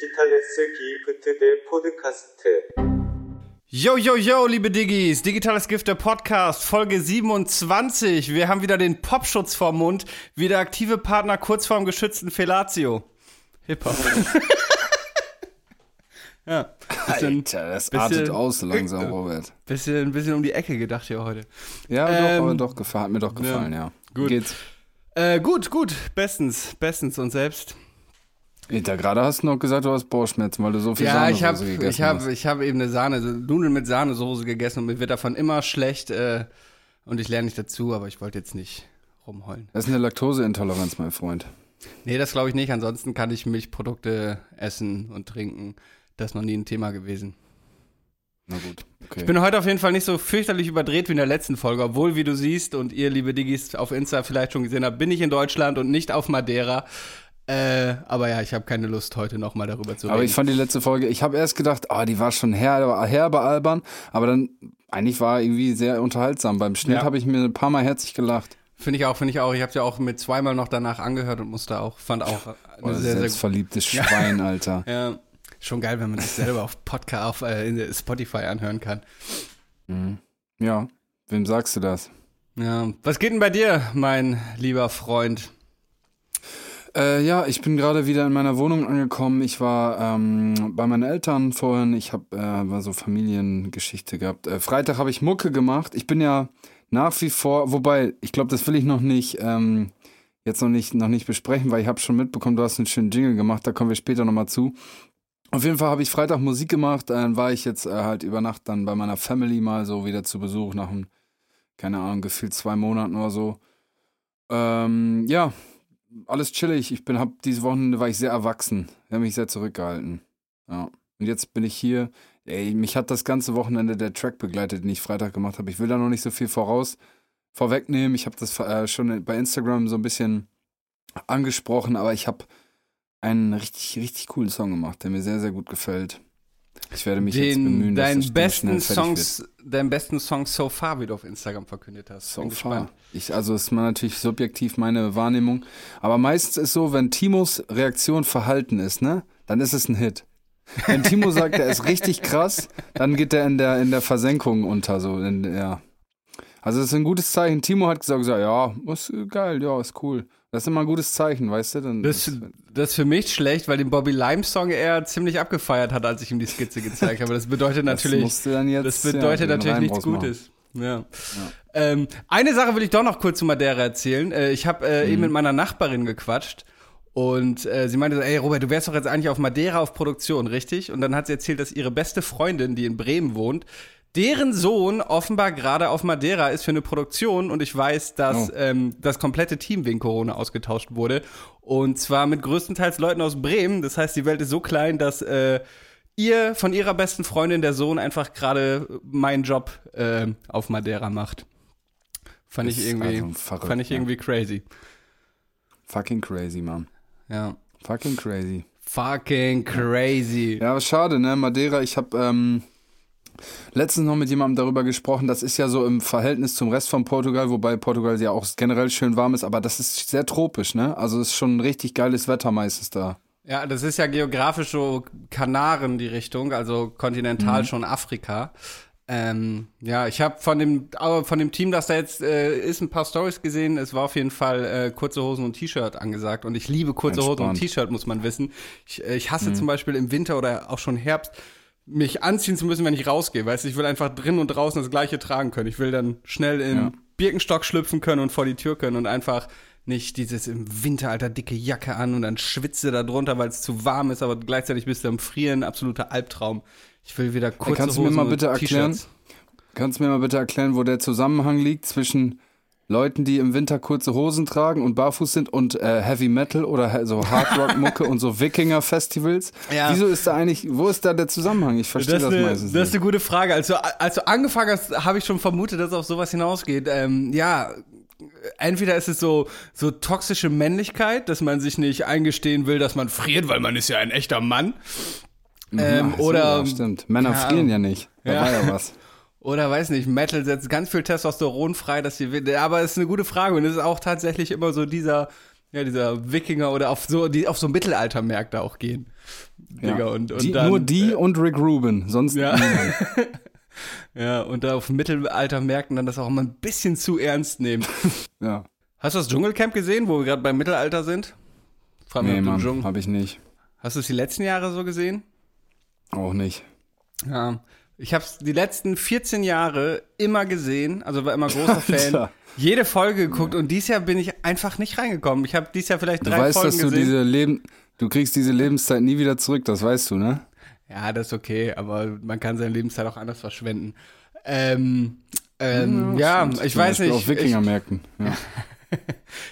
Digitales Gift, der Podcast. Yo, yo, yo, liebe Diggis, Digitales Gift, der Podcast, Folge 27. Wir haben wieder den Popschutz vorm Mund, wieder aktive Partner kurz vorm geschützten Felatio. Hip-Hop. ja. Bisschen, Alter, das bisschen, artet aus langsam, äh, Robert. Bisschen, bisschen um die Ecke gedacht hier heute. Ja, ähm, doch, aber doch, gefallen, hat mir doch gefallen, ja. ja. Gut. Geht's? Äh, gut, gut, bestens, bestens und selbst. Da gerade hast du noch gesagt, du hast Bauchschmerzen, weil du so viel Ja, ich habe Sahnesoße gegessen ich hab, hast. ich hab eben eine Sahne, Nudeln mit Sahnesoße gegessen und mir wird davon immer schlecht äh, und ich lerne nicht dazu, aber ich wollte jetzt nicht rumheulen. Das ist eine Laktoseintoleranz, mein Freund. Nee, das glaube ich nicht. Ansonsten kann ich Milchprodukte essen und trinken. Das ist noch nie ein Thema gewesen. Na gut, okay. Ich bin heute auf jeden Fall nicht so fürchterlich überdreht wie in der letzten Folge, obwohl, wie du siehst und ihr, liebe Diggis, auf Insta vielleicht schon gesehen habt, bin ich in Deutschland und nicht auf Madeira. Äh, aber ja, ich habe keine Lust, heute nochmal darüber zu reden. aber ich fand die letzte Folge, ich habe erst gedacht, ah, die war schon her, herbe albern, aber dann, eigentlich war irgendwie sehr unterhaltsam. Beim Schnitt Ja. habe ich mir ein paar Mal herzlich gelacht. Finde ich auch, finde ich auch. Ich habe ja auch mit zweimal noch danach angehört und musste auch, fand auch Oh, eine sehr, sehr selbstverliebtes Schwein, Alter. ja, schon geil, wenn man sich selber auf Podcast, auf äh, in Spotify anhören kann. Mhm. Ja, wem sagst du das? Ja, was geht denn bei dir, mein lieber Freund? Äh, ja, ich bin gerade wieder in meiner Wohnung angekommen. Ich war ähm, bei meinen Eltern vorhin. Ich habe äh, so Familiengeschichte gehabt. Äh, Freitag habe ich Mucke gemacht. Ich bin ja nach wie vor, wobei ich glaube, das will ich noch nicht ähm, jetzt noch nicht noch nicht besprechen, weil ich habe schon mitbekommen, du hast einen schönen Jingle gemacht. Da kommen wir später noch mal zu. Auf jeden Fall habe ich Freitag Musik gemacht. Dann war ich jetzt äh, halt über Nacht dann bei meiner Family mal so wieder zu Besuch nach einem, keine Ahnung, gefühlt zwei Monaten oder so. Ähm, ja, alles chillig. Ich bin, hab diese Wochenende war ich sehr erwachsen. Ich habe mich sehr zurückgehalten. Ja. Und jetzt bin ich hier. Ey, mich hat das ganze Wochenende der Track begleitet, den ich Freitag gemacht habe. Ich will da noch nicht so viel voraus vorwegnehmen. Ich habe das äh, schon bei Instagram so ein bisschen angesprochen, aber ich habe einen richtig, richtig coolen Song gemacht, der mir sehr, sehr gut gefällt. Ich werde mich jetzt bemühen, Den, dass deinen das Ding besten. Songs, deinen besten Song so far, wie du auf Instagram verkündet hast. So Bin far. Ich, also ist mal natürlich subjektiv meine Wahrnehmung. Aber meistens ist so, wenn Timos Reaktion verhalten ist, ne, dann ist es ein Hit. Wenn Timo sagt, er ist richtig krass, dann geht er in der, in der Versenkung unter, so, in, ja. Also das ist ein gutes Zeichen. Timo hat gesagt, ja, ist geil, ja, ist cool. Das ist immer ein gutes Zeichen, weißt du? Dann Das, das ist für mich schlecht, weil den Bobby Lime Song er ziemlich abgefeiert hat, als ich ihm die Skizze gezeigt habe. Das bedeutet natürlich, dann jetzt, das ja, bedeutet den natürlich nichts. Gutes. Ja. Ähm, eine Sache will ich doch noch kurz zu Madeira erzählen. Äh, ich habe äh, Mhm. eben mit meiner Nachbarin gequatscht und äh, sie meinte so, ey Robert, du wärst doch jetzt eigentlich auf Madeira auf Produktion, richtig? Und dann hat sie erzählt, dass ihre beste Freundin, die in Bremen wohnt, deren Sohn offenbar gerade auf Madeira ist für eine Produktion und ich weiß, dass Oh. ähm, das komplette Team wegen Corona ausgetauscht wurde. Und zwar mit größtenteils Leuten aus Bremen. Das heißt, die Welt ist so klein, dass äh, ihr von ihrer besten Freundin der Sohn einfach gerade meinen Job äh, auf Madeira macht. Fand ich irgendwie, also verrückt, fand ich ja. irgendwie crazy. Fucking crazy, Mann. Ja. Fucking crazy. Fucking crazy. Ja, aber schade, ne? Madeira, ich habe ähm, letztens noch mit jemandem darüber gesprochen, das ist ja so im Verhältnis zum Rest von Portugal, wobei Portugal ja auch generell schön warm ist, aber das ist sehr tropisch, ne? Also es ist schon ein richtig geiles Wetter meistens da. Ja, das ist ja geografisch so Kanaren die Richtung, also kontinental schon Afrika. Ähm, ja, ich habe von dem von dem Team, das da jetzt äh, ist, ein paar Stories gesehen. Es war auf jeden Fall äh, kurze Hosen und T-Shirt angesagt und ich liebe kurze Hosen und Entspannt. T-Shirt, muss man wissen. Ich, äh, ich hasse zum Beispiel im Winter oder auch schon Herbst mich anziehen zu müssen, wenn ich rausgehe. Weißt du, ich will einfach drin und draußen das gleiche tragen können. Ich will dann schnell in Ja. Birkenstock schlüpfen können und vor die Tür können und einfach nicht dieses im Winter, alter, dicke Jacke an und dann schwitzt du da drunter, weil es zu warm ist, aber gleichzeitig bist du am Frieren, absoluter Albtraum. Ich will wieder kurze kannst du mir Hosen mal bitte erklären? Kannst du mir mal bitte erklären, wo der Zusammenhang liegt zwischen Leuten, die im Winter kurze Hosen tragen und barfuß sind und äh, Heavy Metal oder so Hard Rock Mucke und so Wikinger Festivals? Ja. Wieso ist da eigentlich, wo ist da der Zusammenhang? Ich verstehe Das das, ist, eine, meistens das ist eine gute Frage. Also, als du angefangen hast, habe ich schon vermutet, dass es auf sowas hinausgeht. Ähm, ja, entweder ist es so, so toxische Männlichkeit, dass man sich nicht eingestehen will, dass man friert, weil man ist ja ein echter Mann. Ähm, Ach so, oder, ja, stimmt. Männer keine frieren ja nicht. Da Ja. war ja was. oder weiß nicht, Metal setzt ganz viel Testosteron frei, dass sie, aber es ist eine gute Frage und es ist auch tatsächlich immer so dieser, ja, dieser Wikinger oder auf so, die auf so Mittelaltermärkte auch gehen. Ja. Digga, und, und die, dann, nur die und Rick Rubin, sonst Ja. niemand. Ja, und da auf Mittelaltermärkten dann das auch immer ein bisschen zu ernst nehmen. Ja. Hast du das Dschungelcamp gesehen, wo wir gerade beim Mittelalter sind? Frag mich, Nee, Mann, Dschungel- habe ich nicht. Hast du es die letzten Jahre so gesehen? Auch nicht. Ja. Ich habe es die letzten 14 Jahre immer gesehen, also war immer großer Fan. Alter. Jede Folge geguckt und dieses Jahr bin ich einfach nicht reingekommen. Ich habe dieses Jahr vielleicht Du drei weißt, Folgen dass du gesehen. diese Leben, du kriegst diese Lebenszeit nie wieder zurück, das weißt du, ne? Ja, das ist okay, aber man kann seine Lebenszeit auch anders verschwenden. Ähm, ähm, ja, stimmt. ich weiß nicht. Auf Wikingermärkten. Ja.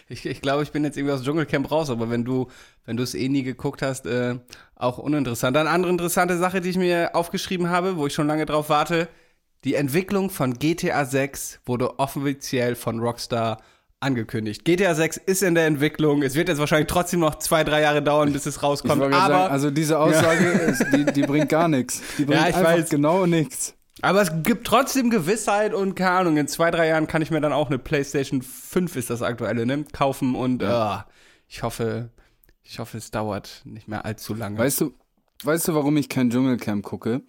Ich, ich glaube, ich bin jetzt irgendwie aus Dschungelcamp raus, aber wenn du, wenn du es eh nie geguckt hast, äh, auch uninteressant. Dann andere interessante Sache, die ich mir aufgeschrieben habe, wo ich schon lange drauf warte. Die Entwicklung von GTA 6 wurde offiziell von Rockstar angekündigt. GTA 6 ist in der Entwicklung. Es wird jetzt wahrscheinlich trotzdem noch zwei, drei Jahre dauern, bis es rauskommt. Aber, sagen, also diese Aussage, ist, die, die bringt gar nichts. Die bringt Ja, ich einfach weiß. genau nichts. Aber es gibt trotzdem Gewissheit und keine Ahnung, in zwei, drei Jahren kann ich mir dann auch eine PlayStation 5 ist das aktuelle, ne? Kaufen und ah, ich hoffe, ich hoffe, es dauert nicht mehr allzu lange. Weißt du, weißt du, warum ich kein Dschungelcamp gucke?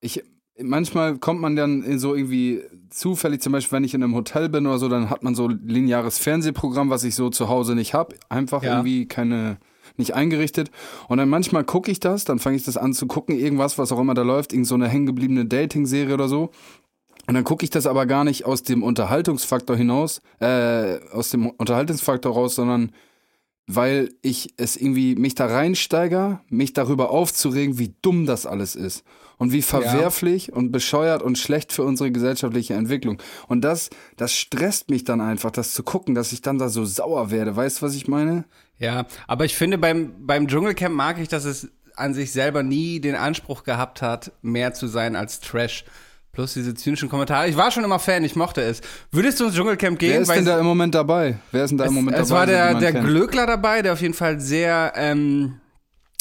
Ich, manchmal kommt man dann so irgendwie zufällig, zum Beispiel, wenn ich in einem Hotel bin oder so, dann hat man so ein lineares Fernsehprogramm, was ich so zu Hause nicht habe. Einfach Ja. irgendwie keine, nicht eingerichtet. Und dann manchmal gucke ich das, dann fange ich das an zu gucken, irgendwas, was auch immer da läuft, irgend so eine hängengebliebene Dating-Serie oder so. Und dann gucke ich das aber gar nicht aus dem Unterhaltungsfaktor hinaus, äh, aus dem Unterhaltungsfaktor raus, sondern weil ich es irgendwie mich da reinsteiger, mich darüber aufzuregen, wie dumm das alles ist und wie verwerflich und bescheuert und schlecht für unsere gesellschaftliche Entwicklung. Und das, das stresst mich dann einfach, das zu gucken, dass ich dann da so sauer werde. Weißt du, was ich meine? Ja, aber ich finde, beim, beim Dschungelcamp mag ich, dass es an sich selber nie den Anspruch gehabt hat, mehr zu sein als Trash. Plus diese zynischen Kommentare. Ich war schon immer Fan, ich mochte es. Würdest du ins Dschungelcamp gehen? Wer ist denn da im Moment dabei? Wer ist denn da im Moment es dabei? war so, die der, der? Glöckler dabei, der auf jeden Fall sehr, ähm,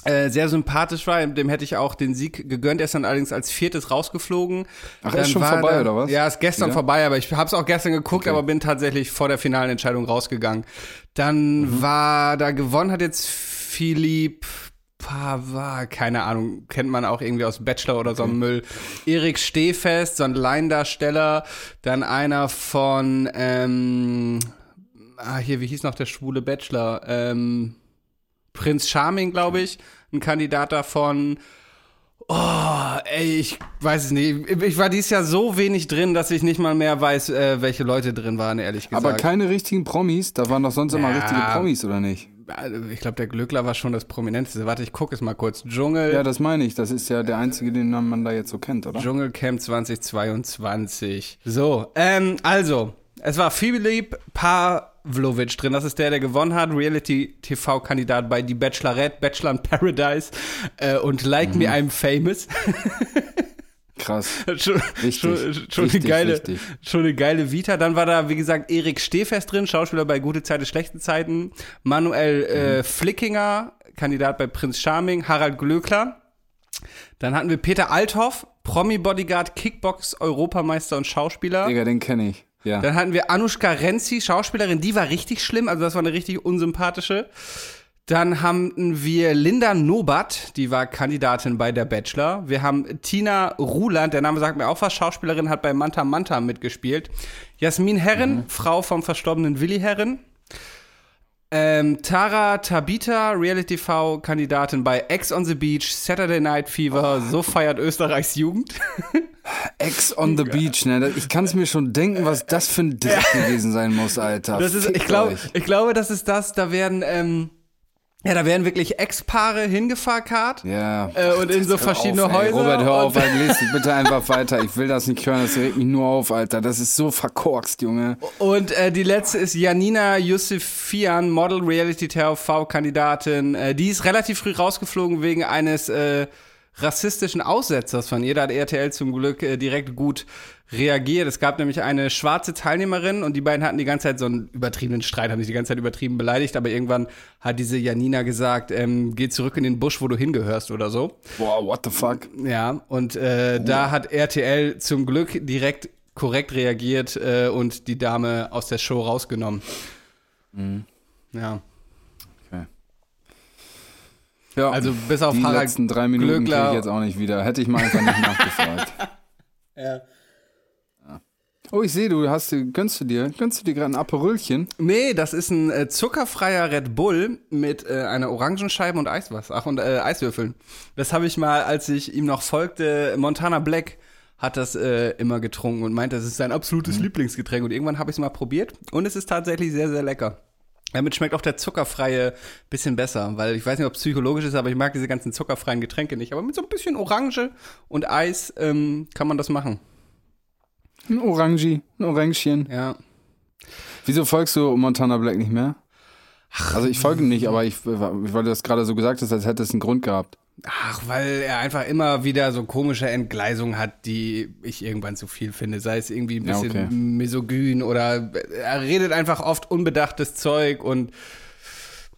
äh, sehr sympathisch war. Dem hätte ich auch den Sieg gegönnt. Er ist dann allerdings als viertes rausgeflogen. Ach, ist schon vorbei, da- oder was? Ja, ist gestern Wieder? vorbei, aber ich habe es auch gestern geguckt, aber bin tatsächlich vor der finalen Entscheidung rausgegangen. Dann Mhm. war da gewonnen hat jetzt Philipp Pava, keine Ahnung, kennt man auch irgendwie aus Bachelor oder so einem Müll. Erik Stehfest, so ein Laiendarsteller. Dann einer von, ähm, ah, hier, wie hieß noch der schwule Bachelor? Ähm, Prinz Charming, glaube ich, ein Kandidat davon. Oh, ey, ich weiß es nicht. Ich war dieses Jahr so wenig drin, dass ich nicht mal mehr weiß, äh, welche Leute drin waren, ehrlich gesagt. Aber keine richtigen Promis, da waren doch sonst immer Ja. richtige Promis, oder nicht? Also, ich glaube, der Glückler war schon das Prominenteste. Warte, ich gucke es mal kurz. Dschungel, Ja, das meine ich. Das ist ja der einzige, den man da jetzt so kennt, oder? Dschungelcamp 2022. So, ähm, also, es war Philipp Pavlovic drin. Das ist der, der gewonnen hat. Reality-TV-Kandidat bei Die Bachelorette, Bachelor in Paradise äh, und Like Me I'm Famous. Krass. schon, Richtig, schon, schon, richtig, eine geile, richtig. schon eine geile Vita. Dann war da, wie gesagt, Erik Stehfest drin, Schauspieler bei Gute Zeiten, Schlechte Zeiten. Manuel äh, Flickinger, Kandidat bei Prinz Charming. Harald Glöckler. Dann hatten wir Peter Althoff, Promi-Bodyguard, Kickbox, Europameister und Schauspieler. Digga, den kenne ich. Ja. Dann hatten wir Anushka Renzi, Schauspielerin, die war richtig schlimm, also das war eine richtig unsympathische. Dann haben wir Linda Nobat, die war Kandidatin bei der Bachelor. Wir haben Tina Ruland, der Name sagt mir auch was, Schauspielerin, hat bei Manta Manta mitgespielt. Jasmin Herren, Frau vom verstorbenen Willi Herren. Ähm, Tara Tabita, Reality-TV-Kandidatin bei Ex on the Beach, Saturday Night Fever, so feiert Österreichs Jugend. Ex on the Beach, ne? Ich kann es mir schon denken, was das für ein Dreck gewesen sein muss, Alter. Das ist, ich glaube, euch. ich glaube, das ist das, da werden, ähm, ja, da werden wirklich Ex-Paare hingefahrkart. Ja. Äh, und in so verschiedene auf, ey. Häuser. Robert, hör auf, Alter, lies bitte einfach weiter. Ich will das nicht hören, das regt mich nur auf, Alter. Das ist so verkorkst, Junge. und äh, die letzte ist Janina Yusufian, Model Reality TV-Kandidatin. Äh, die ist relativ früh rausgeflogen wegen eines äh, rassistischen Aussetzers von ihr. Da hat RTL zum Glück äh, direkt gut reagiert. Es gab nämlich eine schwarze Teilnehmerin und die beiden hatten die ganze Zeit so einen übertriebenen Streit, haben sich die ganze Zeit übertrieben beleidigt, aber irgendwann hat diese Janina gesagt, ähm, geh zurück in den Busch, wo du hingehörst oder so. Boah, what the fuck? Ja, und äh, da hat RTL zum Glück direkt korrekt reagiert äh, und die Dame aus der Show rausgenommen. Ja. Ja, Also bis auf die Harald letzten drei Minuten kriege Glöckler. ich jetzt auch nicht wieder. Hätte ich mal einfach nicht nachgefragt. Ja. Oh, ich sehe, du hast, gönnst du dir, gönnst du dir gerade ein Aperölchen? Nee, das ist ein äh, zuckerfreier Red Bull mit äh, einer Orangenscheibe und Eiswasser. Ach, und äh, Eiswürfeln. Das habe ich mal, als ich ihm noch folgte, Montana Black hat das äh, immer getrunken und meinte, das ist sein absolutes Lieblingsgetränk. Und irgendwann habe ich es mal probiert und es ist tatsächlich sehr, sehr lecker. Damit schmeckt auch der zuckerfreie bisschen besser, weil ich weiß nicht, ob es psychologisch ist, aber ich mag diese ganzen zuckerfreien Getränke nicht. Aber mit so ein bisschen Orange und Eis ähm, kann man das machen. Ein Orangi, ein Orangchen. Ja. Wieso folgst du Montana Black nicht mehr? Also ich folge ihm nicht, aber ich, weil du das gerade so gesagt hast, als hätte es einen Grund gehabt. Ach, weil er einfach immer wieder so komische Entgleisungen hat, die ich irgendwann zu viel finde. Sei es irgendwie ein Ja, bisschen okay. misogyn oder er redet einfach oft unbedachtes Zeug und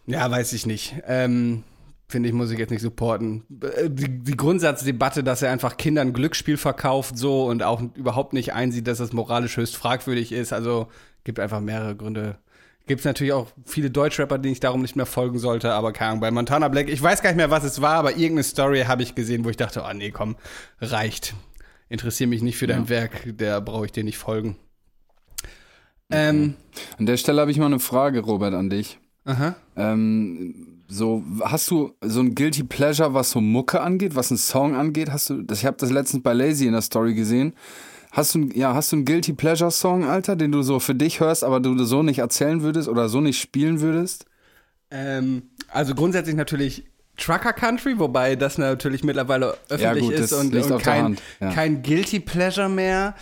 ja, weiß ich nicht. Ähm, Finde ich, muss ich jetzt nicht supporten. Äh, Die, die Grundsatzdebatte, dass er einfach Kindern Glücksspiel verkauft so und auch überhaupt nicht einsieht, dass das moralisch höchst fragwürdig ist. Also gibt einfach mehrere Gründe. Gibt es natürlich auch viele Deutschrapper, denen ich darum nicht mehr folgen sollte, aber keine Ahnung, bei Montana Black, ich weiß gar nicht mehr, was es war, aber irgendeine Story habe ich gesehen, wo ich dachte, oh nee, komm, reicht. Interessiere mich nicht für dein Werk, der brauche ich dir nicht folgen. Ähm, An der Stelle habe ich mal eine Frage, Robert, an dich. aha. Ähm, so, hast du so ein Guilty Pleasure, was so Mucke angeht, was einen Song angeht? Hast du, das, ich habe das letztens bei Lazy in der Story gesehen. Hast du, ja, hast du einen Guilty Pleasure Song, Alter, den du so für dich hörst, aber du so nicht erzählen würdest oder so nicht spielen würdest? Ähm, also grundsätzlich natürlich Trucker Country, wobei das natürlich mittlerweile öffentlich gut, ist und, und kein, ja. kein Guilty Pleasure mehr.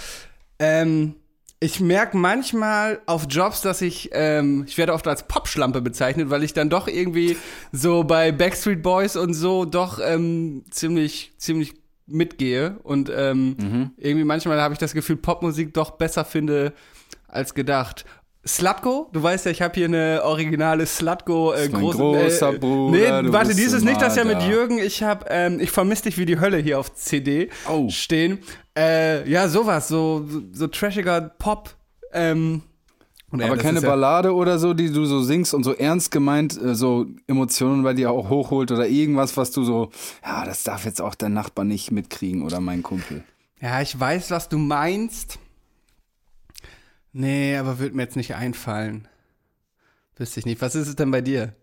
Ähm, ich merke manchmal auf Jobs, dass ich, ähm, ich werde oft als Popschlampe bezeichnet, weil ich dann doch irgendwie so bei Backstreet Boys und so doch ähm, ziemlich, ziemlich mitgehe und ähm, Mhm. irgendwie manchmal habe ich das Gefühl, Popmusik doch besser finde als gedacht. Slutko, du weißt ja, ich habe hier eine originale Slutko äh, große, großer äh, Bruder, Nee, warte, dieses so nicht das ja mit. Jürgen. Ich habe, ähm, ich vermisse dich wie die Hölle hier auf CD Oh. stehen. Äh, ja, sowas, so so, so trashiger Pop. Ähm, ja, aber keine ist ja- Ballade oder so, die du so singst und so ernst gemeint äh, so Emotionen bei dir auch hochholt oder irgendwas, was du so, ja, das darf jetzt auch der Nachbar nicht mitkriegen oder mein Kumpel. Ja, ich weiß, was du meinst. Nee, aber wird mir jetzt nicht einfallen. Wüsste ich nicht. Was ist es denn bei dir?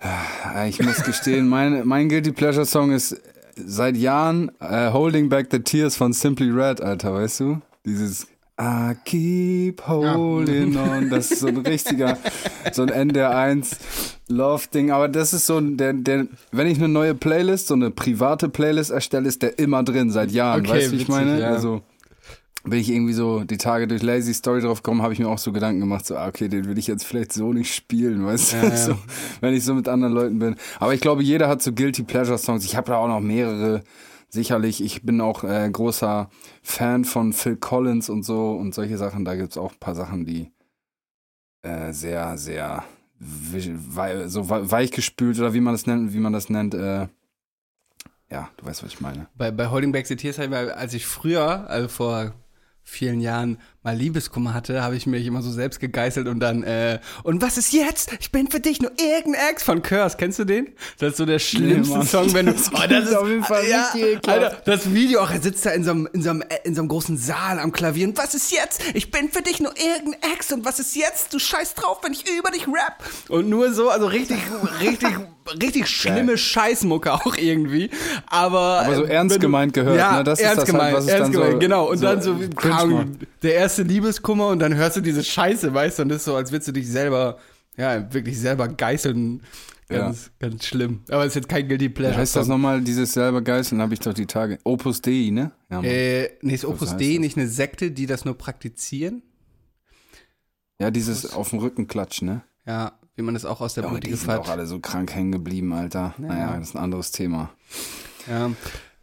Äh, Ich muss gestehen, mein, mein Guilty Pleasure Song ist seit Jahren äh, Holding Back the Tears von Simply Red, Alter, weißt du? Dieses I keep holding on, das ist so ein richtiger, so ein NDR1 Love-Ding, aber das ist so der, der, wenn ich eine neue Playlist, so eine private Playlist erstelle, ist der immer drin, seit Jahren, Okay, weißt du, wie ich meine? ja. Also, bin ich irgendwie so die Tage durch Lazy Story drauf gekommen, habe ich mir auch so Gedanken gemacht, so, ah, okay, den will ich jetzt vielleicht so nicht spielen, weißt du, Ja, ja. so, wenn ich so mit anderen Leuten bin. Aber ich glaube, jeder hat so Guilty Pleasure Songs. Ich habe da auch noch mehrere, sicherlich. Ich bin auch äh, großer Fan von Phil Collins und so und solche Sachen. Da gibt's auch ein paar Sachen, die äh, sehr, sehr so wei- weichgespült oder wie man das nennt, wie man das nennt, äh, ja, du weißt, was ich meine. Bei, bei Holding Back hab ich mal- als ich früher, also vor vielen Jahren, mal Liebeskummer hatte, habe ich mich immer so selbst gegeißelt und dann, äh, und was ist jetzt? Ich bin für dich nur irgendein Ex von Curse. Kennst du den? Das ist so der schlimmste Mann. Song, wenn du. Das Oh, klingt auf jeden Fall richtig ekelhaft. Alter, das Video auch, er sitzt da in so einem, in so einem, äh, in so einem großen Saal am Klavier und was ist jetzt? Ich bin für dich nur irgendein Ex und was ist jetzt? Du scheiß drauf, wenn ich über dich rap. Und nur so, also richtig, richtig, richtig schlimme Scheißmucke auch irgendwie. Aber. Aber so äh, ernst gemeint gehört, ja, ne? Das ist ernst das halt, gemeint, was es ernst dann so- gemeint, genau. Und so dann so, macht. Der erste Liebeskummer und dann hörst du diese Scheiße, weißt du, und das ist so, als würdest du dich selber, ja, wirklich selber geißeln. Ganz, ganz schlimm. Aber es ist jetzt kein Guilty Wie Pleasure. heißt das nochmal, dieses selber Geißeln, habe ich doch die Tage. Opus Dei, ne? Ja. Äh, nee, ist Opus Dei nicht eine Sekte, die das nur praktizieren? ja dieses auf dem Rücken klatschen, ne? Ja, wie man das auch aus der Ja, aber Blutige die sind auch alle so krank hängen geblieben, Alter. Naja, das ist ein anderes Thema. Ja.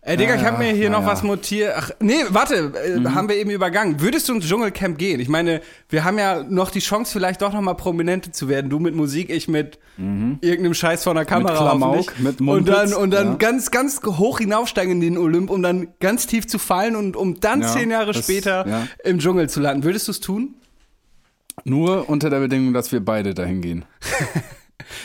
Ey, Digga, ich habe mir hier noch naja. was notiert. Ach, nee, warte, äh, Mhm. haben wir eben übergangen. Würdest du ins Dschungelcamp gehen? Ich meine, wir haben ja noch die Chance, vielleicht doch noch mal Prominente zu werden. Du mit Musik, ich mit irgendeinem Scheiß vor der Kamera. Klamauk, hoffentlich. mit und Mumpitz, dann, und dann ja. ganz, ganz hoch hinaufsteigen in den Olymp, um dann ganz tief zu fallen und um dann Ja, zehn Jahre das- später ja. im Dschungel zu landen. Würdest du es tun? Nur unter der Bedingung, dass wir beide dahin gehen.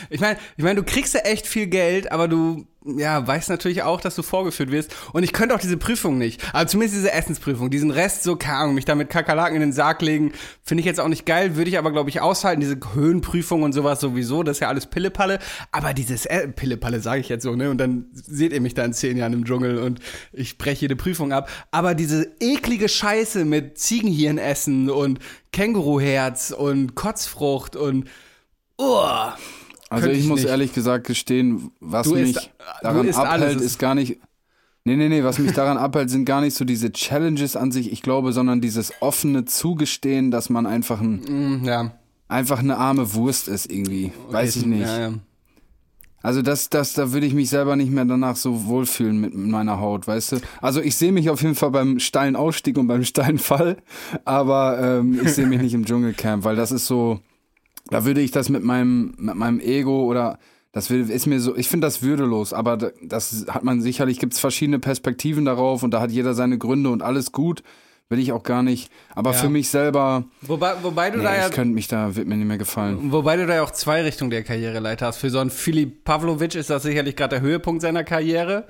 Ich meine, ich meine, du kriegst ja echt viel Geld, aber du ja, weißt natürlich auch, dass du vorgeführt wirst. Und ich könnte auch diese Prüfung nicht. Also zumindest diese Essensprüfung. Diesen Rest, so, keine Ahnung, mich da mit Kakerlaken in den Sarg legen, finde ich jetzt auch nicht geil. Würde ich aber, glaube ich, aushalten. Diese Höhenprüfung und sowas sowieso. Das ist ja alles Pillepalle. Aber dieses äh, Pillepalle sage ich jetzt so, ne? Und dann seht ihr mich da in zehn Jahren im Dschungel und ich breche jede Prüfung ab. Aber diese eklige Scheiße mit Ziegenhirn essen und Känguruherz und Kotzfrucht und, oh. Also ich, ich muss nicht. ehrlich gesagt gestehen, was Du mich isst- daran abhält, ist gar nicht. Nee, nee, nee, was mich daran abhält, sind gar nicht so diese Challenges an sich, ich glaube, sondern dieses offene Zugestehen, dass man einfach, ein, Mm, ja. einfach eine arme Wurst ist irgendwie. Weiß ich nicht. Ja, ja. Also das, das, da würde ich mich selber nicht mehr danach so wohlfühlen mit meiner Haut, weißt du? Also ich sehe mich auf jeden Fall beim steilen Ausstieg und beim steilen Fall, aber ähm, ich sehe mich nicht im Dschungelcamp, weil das ist so, da würde ich das mit meinem, mit meinem Ego oder das ist mir so, ich finde das würdelos, aber da- das hat man sicherlich, gibt es verschiedene Perspektiven darauf und da hat jeder seine Gründe und alles gut, will ich auch gar nicht. Aber Ja. für mich selber, Wobei, wobei du nee, da ja ich könnte mich da, wird mir nicht mehr gefallen. Wobei du da ja auch zwei Richtungen der Karriereleiter hast. Für so einen Filip Pavlovic ist das sicherlich gerade der Höhepunkt seiner Karriere.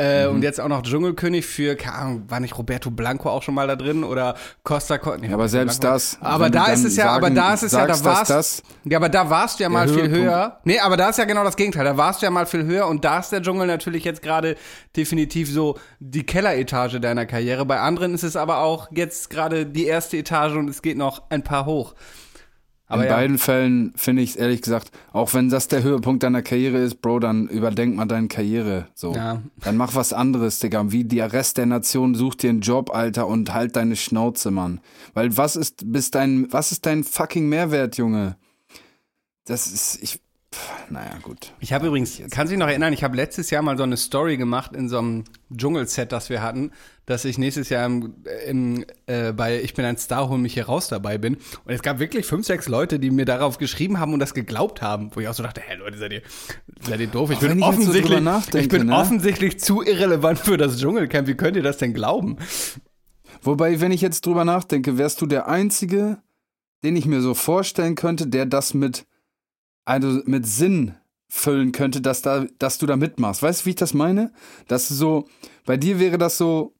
Äh, Mhm. Und jetzt auch noch Dschungelkönig für, keine Ahnung, war nicht Roberto Blanco auch schon mal da drin oder Costa Co nee, aber selbst Blanco. das. Aber da ist es ja, aber sagen- da ist es ja, da warst das Ja, aber da warst du ja mal viel höher. Nee, aber da ist ja genau das Gegenteil. Da warst du ja mal viel höher und da ist der Dschungel natürlich jetzt gerade definitiv so die Kelleretage deiner Karriere. Bei anderen ist es aber auch jetzt gerade die erste Etage und es geht noch ein paar hoch. Aber in ja. beiden Fällen finde ich es ehrlich gesagt, auch wenn das der Höhepunkt deiner Karriere ist, Bro, dann überdenk mal deine Karriere. So. Ja. Dann mach was anderes, Digga. Wie der Rest der Nation, such dir einen Job, Alter, und halt deine Schnauze, Mann. Weil was ist, bist dein, was ist dein fucking Mehrwert, Junge? Das ist, ich, pff, naja, gut. Ich habe übrigens, kannst du dich noch erinnern, ich habe letztes Jahr mal so eine Story gemacht in so einem Dschungelset, das wir hatten, dass ich nächstes Jahr im, im, äh, bei Ich bin ein Star, hol mich hier raus dabei bin. Und es gab wirklich fünf, sechs Leute, die mir darauf geschrieben haben und das geglaubt haben, wo ich auch so dachte, hä Leute, seid ihr, seid ihr doof? Ich Auch bin ich so offensichtlich, nachdenke, ich bin ne? offensichtlich zu irrelevant für das Dschungelcamp. Wie könnt ihr das denn glauben? Wobei, wenn ich jetzt drüber nachdenke, wärst du der Einzige, den ich mir so vorstellen könnte, der das mit, also mit Sinn füllen könnte, dass, da, dass du da mitmachst. Weißt du, wie ich das meine? Dass du so, bei dir wäre das so,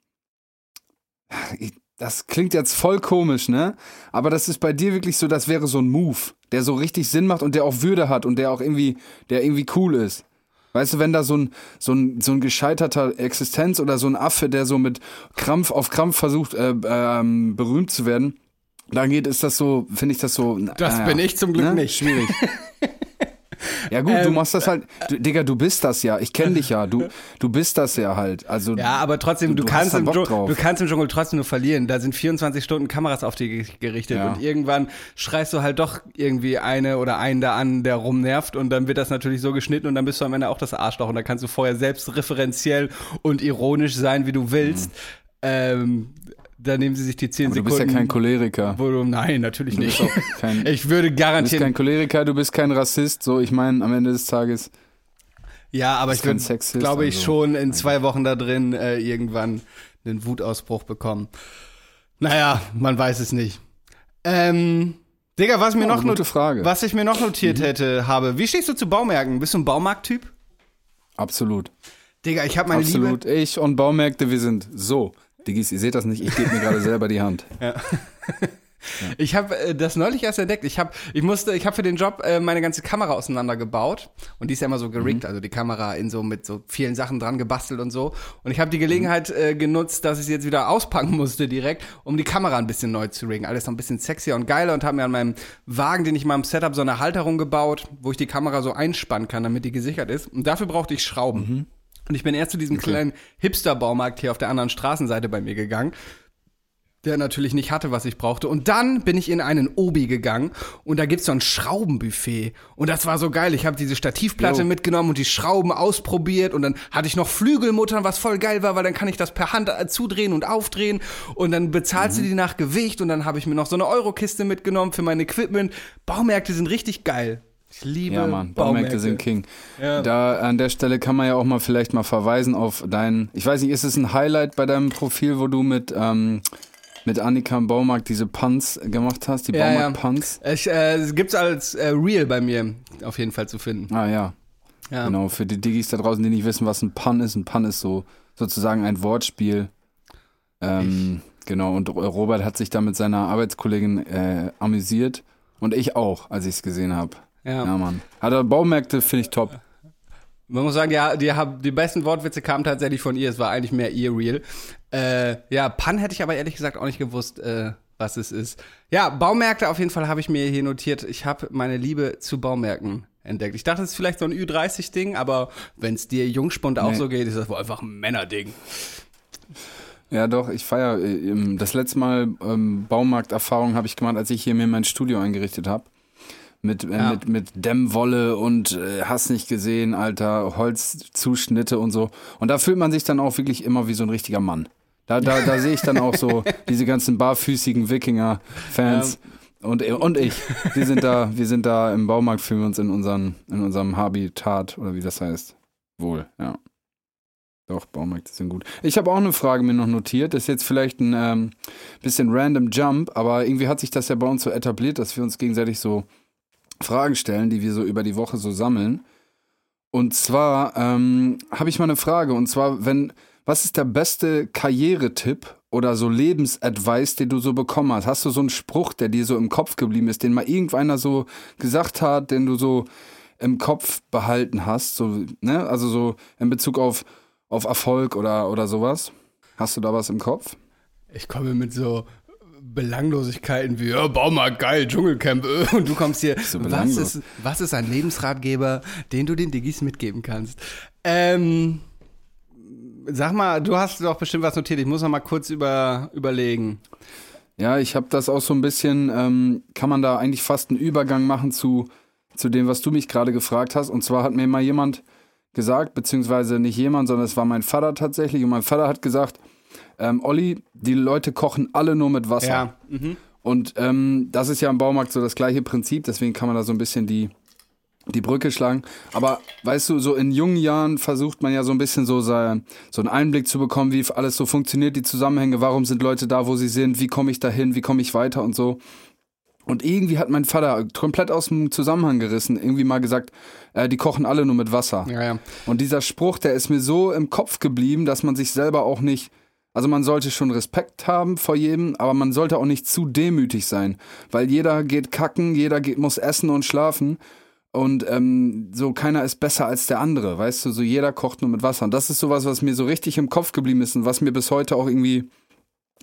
das klingt jetzt voll komisch, ne? Aber das ist bei dir wirklich so, das wäre so ein Move, der so richtig Sinn macht und der auch Würde hat und der auch irgendwie, der irgendwie cool ist. Weißt du, wenn da so ein, so ein, so ein gescheiterter Existenz oder so ein Affe, der so mit Krampf auf Krampf versucht, äh, ähm, berühmt zu werden, dann geht, ist das so, finde ich das so. Das naja, bin ich zum Glück ne? nicht. Schwierig. Ja gut, du Ähm, machst das halt, du, Digga, du bist das ja. Ich kenne dich ja. Du, du bist das ja halt. Also Ja, aber trotzdem, du, Du- du kannst da im Dschungel, du kannst im Dschungel trotzdem nur verlieren. Da sind 24 Stunden Kameras auf dich gerichtet Ja. und irgendwann schreist du halt doch irgendwie eine oder einen da an, der rumnervt und dann wird das natürlich so geschnitten und dann bist du am Ende auch das Arschloch und da kannst du vorher selbst referenziell und ironisch sein, wie du willst. Ähm, da nehmen sie sich die 10 Mhm. aber du Sekunden. bist ja kein Choleriker. du, nein, natürlich nicht. kein, Ich würde du bist garantieren. kein Choleriker, du bist kein Rassist. So, ich meine, am Ende des Tages. Ja, aber ich würde, glaube ich, also. schon in zwei Wochen da drin äh, irgendwann einen Wutausbruch bekommen. Naja, man weiß es nicht. Ähm, Digga, was mir Oh, noch gute Frage. Mhm. was ich mir noch notiert hätte, habe. Wie stehst du zu Baumärkten? Bist du ein Baumarkttyp? Absolut. Digga, ich habe meine Absolut. Ich und Baumärkte, wir sind so. Diggis, ihr seht das nicht, ich gebe mir gerade selber die Hand. Liebe. Ich habe äh, das neulich erst entdeckt. Ich habe, ich musste, ich habe für den Job äh, meine ganze Kamera auseinandergebaut und die ist ja immer so geriggt, also die Kamera in so mit so vielen Sachen dran gebastelt und so. Und ich habe die Gelegenheit äh, genutzt, dass ich sie jetzt wieder auspacken musste direkt, um die Kamera ein bisschen neu zu riggen. Alles noch ein bisschen sexier und geiler und habe mir an meinem Wagen, den ich in meinem Setup so eine Halterung gebaut, wo ich die Kamera so einspannen kann, damit die gesichert ist. Und dafür brauchte ich Schrauben. Und ich bin erst zu diesem kleinen Hipster-Baumarkt hier auf der anderen Straßenseite bei mir gegangen der natürlich nicht hatte, was ich brauchte. Und dann bin ich in einen Obi gegangen und da gibt's so ein Schraubenbuffet. Und das war so geil. Ich habe diese Stativplatte Jo. mitgenommen und die Schrauben ausprobiert und dann hatte ich noch Flügelmuttern, was voll geil war, weil dann kann ich das per Hand äh, zudrehen und aufdrehen und dann bezahlst Mhm. du die nach Gewicht und dann habe ich mir noch so eine Eurokiste mitgenommen für mein Equipment. Baumärkte sind richtig geil. Ich liebe Ja, Mann, Baumärkte. Sind King. Ja. Da an der Stelle kann man ja auch mal vielleicht mal verweisen auf dein, ich weiß nicht, ist es ein Highlight bei deinem Profil, wo du mit, ähm, mit Annika im Baumarkt diese Punts gemacht hast, die Ja, ja. Baumarkt-Punts. Ich, äh, es gibt's als äh, Real bei mir auf jeden Fall zu finden. Ah ja, Ja. genau. Für die Diggis da draußen, die nicht wissen, was ein Pun ist. Ein Pun ist so sozusagen ein Wortspiel. Ähm, genau, und Robert hat sich da mit seiner Arbeitskollegin äh, amüsiert. Und ich auch, als ich es gesehen habe. Ja. Ja, Mann. Hat er Baumärkte, finde ich top. Man muss sagen, ja, die, die besten Wortwitze kamen tatsächlich von ihr. Es war eigentlich mehr ihr Real. Äh, ja, Pan hätte ich aber ehrlich gesagt auch nicht gewusst, äh, was es ist. Ja, Baumärkte auf jeden Fall habe ich mir hier notiert. Ich habe meine Liebe zu Baumärkten entdeckt. Ich dachte, es ist vielleicht so ein Ü30-Ding, aber wenn es dir Jungspund auch Nee. so geht, ist das wohl einfach ein Männerding. Ja, doch, ich feiere. Das letzte Mal ähm, Baumarkterfahrung habe ich gemacht, als ich hier mir mein Studio eingerichtet habe. Mit, äh, Ja. mit, mit Dämmwolle und äh, hast nicht gesehen, Alter, Holzzuschnitte und so. Und da fühlt man sich dann auch wirklich immer wie so ein richtiger Mann. Da, da, da sehe ich dann auch so diese ganzen barfüßigen Wikinger-Fans. Und, und ich. Wir sind da, wir sind da im Baumarkt, fühlen wir uns in, unseren, in unserem Habitat oder wie das heißt. Wohl, ja. Doch, Baumärkte sind gut. Ich habe auch eine Frage mir noch notiert. Das ist jetzt vielleicht ein ähm, bisschen random Jump, aber irgendwie hat sich das ja bei uns so etabliert, dass wir uns gegenseitig so Fragen stellen, die wir so über die Woche so sammeln. Und zwar ähm, habe ich mal eine Frage. Und zwar, wenn, was ist der beste Karrieretipp oder so Lebensadvice, den du so bekommen hast? Hast du so einen Spruch, der dir so im Kopf geblieben ist, den mal irgendeiner so gesagt hat, den du so im Kopf behalten hast? So, ne? Also so in Bezug auf, auf Erfolg oder, oder sowas? Hast du da was im Kopf? Ich komme mit so Belanglosigkeiten wie, ja, Baumarkt, geil, Dschungelcamp. äh, Und du kommst hier, So was, ist, was ist ein Lebensratgeber, den du den Diggis mitgeben kannst? Ähm, sag mal, du hast doch bestimmt was notiert. Ich muss noch mal kurz über, überlegen. Ja, ich habe das auch so ein bisschen, ähm, kann man da eigentlich fast einen Übergang machen zu, zu dem, was du mich gerade gefragt hast. Und zwar hat mir mal jemand gesagt, beziehungsweise nicht jemand, sondern es war mein Vater tatsächlich. Und mein Vater hat gesagt, ähm, Olli, die Leute kochen alle nur mit Wasser. Ja. Mhm. Und ähm, das ist ja im Baumarkt so das gleiche Prinzip, deswegen kann man da so ein bisschen die, die Brücke schlagen. Aber weißt du, so in jungen Jahren versucht man ja so ein bisschen so, so einen Einblick zu bekommen, wie alles so funktioniert, die Zusammenhänge, warum sind Leute da, wo sie sind, wie komme ich dahin, wie komme ich weiter und so. Und irgendwie hat mein Vater komplett aus dem Zusammenhang gerissen, irgendwie mal gesagt, äh, die kochen alle nur mit Wasser. Ja, ja. Und dieser Spruch, der ist mir so im Kopf geblieben, dass man sich selber auch nicht, also man sollte schon Respekt haben vor jedem, aber man sollte auch nicht zu demütig sein, weil jeder geht kacken, jeder geht, muss essen und schlafen und ähm, so keiner ist besser als der andere, weißt du, so jeder kocht nur mit Wasser. Und das ist sowas, was mir so richtig im Kopf geblieben ist und was mir bis heute auch irgendwie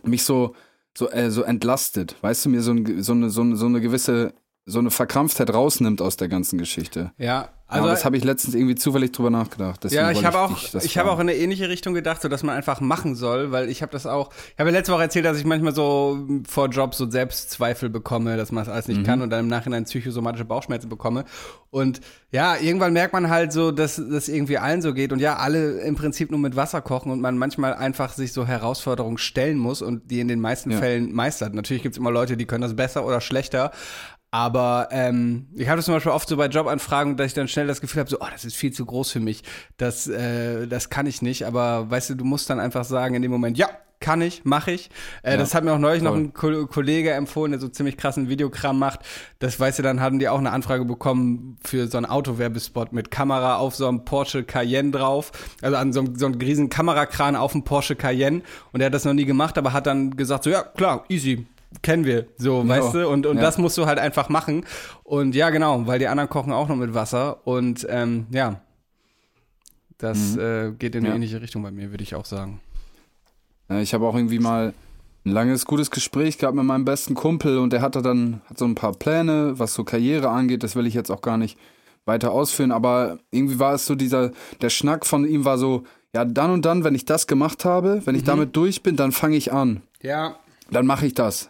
mich so so äh, so entlastet, weißt du, mir so, ein, so eine so eine so eine gewisse so eine Verkrampftheit rausnimmt aus der ganzen Geschichte. Ja, Also, also das habe ich letztens irgendwie zufällig drüber nachgedacht. Deswegen Ja, ich habe auch, ich habe auch in eine ähnliche Richtung gedacht, so dass man einfach machen soll, weil ich habe das auch, ich habe ja letzte Woche erzählt, dass ich manchmal so vor Jobs so Selbstzweifel bekomme, dass man das alles Mhm. nicht kann und dann im Nachhinein psychosomatische Bauchschmerzen bekomme. Und ja, irgendwann merkt man halt so, dass das irgendwie allen so geht und ja, alle im Prinzip nur mit Wasser kochen und man manchmal einfach sich so Herausforderungen stellen muss und die in den meisten Ja. Fällen meistert. Natürlich gibt's immer Leute, die können das besser oder schlechter. Aber ähm, ich habe das zum Beispiel oft so bei Jobanfragen, dass ich dann schnell das Gefühl habe, so, oh, das ist viel zu groß für mich. Das, äh, das kann ich nicht. Aber weißt du, du musst dann einfach sagen in dem Moment, ja, kann ich, mache ich. Äh, Ja, das hat mir auch neulich noch voll. ein Ko Kollege empfohlen, der so ziemlich krassen Videokram macht. Das weißt du, dann hatten die auch eine Anfrage bekommen für so einen Autowerbespot mit Kamera auf so einem Porsche Cayenne drauf. Also an so einem, so einem riesen Kamerakran auf dem Porsche Cayenne. Und er hat das noch nie gemacht, aber hat dann gesagt, so, ja, klar, easy. Kennen wir, so, Ja. weißt du? Und, und Ja. das musst du halt einfach machen. Und ja, genau, weil die anderen kochen auch noch mit Wasser. Und ähm, ja, das äh, geht in eine Mhm. Ja. ähnliche Richtung bei mir, würde ich auch sagen. Ja, ich habe auch irgendwie mal ein langes, gutes Gespräch gehabt mit meinem besten Kumpel und der hatte dann hat so ein paar Pläne, was so Karriere angeht. Das will ich jetzt auch gar nicht weiter ausführen, aber irgendwie war es so dieser, der Schnack von ihm war so, ja, dann und dann, wenn ich das gemacht habe, wenn ich damit durch bin, dann fange ich an. Ja, dann mache ich das.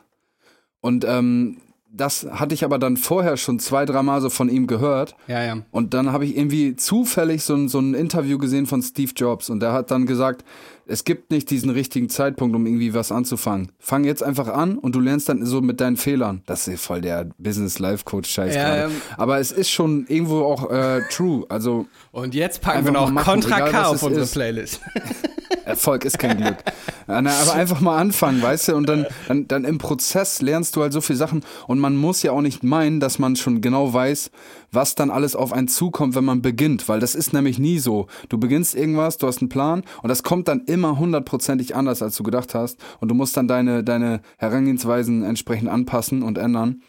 Und ähm, das hatte ich aber dann vorher schon zwei, dreimal so von ihm gehört. ja, ja. Und dann habe ich irgendwie zufällig so ein, so ein Interview gesehen von Steve Jobs und der hat dann gesagt, es gibt nicht diesen richtigen Zeitpunkt, um irgendwie was anzufangen. Fang jetzt einfach an und du lernst dann so mit deinen Fehlern. Das ist voll der Business-Life-Coach-Scheiß Ja, gerade. ähm. Aber es ist schon irgendwo auch äh, true. Also Und jetzt packen wir noch machen, Contra K auf unsere ist. Playlist. Erfolg ist kein Glück. Aber einfach mal anfangen, weißt du? Und dann, dann, dann im Prozess lernst du halt so viele Sachen. Und man muss ja auch nicht meinen, dass man schon genau weiß, was dann alles auf einen zukommt, wenn man beginnt. Weil das ist nämlich nie so. Du beginnst irgendwas, du hast einen Plan und das kommt dann immer hundertprozentig anders, als du gedacht hast. Und du musst dann deine, deine Herangehensweisen entsprechend anpassen und ändern.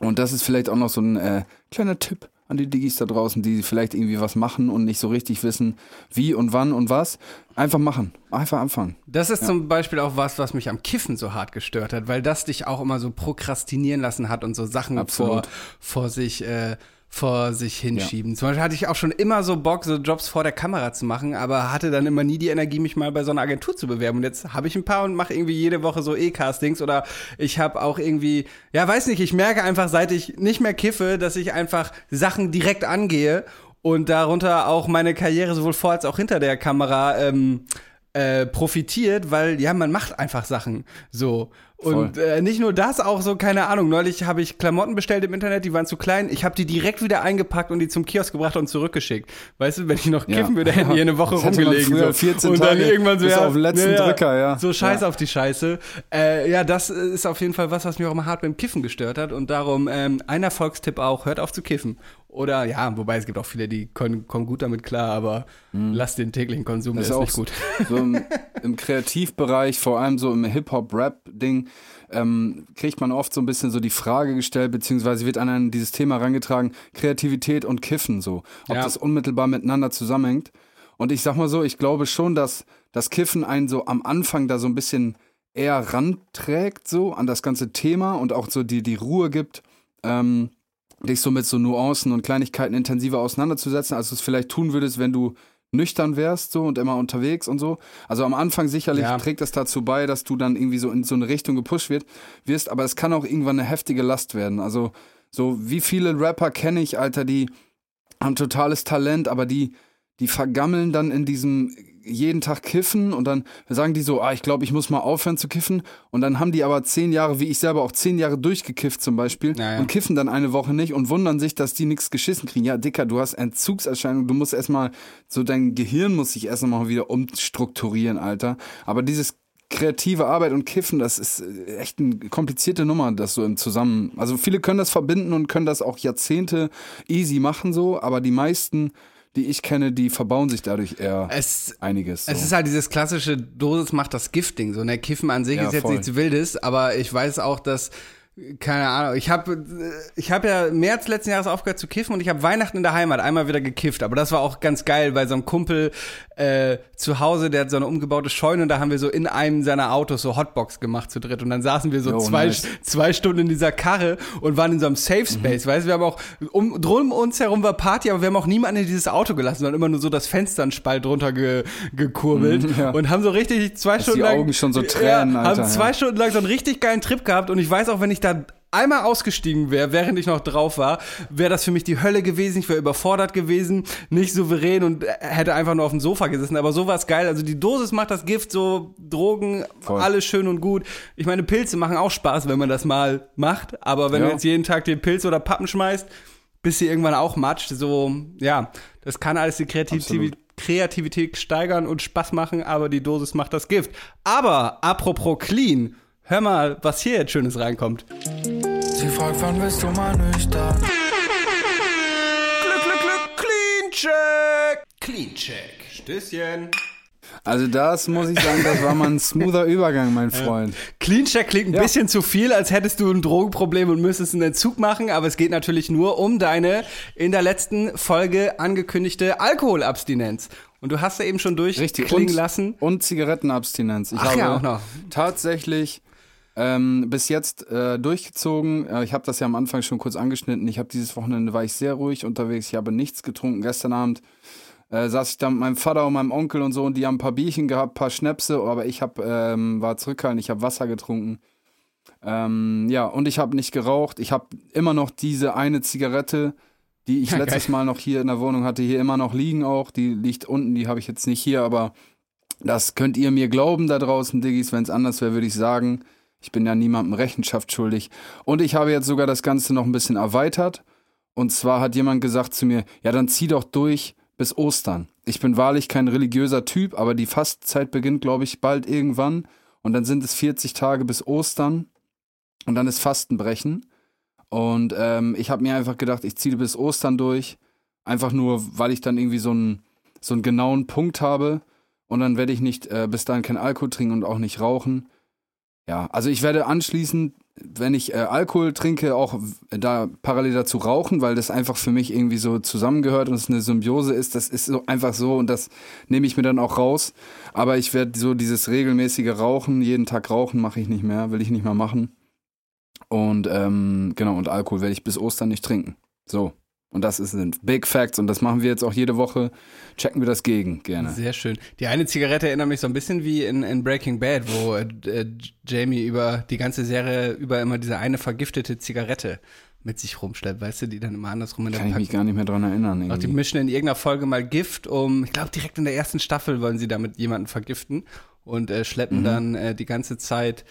Und das ist vielleicht auch noch so ein äh, kleiner Tipp an die Digis da draußen, die vielleicht irgendwie was machen und nicht so richtig wissen, wie und wann und was. Einfach machen. Einfach anfangen. Das ist ja. zum Beispiel auch was, was mich am Kiffen so hart gestört hat, weil das dich auch immer so prokrastinieren lassen hat und so Sachen vor, vor sich äh, vor sich hinschieben. Ja. Zum Beispiel hatte ich auch schon immer so Bock, so Jobs vor der Kamera zu machen, aber hatte dann immer nie die Energie, mich mal bei so einer Agentur zu bewerben. Und jetzt habe ich ein paar und mache irgendwie jede Woche so E-Castings oder ich habe auch irgendwie, ja, weiß nicht, ich merke einfach, seit ich nicht mehr kiffe, dass ich einfach Sachen direkt angehe und darunter auch meine Karriere sowohl vor als auch hinter der Kamera ähm, äh, profitiert, weil ja, man macht einfach Sachen so. Und äh, nicht nur das, auch so, keine Ahnung, neulich habe ich Klamotten bestellt im Internet, die waren zu klein. Ich habe die direkt wieder eingepackt und die zum Kiosk gebracht und zurückgeschickt. Weißt du, wenn ich noch kiffen ja. würde, hätten die eine Woche das rumgelegen. So. 14 und dann Tage irgendwann so, ja, auf letzten ja, Drücker, ja. So scheiß auf die Scheiße. Äh, ja, das ist auf jeden Fall was, was mich auch immer hart beim Kiffen gestört hat. Und darum ähm, ein Erfolgstipp auch, hört auf zu kiffen. Oder ja, wobei es gibt auch viele, die kommen, kommen gut damit klar, aber mhm. lasst den täglichen Konsum, das ist nicht gut. So im, im Kreativbereich, vor allem so im Hip-Hop-Rap-Ding, ähm, kriegt man oft so ein bisschen so die Frage gestellt, beziehungsweise wird an dieses Thema herangetragen, Kreativität und Kiffen so. Ob ja. das unmittelbar miteinander zusammenhängt. Und ich sag mal so, ich glaube schon, dass das Kiffen einen so am Anfang da so ein bisschen eher ranträgt, so an das ganze Thema und auch so die, die Ruhe gibt. Ähm, dich so mit so Nuancen und Kleinigkeiten intensiver auseinanderzusetzen, als du es vielleicht tun würdest, wenn du nüchtern wärst so und immer unterwegs und so. Also am Anfang sicherlich ja. trägt das dazu bei, dass du dann irgendwie so in so eine Richtung gepusht wird, wirst, aber es kann auch irgendwann eine heftige Last werden. Also so wie viele Rapper kenne ich, Alter, die haben totales Talent, aber die die vergammeln dann in diesem jeden Tag kiffen und dann sagen die so, ah, ich glaube, ich muss mal aufhören zu kiffen. Und dann haben die aber zehn Jahre, wie ich selber auch zehn Jahre durchgekifft zum Beispiel naja. und kiffen dann eine Woche nicht und wundern sich, dass die nichts geschissen kriegen. Ja, Dicker, du hast Entzugserscheinungen, du musst erstmal, so dein Gehirn muss sich erstmal wieder umstrukturieren, Alter. Aber dieses kreative Arbeit und Kiffen, das ist äh, echt eine komplizierte Nummer, das so im Zusammen. Also viele können das verbinden und können das auch Jahrzehnte easy machen so, aber die meisten die ich kenne, die verbauen sich dadurch eher es, einiges. So. Es ist halt dieses klassische Dosis macht das Gifting. So, ne, Kiffen an sich ja, ist jetzt voll. nichts Wildes, aber ich weiß auch, dass keine Ahnung. Ich habe ich hab ja März letzten Jahres aufgehört zu kiffen und ich habe Weihnachten in der Heimat einmal wieder gekifft. Aber das war auch ganz geil bei so einem Kumpel äh, zu Hause, der hat so eine umgebaute Scheune und da haben wir so in einem seiner Autos so Hotbox gemacht zu dritt. Und dann saßen wir so Yo, zwei, nice. zwei Stunden in dieser Karre und waren in so einem Safe Space. Mhm. Weißt du, wir haben auch, um, drum uns herum war Party, aber wir haben auch niemanden in dieses Auto gelassen, sondern immer nur so das Fenster einen Spalt drunter ge, gekurbelt mhm, ja. und haben so richtig zwei Dass Stunden die lang. Augen schon so Tränen, ja, Alter, haben zwei ja. Stunden lang so einen richtig geilen Trip gehabt und ich weiß auch, wenn ich da einmal ausgestiegen wäre, während ich noch drauf war, wäre das für mich die Hölle gewesen. Ich wäre überfordert gewesen, nicht souverän und hätte einfach nur auf dem Sofa gesessen. Aber so war es geil. Also die Dosis macht das Gift, so Drogen, Voll. alles schön und gut. Ich meine, Pilze machen auch Spaß, wenn man das mal macht. Aber wenn ja. du jetzt jeden Tag den Pilz oder Pappen schmeißt, bis sie irgendwann auch matscht, so, ja, das kann alles die Kreativität, Kreativität steigern und Spaß machen, aber die Dosis macht das Gift. Aber apropos clean, Hör mal, was hier jetzt Schönes reinkommt. Sie fragt, wann bist du mal nüchtern? Glück, Glück, Glück, Clean Check. Clean Check. Stößchen. Also das muss ich sagen, das war mal ein smoother Übergang, mein Freund. Clean Check klingt ein ja. bisschen zu viel, als hättest du ein Drogenproblem und müsstest einen Entzug machen, aber es geht natürlich nur um deine in der letzten Folge angekündigte Alkoholabstinenz. Und du hast ja eben schon durchklingen lassen. Und Zigarettenabstinenz. Ich Ach habe ja, auch noch. tatsächlich ähm, bis jetzt äh, durchgezogen. Äh, ich habe das ja am Anfang schon kurz angeschnitten. Ich habe dieses Wochenende war ich sehr ruhig unterwegs. Ich habe nichts getrunken. Gestern Abend äh, saß ich da mit meinem Vater und meinem Onkel und so und die haben ein paar Bierchen gehabt, ein paar Schnäpse, aber ich hab, ähm, war zurückhaltend. Ich habe Wasser getrunken. Ähm, ja, und ich habe nicht geraucht. Ich habe immer noch diese eine Zigarette, die ich letztes Mal noch hier in der Wohnung hatte, hier immer noch liegen auch. Die liegt unten, die habe ich jetzt nicht hier, aber das könnt ihr mir glauben da draußen, Diggis. Wenn es anders wäre, würde ich sagen. Ich bin ja niemandem Rechenschaft schuldig. Und ich habe jetzt sogar das Ganze noch ein bisschen erweitert. Und zwar hat jemand gesagt zu mir, ja, dann zieh doch durch bis Ostern. Ich bin wahrlich kein religiöser Typ, aber die Fastzeit beginnt, glaube ich, bald irgendwann. Und dann sind es 40 Tage bis Ostern. Und dann ist Fastenbrechen. Und ähm, ich habe mir einfach gedacht, ich ziehe bis Ostern durch. Einfach nur, weil ich dann irgendwie so einen, so einen genauen Punkt habe. Und dann werde ich nicht äh, bis dahin kein Alkohol trinken und auch nicht rauchen. Ja, also ich werde anschließend, wenn ich äh, Alkohol trinke, auch da parallel dazu rauchen, weil das einfach für mich irgendwie so zusammengehört und es eine Symbiose ist. Das ist so einfach so und das nehme ich mir dann auch raus. Aber ich werde so dieses regelmäßige Rauchen, jeden Tag rauchen, mache ich nicht mehr, will ich nicht mehr machen. Und ähm, genau, und Alkohol werde ich bis Ostern nicht trinken. So. Und das sind Big Facts und das machen wir jetzt auch jede Woche. Checken wir das gegen, gerne. Sehr schön. Die eine Zigarette erinnert mich so ein bisschen wie in, in Breaking Bad, wo äh, Jamie über die ganze Serie über immer diese eine vergiftete Zigarette mit sich rumschleppt, weißt du, die dann immer andersrum in der Kann ich mich gar nicht mehr dran erinnern. Auch die Irgendwie. mischen in irgendeiner Folge mal Gift, um, ich glaube, direkt in der ersten Staffel wollen sie damit jemanden vergiften und äh, schleppen Mhm. dann äh, die ganze Zeit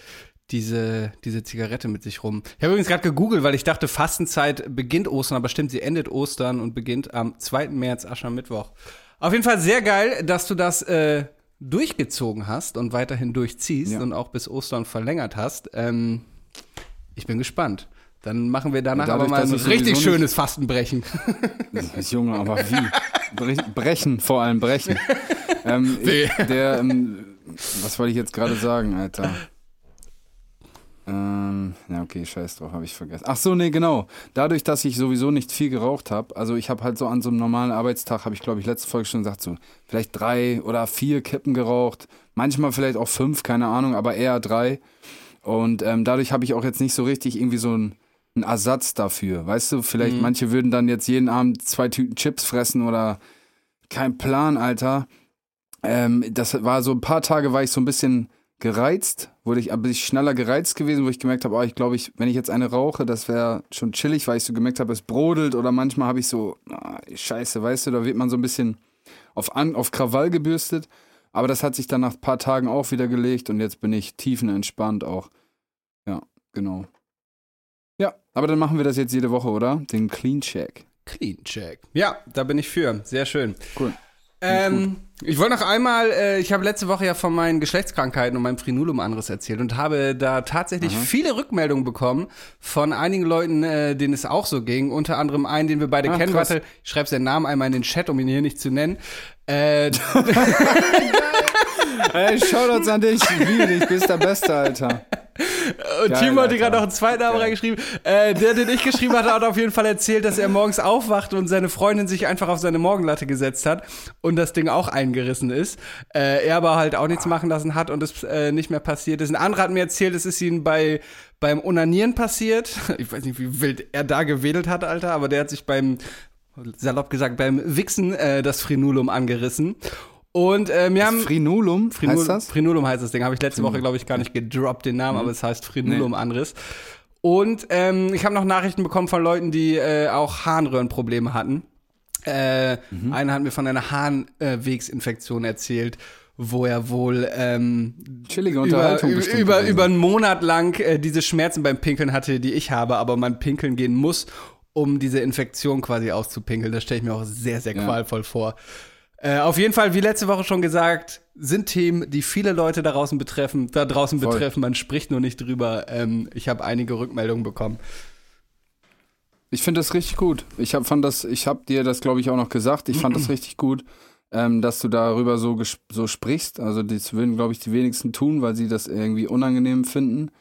diese, diese Zigarette mit sich rum. Ich habe übrigens gerade gegoogelt, weil ich dachte, Fastenzeit beginnt Ostern, aber stimmt, sie endet Ostern und beginnt am 2. März, Aschermittwoch. Auf jeden Fall sehr geil, dass du das äh, durchgezogen hast und weiterhin durchziehst Ja. und auch bis Ostern verlängert hast. Ähm, ich bin gespannt. Dann machen wir danach dadurch, aber mal ein ich richtig schönes Fastenbrechen. Junge, aber wie? Brech, brechen, vor allem brechen. ähm, Weh. der, ähm, was wollte ich jetzt gerade sagen, Alter? Ähm, ja, okay, scheiß drauf, habe ich vergessen. Ach so, nee, genau. Dadurch, dass ich sowieso nicht viel geraucht habe, also ich habe halt so an so einem normalen Arbeitstag, habe ich glaube ich letzte Folge schon gesagt, so vielleicht drei oder vier Kippen geraucht. Manchmal vielleicht auch fünf, keine Ahnung, aber eher drei. Und ähm, dadurch habe ich auch jetzt nicht so richtig irgendwie so ein einen Ersatz dafür. Weißt du, vielleicht manche würden dann jetzt jeden Abend zwei Tüten Chips fressen oder kein Plan, Alter. Ähm, das war so ein paar Tage war ich so ein bisschen gereizt, wurde ich, bin ich schneller gereizt gewesen, wo ich gemerkt habe, oh, ich glaube, ich, wenn ich jetzt eine rauche, das wäre schon chillig, weil ich so gemerkt habe, es brodelt oder manchmal habe ich so, ah, scheiße, weißt du, da wird man so ein bisschen auf, An auf Krawall gebürstet. Aber das hat sich dann nach ein paar Tagen auch wieder gelegt und jetzt bin ich tiefenentspannt auch. Ja, genau. Ja, aber dann machen wir das jetzt jede Woche, oder? Den Clean Check. Clean Check. Ja, da bin ich für. Sehr schön. Cool. Ähm, ich wollte noch einmal, äh, ich habe letzte Woche ja von meinen Geschlechtskrankheiten und meinem Frenulum anderes erzählt und habe da tatsächlich viele Rückmeldungen bekommen von einigen Leuten, äh, denen es auch so ging. Unter anderem einen, den wir beide Ah, kennen. krass. Warte, ich schreibe seinen Namen einmal in den Chat, um ihn hier nicht zu nennen. Äh, Ey, Shoutouts an dich. Ich liebe dich, bist der Beste, Alter. Und Geil, Timo hat dir Alter. gerade noch einen zweiten Namen reingeschrieben. Äh, der, den ich geschrieben hatte, hat auf jeden Fall erzählt, dass er morgens aufwacht und seine Freundin sich einfach auf seine Morgenlatte gesetzt hat und das Ding auch eingerissen ist. Äh, er aber halt auch nichts machen lassen hat und es äh, nicht mehr passiert ist. Ein anderer hat mir erzählt, es ist ihm bei beim Onanieren passiert. Ich weiß nicht, wie wild er da gewedelt hat, Alter, aber der hat sich beim salopp gesagt beim Wichsen äh, das Frenulum angerissen. Und äh, wir haben Frenulum, Frenul heißt das? Frenulum heißt das Ding. Habe ich letzte Woche, glaube ich, gar nicht gedroppt, den Namen, aber es heißt Frenulum-Anriss. Und ähm, ich habe noch Nachrichten bekommen von Leuten, die äh, auch Harnröhrenprobleme hatten. Äh, Einer hat mir von einer Harnwegsinfektion erzählt, wo er wohl ähm, Chillige über, Unterhaltung über, bestimmt über, über einen Monat lang äh, diese Schmerzen beim Pinkeln hatte, die ich habe, aber man pinkeln gehen muss, um diese Infektion quasi auszupinkeln. Das stelle ich mir auch sehr, sehr Ja. qualvoll vor. Äh, auf jeden Fall, wie letzte Woche schon gesagt, sind Themen, die viele Leute da draußen betreffen, da draußen Voll. betreffen. Man spricht nur nicht drüber. Ähm, ich habe einige Rückmeldungen bekommen. Ich finde das richtig gut. Ich hab, fand das, ich habe dir das, glaube ich, auch noch gesagt. Ich fand das richtig gut, ähm, dass du darüber so, so sprichst. Also das würden, glaube ich, die wenigsten tun, weil sie das irgendwie unangenehm finden.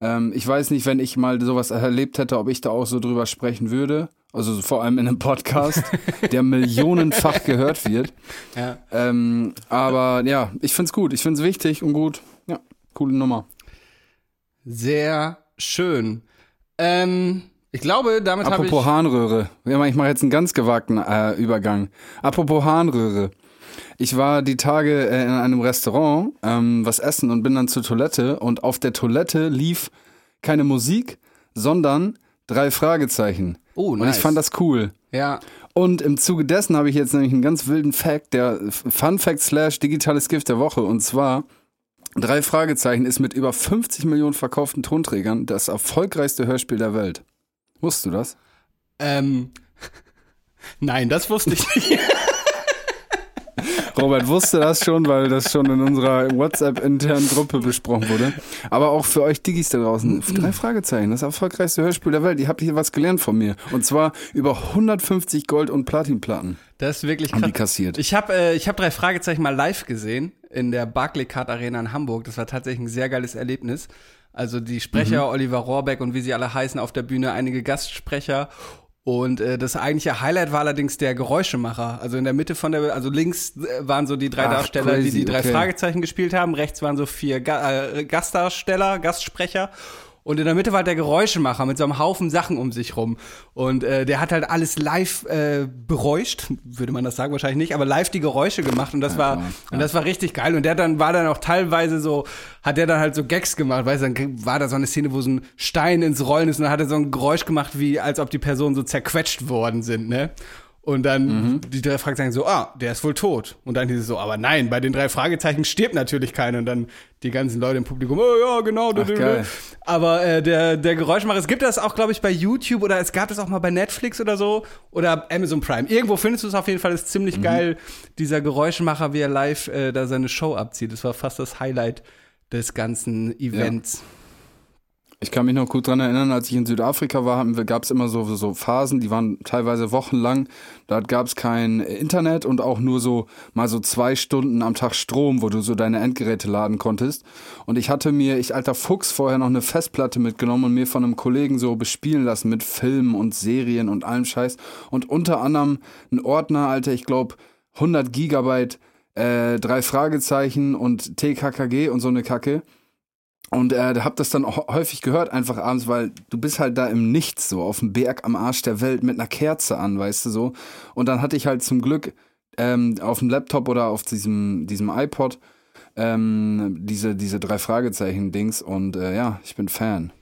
Ähm, ich weiß nicht, wenn ich mal sowas erlebt hätte, ob ich da auch so drüber sprechen würde. Also vor allem in einem Podcast, der millionenfach gehört wird. Ja. Ähm, aber ja, ich find's gut. Ich find's wichtig und gut. Ja, coole Nummer. Sehr schön. Ähm, ich glaube, damit habe ich. Apropos Harnröhre. Ich mache jetzt einen ganz gewagten äh, Übergang. Apropos Harnröhre. Ich war die Tage äh, in einem Restaurant ähm, was essen und bin dann zur Toilette und auf der Toilette lief keine Musik, sondern drei Fragezeichen. Oh, Und nice. ich fand das cool. Ja. Und im Zuge dessen habe ich jetzt nämlich einen ganz wilden Fact, der Fun Fact slash digitales Gift der Woche. Und zwar, drei Fragezeichen ist mit über 50 Millionen verkauften Tonträgern das erfolgreichste Hörspiel der Welt. Wusstest du das? Ähm, nein, das wusste ich nicht. Robert wusste das schon, weil das schon in unserer WhatsApp-internen Gruppe besprochen wurde. Aber auch für euch Diggis da draußen, drei Fragezeichen, das erfolgreichste Hörspiel der Welt. Ihr habt hier was gelernt von mir. Und zwar über 150 Gold- und Platinplatten. Das ist wirklich Haben krass. die kassiert. Ich habe äh, ich hab drei Fragezeichen mal live gesehen in der Barclaycard Arena in Hamburg. Das war tatsächlich ein sehr geiles Erlebnis. Also die Sprecher, Mhm. Oliver Rohrbeck und wie sie alle heißen auf der Bühne, einige Gastsprecher. Und äh, das eigentliche Highlight war allerdings der Geräuschemacher. Also in der Mitte von der, also links äh, waren so die drei Ach, Darsteller, die crazy, die drei okay. Fragezeichen gespielt haben. Rechts waren so vier Ga äh, Gastdarsteller, Gastsprecher. Und in der Mitte war der Geräuschemacher mit so einem Haufen Sachen um sich rum. Und äh, der hat halt alles live äh, beräuscht, würde man das sagen, wahrscheinlich nicht, aber live die Geräusche gemacht und das war und das war richtig geil. Und der dann war dann auch teilweise so, hat der dann halt so Gags gemacht, weißt du, dann war da so eine Szene, wo so ein Stein ins Rollen ist und dann hat er so ein Geräusch gemacht, wie als ob die Personen so zerquetscht worden sind, ne? Und dann die drei Fragezeichen so, ah, der ist wohl tot. Und dann hieß es so, aber nein, bei den drei Fragezeichen stirbt natürlich keiner. Und dann die ganzen Leute im Publikum, oh ja, genau. Ach, geil. Aber äh, der, der Geräuschmacher, es gibt das auch, glaube ich, bei YouTube oder es gab das auch mal bei Netflix oder so oder Amazon Prime. Irgendwo findest du es auf jeden Fall, ist ziemlich geil, dieser Geräuschmacher, wie er live äh, da seine Show abzieht. Das war fast das Highlight des ganzen Events. Ich kann mich noch gut dran erinnern, als ich in Südafrika war, gab es immer so, so Phasen, die waren teilweise wochenlang. Da gab es kein Internet und auch nur so mal so zwei Stunden am Tag Strom, wo du so deine Endgeräte laden konntest. Und ich hatte mir, ich alter Fuchs, vorher noch eine Festplatte mitgenommen und mir von einem Kollegen so bespielen lassen mit Filmen und Serien und allem Scheiß. Und unter anderem ein Ordner, Alter, ich glaube 100 Gigabyte, äh, drei Fragezeichen und TKKG und so eine Kacke. Und äh, hab das dann auch häufig gehört, einfach abends, weil du bist halt da im Nichts, so auf dem Berg am Arsch der Welt mit einer Kerze an, weißt du so. Und dann hatte ich halt zum Glück ähm, auf dem Laptop oder auf diesem, diesem iPod ähm, diese, diese drei Fragezeichen-Dings und äh, ja, ich bin Fan.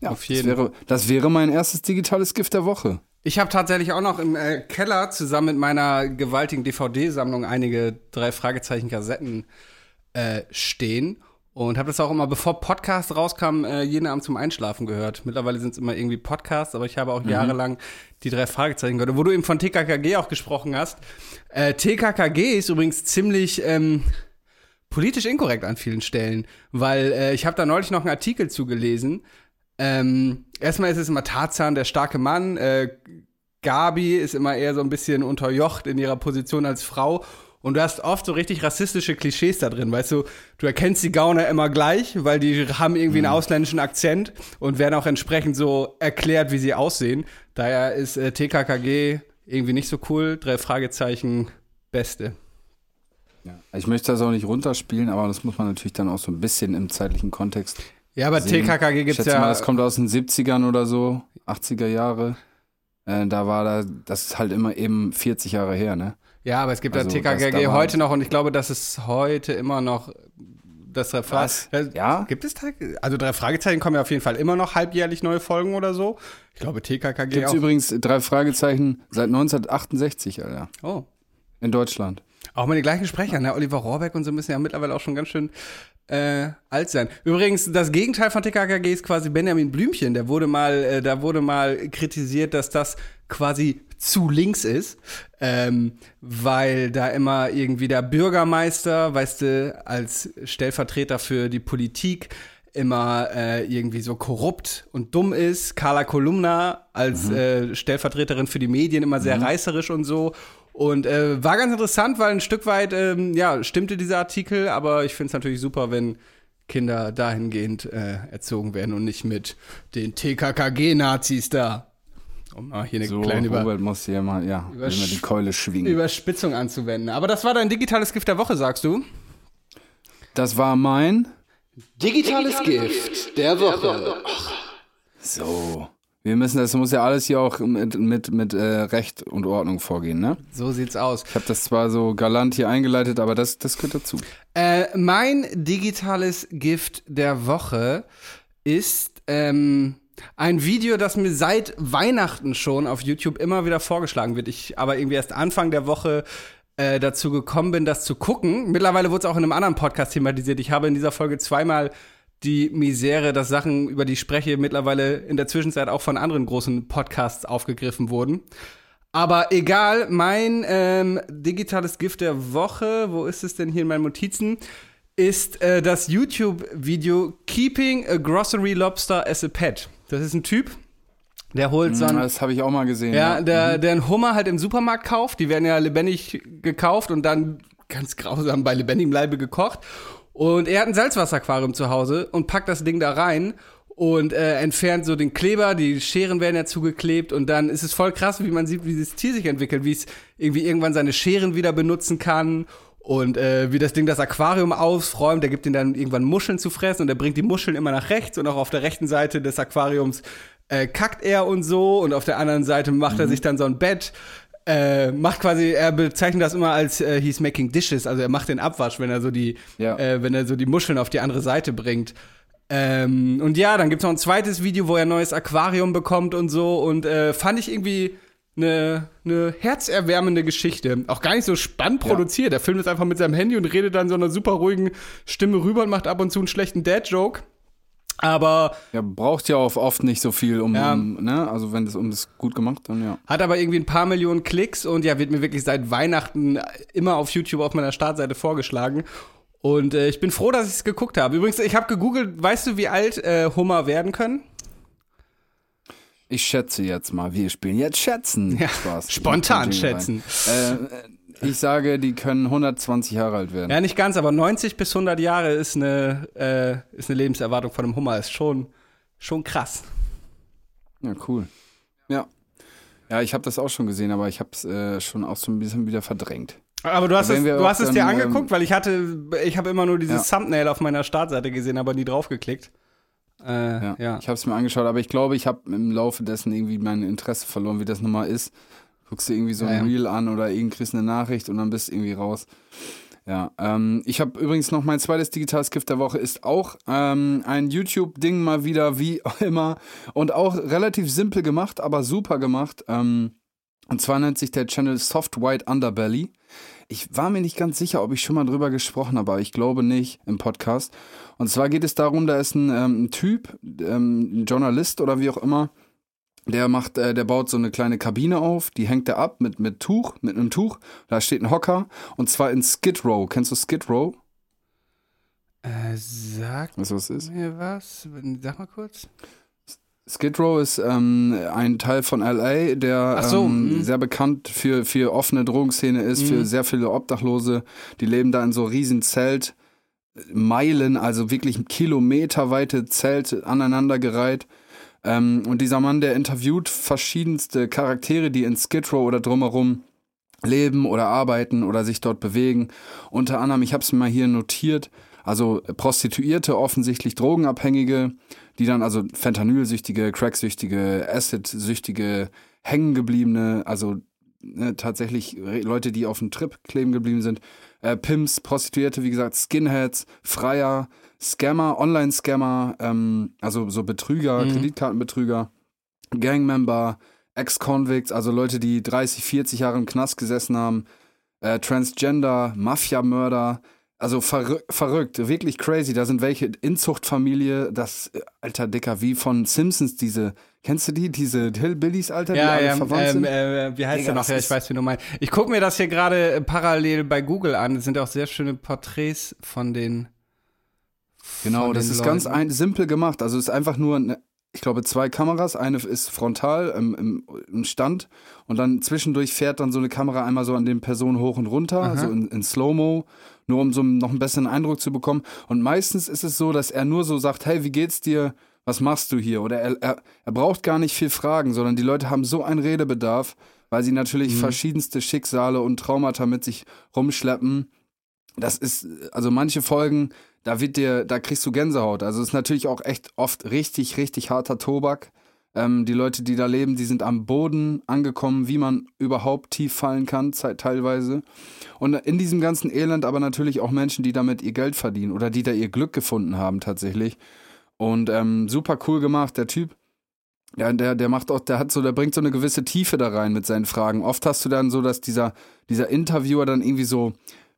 Ja, Auf jeden. Das wäre, das wäre mein erstes digitales Gift der Woche. Ich habe tatsächlich auch noch im äh, Keller zusammen mit meiner gewaltigen DVD-Sammlung einige drei Fragezeichen-Kassetten äh, stehen. Und habe das auch immer, bevor Podcast rauskam, äh, jeden Abend zum Einschlafen gehört. Mittlerweile sind es immer irgendwie Podcasts, aber ich habe auch jahrelang die drei Fragezeichen gehört. Wo du eben von TKKG auch gesprochen hast. Äh, TKKG ist übrigens ziemlich ähm, politisch inkorrekt an vielen Stellen, weil äh, ich habe da neulich noch einen Artikel zugelesen. Ähm, erstmal ist es immer Tarzan, der starke Mann. Äh, Gabi ist immer eher so ein bisschen unterjocht in ihrer Position als Frau. Und du hast oft so richtig rassistische Klischees da drin, weißt du, du erkennst die Gauner immer gleich, weil die haben irgendwie einen ausländischen Akzent und werden auch entsprechend so erklärt, wie sie aussehen. Daher ist äh, TKKG irgendwie nicht so cool. Drei Fragezeichen, beste. Ja. Ich möchte das auch nicht runterspielen, aber das muss man natürlich dann auch so ein bisschen im zeitlichen Kontext Ja, aber sehen. TKKG gibt's schätze ja. mal, das kommt aus den 70ern oder so, 80er Jahre. Äh, da war da, das ist halt immer eben 40 Jahre her, ne? Ja, aber es gibt Also, ja TKKG heute noch und ich glaube, dass es heute immer noch das drei Fra- Was? Äh, Ja? Gibt es also drei Fragezeichen kommen ja auf jeden Fall immer noch halbjährlich neue Folgen oder so. Ich glaube TKKG Gibt es auch. übrigens drei Fragezeichen seit 1968, Alter. Oh. In Deutschland. Auch mal die gleichen Sprecher, ne? Oliver Rohrbeck und so müssen ja mittlerweile auch schon ganz schön äh, alt sein. Übrigens, das Gegenteil von TKKG ist quasi Benjamin Blümchen. Der wurde mal, äh, da wurde mal kritisiert, dass das quasi zu links ist, ähm, weil da immer irgendwie der Bürgermeister, weißt du, als Stellvertreter für die Politik immer äh, irgendwie so korrupt und dumm ist. Carla Kolumna als äh, Stellvertreterin für die Medien immer sehr reißerisch und so. Und äh, war ganz interessant, weil ein Stück weit, ähm, ja, stimmte dieser Artikel, aber ich finde es natürlich super, wenn Kinder dahingehend äh, erzogen werden und nicht mit den TKKG-Nazis da. Um mal hier eine So, kleine Über Robert muss hier mal, ja, immer Übersch- die Keule schwingen. Überspitzung anzuwenden. Aber das war dein digitales Gift der Woche, sagst du? das war mein. Digitales Gift der Woche. So. Wir müssen, das muss ja alles hier auch mit, mit, mit äh, Recht und Ordnung vorgehen, ne? So sieht's aus. Ich habe das zwar so galant hier eingeleitet, aber das, das gehört dazu. Äh, mein digitales Gift der Woche ist ähm, ein Video, das mir seit Weihnachten schon auf YouTube immer wieder vorgeschlagen wird. Ich aber irgendwie erst Anfang der Woche äh, dazu gekommen bin, das zu gucken. Mittlerweile wurde es auch in einem anderen Podcast thematisiert. Ich habe in dieser Folge zweimal die Misere, dass Sachen, über die ich spreche, mittlerweile in der Zwischenzeit auch von anderen großen Podcasts aufgegriffen wurden. Aber egal, mein ähm, digitales Gift der Woche, wo ist es denn hier in meinen Notizen, ist äh, das YouTube-Video Keeping a Grocery Lobster as a Pet. Das ist ein Typ, der holt so ein, Das habe ich auch mal gesehen. ja, der, der einen Hummer halt im Supermarkt kauft. Die werden ja lebendig gekauft und dann ganz grausam bei lebendigem Leibe gekocht. Und er hat ein Salzwasseraquarium zu Hause und packt das Ding da rein und äh, entfernt so den Kleber, die Scheren werden ja zugeklebt und dann ist es voll krass, wie man sieht, wie dieses Tier sich entwickelt, wie es irgendwie irgendwann seine Scheren wieder benutzen kann und äh, wie das Ding das Aquarium aufräumt. Der gibt ihm dann irgendwann Muscheln zu fressen und er bringt die Muscheln immer nach rechts und auch auf der rechten Seite des Aquariums äh, kackt er und so und auf der anderen Seite macht er sich dann so ein Bett. Äh, macht quasi, er bezeichnet das immer als äh, he's making dishes, also er macht den Abwasch, wenn er so die, Ja. äh, wenn er so die Muscheln auf die andere Seite bringt. Ähm, und ja, dann gibt's noch ein zweites Video, wo er ein neues Aquarium bekommt und so. Und äh, fand ich irgendwie eine ne herzerwärmende Geschichte. Auch gar nicht so spannend produziert. Der filmt es einfach mit seinem Handy und redet dann so einer super ruhigen Stimme rüber und macht ab und zu einen schlechten Dad-Joke. Aber Ja, braucht ja auch oft nicht so viel, um, Ja. um ne? Also wenn das um das gut gemacht, dann ja. hat aber irgendwie ein paar Millionen Klicks und ja, wird mir wirklich seit Weihnachten immer auf YouTube auf meiner Startseite vorgeschlagen. Und äh, ich bin froh, dass ich es geguckt habe. Übrigens, ich habe gegoogelt, weißt du, wie alt äh, Hummer werden können? Ich schätze jetzt mal, wir spielen jetzt Schätzen. Ja, Spaß. spontan schätzen. Äh, ich sage, die können 120 Jahre alt werden. Ja, nicht ganz, aber 90 bis 100 Jahre ist eine, äh, ist eine Lebenserwartung von einem Hummer. Ist schon, schon krass. Ja, cool. Ja. Ja, ich habe das auch schon gesehen, aber ich habe es äh, schon auch so ein bisschen wieder verdrängt. Aber du hast, es, du hast es dir ähm, angeguckt, weil ich hatte, ich habe immer nur dieses Ja. Thumbnail auf meiner Startseite gesehen, aber nie draufgeklickt. Äh, Ja. ja. Ich habe es mir angeschaut, aber ich glaube, ich habe im Laufe dessen irgendwie mein Interesse verloren, wie das nochmal ist. Guckst du irgendwie so ein ja. Reel an oder irgendwie kriegst eine Nachricht und dann bist du irgendwie raus. Ja, ähm, ich habe übrigens noch mein zweites digitales Gift der Woche ist auch ähm, ein YouTube-Ding mal wieder, wie immer. Und auch relativ simpel gemacht, aber super gemacht. Ähm, und zwar nennt sich der Channel Soft White Underbelly. Ich war mir nicht ganz sicher, ob ich schon mal drüber gesprochen habe, aber ich glaube nicht im Podcast. Und zwar geht es darum, da ist ein, ähm, ein Typ, ähm, ein Journalist oder wie auch immer, der macht, äh, der baut so eine kleine Kabine auf, die hängt er ab mit, mit Tuch, mit einem Tuch. Da steht ein Hocker und zwar in Skid Row. Kennst du Skid Row? Äh, sag Weißt du, was das ist? mir was. Sag mal kurz. Skid Row ist ähm, ein Teil von LA, der so, ähm, mhm. sehr bekannt für, für offene Drogenszene ist, Mhm. für sehr viele Obdachlose. Die leben da in so riesen Zelt, Meilen, also wirklich kilometerweite Zelte aneinandergereiht. Ähm, und dieser Mann, der interviewt verschiedenste Charaktere, die in Skid Row oder drumherum leben oder arbeiten oder sich dort bewegen. Unter anderem, ich habe es mal hier notiert, also Prostituierte, offensichtlich Drogenabhängige, die dann also Fentanylsüchtige, Cracksüchtige, Acid-Süchtige, hängengebliebene, also ne, tatsächlich Leute, die auf dem Trip kleben geblieben sind, äh, Pimps, Prostituierte, wie gesagt, Skinheads, Freier, Scammer, Online-Scammer, ähm, also so Betrüger, Mhm. Kreditkartenbetrüger, Gangmember, Ex-Convicts, also Leute, die 30, 40 Jahre im Knast gesessen haben, äh, Transgender, Mafia-Mörder, also verrü verrückt, wirklich crazy. Da sind welche Inzuchtfamilie, das, äh, alter Dicker, wie von Simpsons, diese, kennst du die, diese Hillbillies, Alter, die Ja, alle ja, verwandt ähm, sind? äh, wie heißt Digga, der noch? das Ja, ich weiß, wie du meinst. Ich gucke mir das hier gerade äh, parallel bei Google an. Es sind auch sehr schöne Porträts von den. Genau, von das den ist ganz Leuten. ein, simpel gemacht. Also es ist einfach nur, eine, ich glaube, zwei Kameras. Eine ist frontal im, im, im Stand und dann zwischendurch fährt dann so eine Kamera einmal so an den Personen hoch und runter, Aha. so in, in Slow-Mo, nur um so noch einen besseren Eindruck zu bekommen. Und meistens ist es so, dass er nur so sagt, hey, wie geht's dir? Was machst du hier? Oder er, er, er braucht gar nicht viel Fragen, sondern die Leute haben so einen Redebedarf, weil sie natürlich Mhm. verschiedenste Schicksale und Traumata mit sich rumschleppen. Das ist, also manche Folgen, da wird dir, da kriegst du Gänsehaut. Also es ist natürlich auch echt oft richtig, richtig harter Tobak. Ähm, die Leute, die da leben, die sind am Boden angekommen, wie man überhaupt tief fallen kann, teilweise. Und in diesem ganzen Elend aber natürlich auch Menschen, die damit ihr Geld verdienen oder die da ihr Glück gefunden haben tatsächlich. Und ähm, super cool gemacht, der Typ. Ja, der, der macht auch, der hat so, der bringt so eine gewisse Tiefe da rein mit seinen Fragen. Oft hast du dann so, dass dieser, dieser Interviewer dann irgendwie so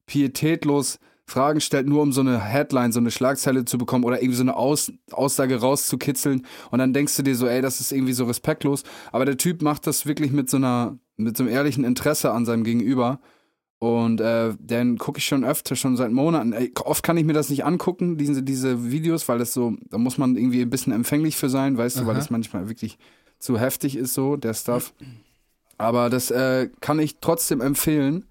pietätlos Fragen stellt, nur um so eine Headline, so eine Schlagzeile zu bekommen oder irgendwie so eine Aus Aussage rauszukitzeln. Und dann denkst du dir so, ey, das ist irgendwie so respektlos. Aber der Typ macht das wirklich mit so einer, mit so einem ehrlichen Interesse an seinem Gegenüber. Und äh, den gucke ich schon öfter, schon seit Monaten. Ey, oft kann ich mir das nicht angucken, diese, diese Videos, weil das so, da muss man irgendwie ein bisschen empfänglich für sein, weißt du, weil Aha. das manchmal wirklich zu heftig ist, so, der Stuff. Aber das äh, kann ich trotzdem empfehlen.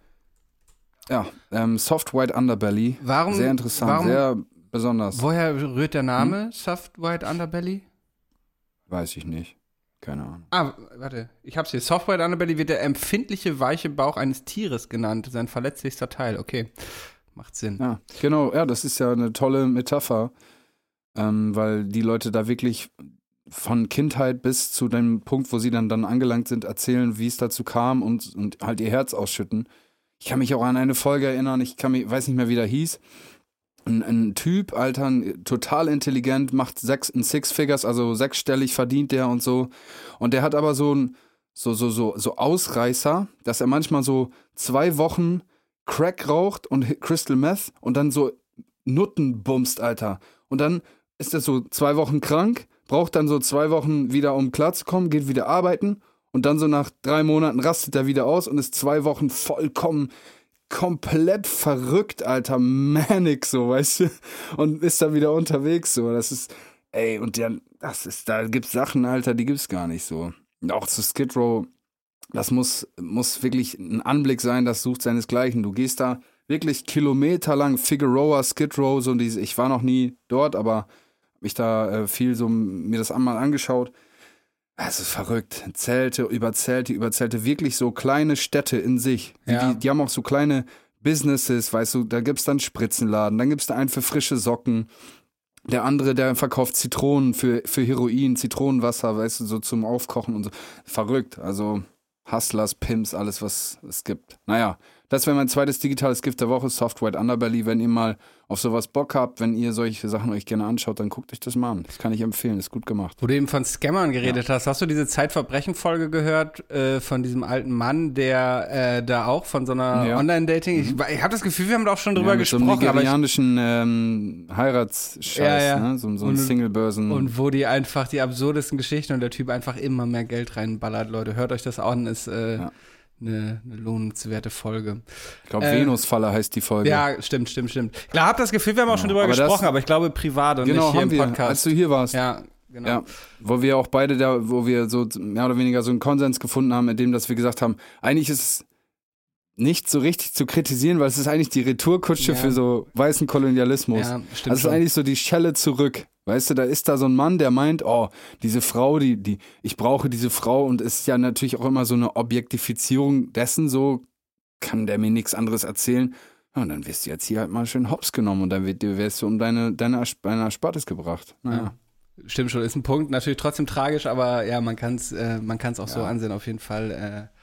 Ja, ähm, Soft White Underbelly. Warum- Sehr interessant, warum- sehr besonders. Woher rührt der Hm? Name Soft White Underbelly? Weiß ich nicht. Keine Ahnung. Ah, warte, ich hab's hier. Soft White Underbelly wird der empfindliche, weiche Bauch eines Tieres genannt. Sein verletzlichster Teil. Okay, macht Sinn. Ja, genau, ja, das ist ja eine tolle Metapher, ähm, weil die Leute da wirklich von Kindheit bis zu dem Punkt, wo sie dann, dann angelangt sind, erzählen, wie es dazu kam und, und halt ihr Herz ausschütten. Ich kann mich auch an eine Folge erinnern, ich kann mich, weiß nicht mehr, wie der hieß. Ein, ein Typ, Alter, total intelligent, macht sechs, ein Six Figures, also sechsstellig verdient der und so. Und der hat aber so ein, so, so, so, so Ausreißer, dass er manchmal so zwei Wochen Crack raucht und Crystal Meth und dann so Nutten bumst, Alter. Und dann ist er so zwei Wochen krank, braucht dann so zwei Wochen wieder, um klarzukommen, geht wieder arbeiten und dann so nach drei Monaten rastet er wieder aus und ist zwei Wochen vollkommen komplett verrückt, Alter, manic so, weißt du? Und ist dann wieder unterwegs so. Das ist, ey, und der, das ist, da gibt's Sachen, Alter, die gibt's gar nicht so. Und auch zu Skid Row, das muss, muss wirklich ein Anblick sein, das sucht seinesgleichen. Du gehst da wirklich kilometerlang Figueroa, Skid Row, so diese, ich war noch nie dort, aber mich da äh, viel so mir das einmal angeschaut. Es ist verrückt. Zelte über Zelte über Zelte, wirklich so kleine Städte in sich. Die, Ja. die, die haben auch so kleine Businesses, weißt du, da gibt's dann Spritzenladen, dann gibt's da einen für frische Socken. Der andere, der verkauft Zitronen für, für Heroin, Zitronenwasser, weißt du, so zum Aufkochen und so. Verrückt. Also Hustlers, Pimps, alles, was es gibt. Naja, das wäre mein zweites digitales Gift der Woche, Soft White Underbelly. Wenn ihr mal auf sowas Bock habt, wenn ihr solche Sachen euch gerne anschaut, dann guckt euch das mal an. Das kann ich empfehlen, ist gut gemacht. Wo du eben von Scammern geredet hast, hast du diese Zeitverbrechen-Folge gehört äh, von diesem alten Mann, der äh, da auch von so einer Ja. Online-Dating, ich, ich habe das Gefühl, wir haben da auch schon drüber ja, mit so einem gesprochen, aber ich, nigerianischen ähm, Heiratsscheiß, Ja, ja. Ne? so, so ein Singlebörsen. und wo die einfach die absurdesten Geschichten und der Typ einfach immer mehr Geld reinballert, Leute, hört euch das an, ist äh, Ja. Eine, eine lohnenswerte Folge. ich glaube, äh, Venusfalle heißt die Folge. Ja, stimmt, stimmt, stimmt. Klar, hab das Gefühl, wir haben auch schon drüber aber das- gesprochen, aber ich glaube privat und genau, nicht hier im wir, Podcast. als du hier warst. ja, genau. Ja, wo wir auch beide da, wo wir so mehr oder weniger so einen Konsens gefunden haben, in dem, dass wir gesagt haben, eigentlich ist es nicht so richtig zu kritisieren, weil es ist eigentlich die Retourkutsche Ja. für so weißen Kolonialismus. Ja, stimmt also es ist eigentlich so die Schelle zurück. Weißt du, da ist da so ein Mann, der meint, oh, diese Frau, die, die, ich brauche diese Frau und es ist ja natürlich auch immer so eine Objektifizierung dessen, so kann der mir nichts anderes erzählen. Ja, und dann wirst du jetzt hier halt mal schön hops genommen und dann wirst du um deine, deine, deine Erspartes gebracht. Naja. Stimmt schon, ist ein Punkt, natürlich trotzdem tragisch, aber ja, man kann es äh, man kann's auch so Ja. ansehen, auf jeden Fall. Äh.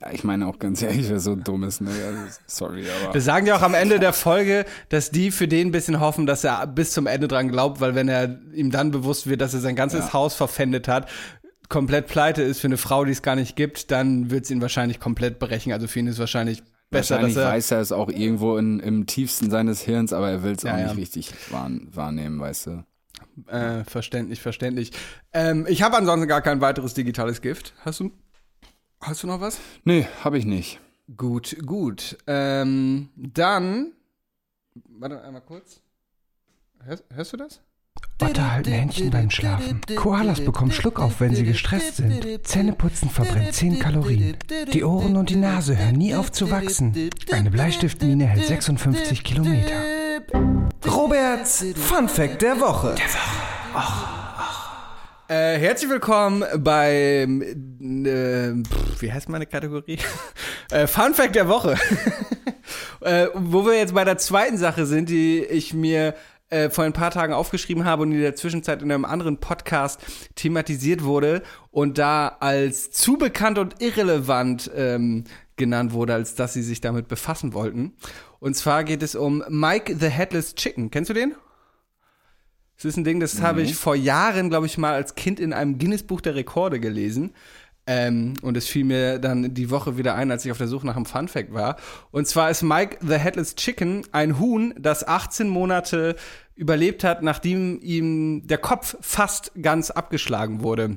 Ja, ich meine auch ganz ehrlich, wer so dumm ist, ne? Also, sorry, aber. Wir sagen ja auch am Ende der Folge, dass die für den ein bisschen hoffen, dass er bis zum Ende dran glaubt, weil wenn er ihm dann bewusst wird, dass er sein ganzes Ja. Haus verpfändet hat, komplett pleite ist für eine Frau, die es gar nicht gibt, dann wird es ihn wahrscheinlich komplett brechen. Also für ihn ist wahrscheinlich besser, Wahrscheinlich dass er. weiß er es auch irgendwo in, im tiefsten seines Hirns, aber er will es Ja, auch nicht richtig wahrn, wahrnehmen, weißt du. Äh, verständlich, verständlich. Ähm, ich habe ansonsten gar kein weiteres digitales Gift. Hast du, hast du noch was? Nee, hab ich nicht. Gut, gut. Ähm, dann. Warte einmal kurz. Hörst, hörst du das? Otter halten Händchen beim Schlafen. Koalas bekommen Schluck auf, wenn sie gestresst sind. Zähneputzen verbrennt 10 Kalorien. Die Ohren und die Nase hören nie auf zu wachsen. Eine Bleistiftmine hält 56 Kilometer. Roberts Fun Fact der Woche. Äh, herzlich willkommen beim. Äh, pff, wie heißt meine Kategorie? äh, Fun Fact der Woche. äh, wo wir jetzt bei der zweiten Sache sind, die ich mir äh, vor ein paar Tagen aufgeschrieben habe und in der Zwischenzeit in einem anderen Podcast thematisiert wurde und da als zu bekannt und irrelevant ähm, genannt wurde, als dass sie sich damit befassen wollten. Und zwar geht es um Mike the Headless Chicken. Kennst du den? Das ist ein Ding, das habe ich vor Jahren, glaube ich, mal als Kind in einem Guinness-Buch der Rekorde gelesen. Ähm, und es fiel mir dann die Woche wieder ein, als ich auf der Suche nach einem Funfact war. Und zwar ist Mike the Headless Chicken ein Huhn, das 18 Monate überlebt hat, nachdem ihm der Kopf fast ganz abgeschlagen wurde.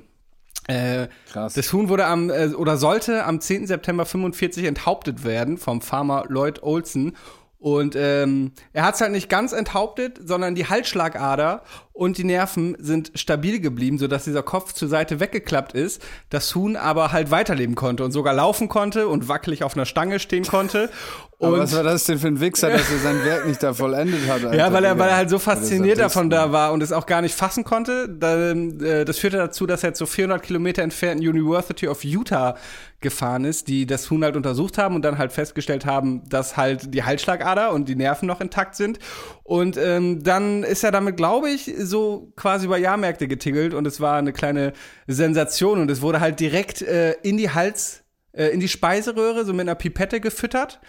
Äh, Krass. das Huhn wurde am äh, oder sollte am 10. September 45 enthauptet werden vom Farmer Lloyd Olson. Und ähm, er hat es halt nicht ganz enthauptet, sondern die Halsschlagader und die Nerven sind stabil geblieben, sodass dieser Kopf zur Seite weggeklappt ist. Das Huhn aber halt weiterleben konnte und sogar laufen konnte und wackelig auf einer Stange stehen konnte. Und was war das denn für ein Wichser, dass er sein Werk nicht da vollendet hat? Alter, ja, weil er, weil er halt so er fasziniert davon da war und es auch gar nicht fassen konnte. Äh, das führte dazu, dass er jetzt so 400 Kilometer entfernt in University of Utah gefahren ist, die das Huhn halt untersucht haben und dann halt festgestellt haben, dass halt die Halsschlagader und die Nerven noch intakt sind. Und ähm, dann ist er damit, glaube ich, so quasi über Jahrmärkte getingelt und es war eine kleine Sensation und es wurde halt direkt äh, in die Hals, äh, in die Speiseröhre, so mit einer Pipette gefüttert.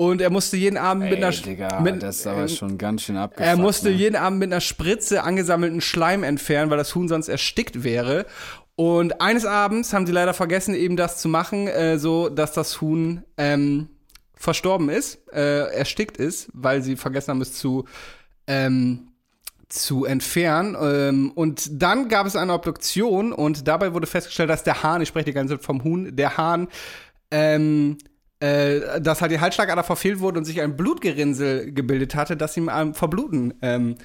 Und er musste jeden Abend mit einer Ey, Digga, mit, das ist aber ähm, schon ganz schön abgefuckt. er musste ne? jeden Abend mit einer Spritze angesammelten Schleim entfernen, weil das Huhn sonst erstickt wäre. Und eines Abends haben sie leider vergessen, eben das zu machen, äh, so dass das Huhn ähm, verstorben ist, äh, erstickt ist, weil sie vergessen haben, es zu ähm, zu entfernen. Ähm, und dann gab es eine Obduktion und dabei wurde festgestellt, dass der Hahn, ich spreche die ganze Zeit vom Huhn, der Hahn, ähm, äh, dass halt die Halsschlagader verfehlt wurde und sich ein Blutgerinnsel gebildet hatte, das ihm am Verbluten ähm,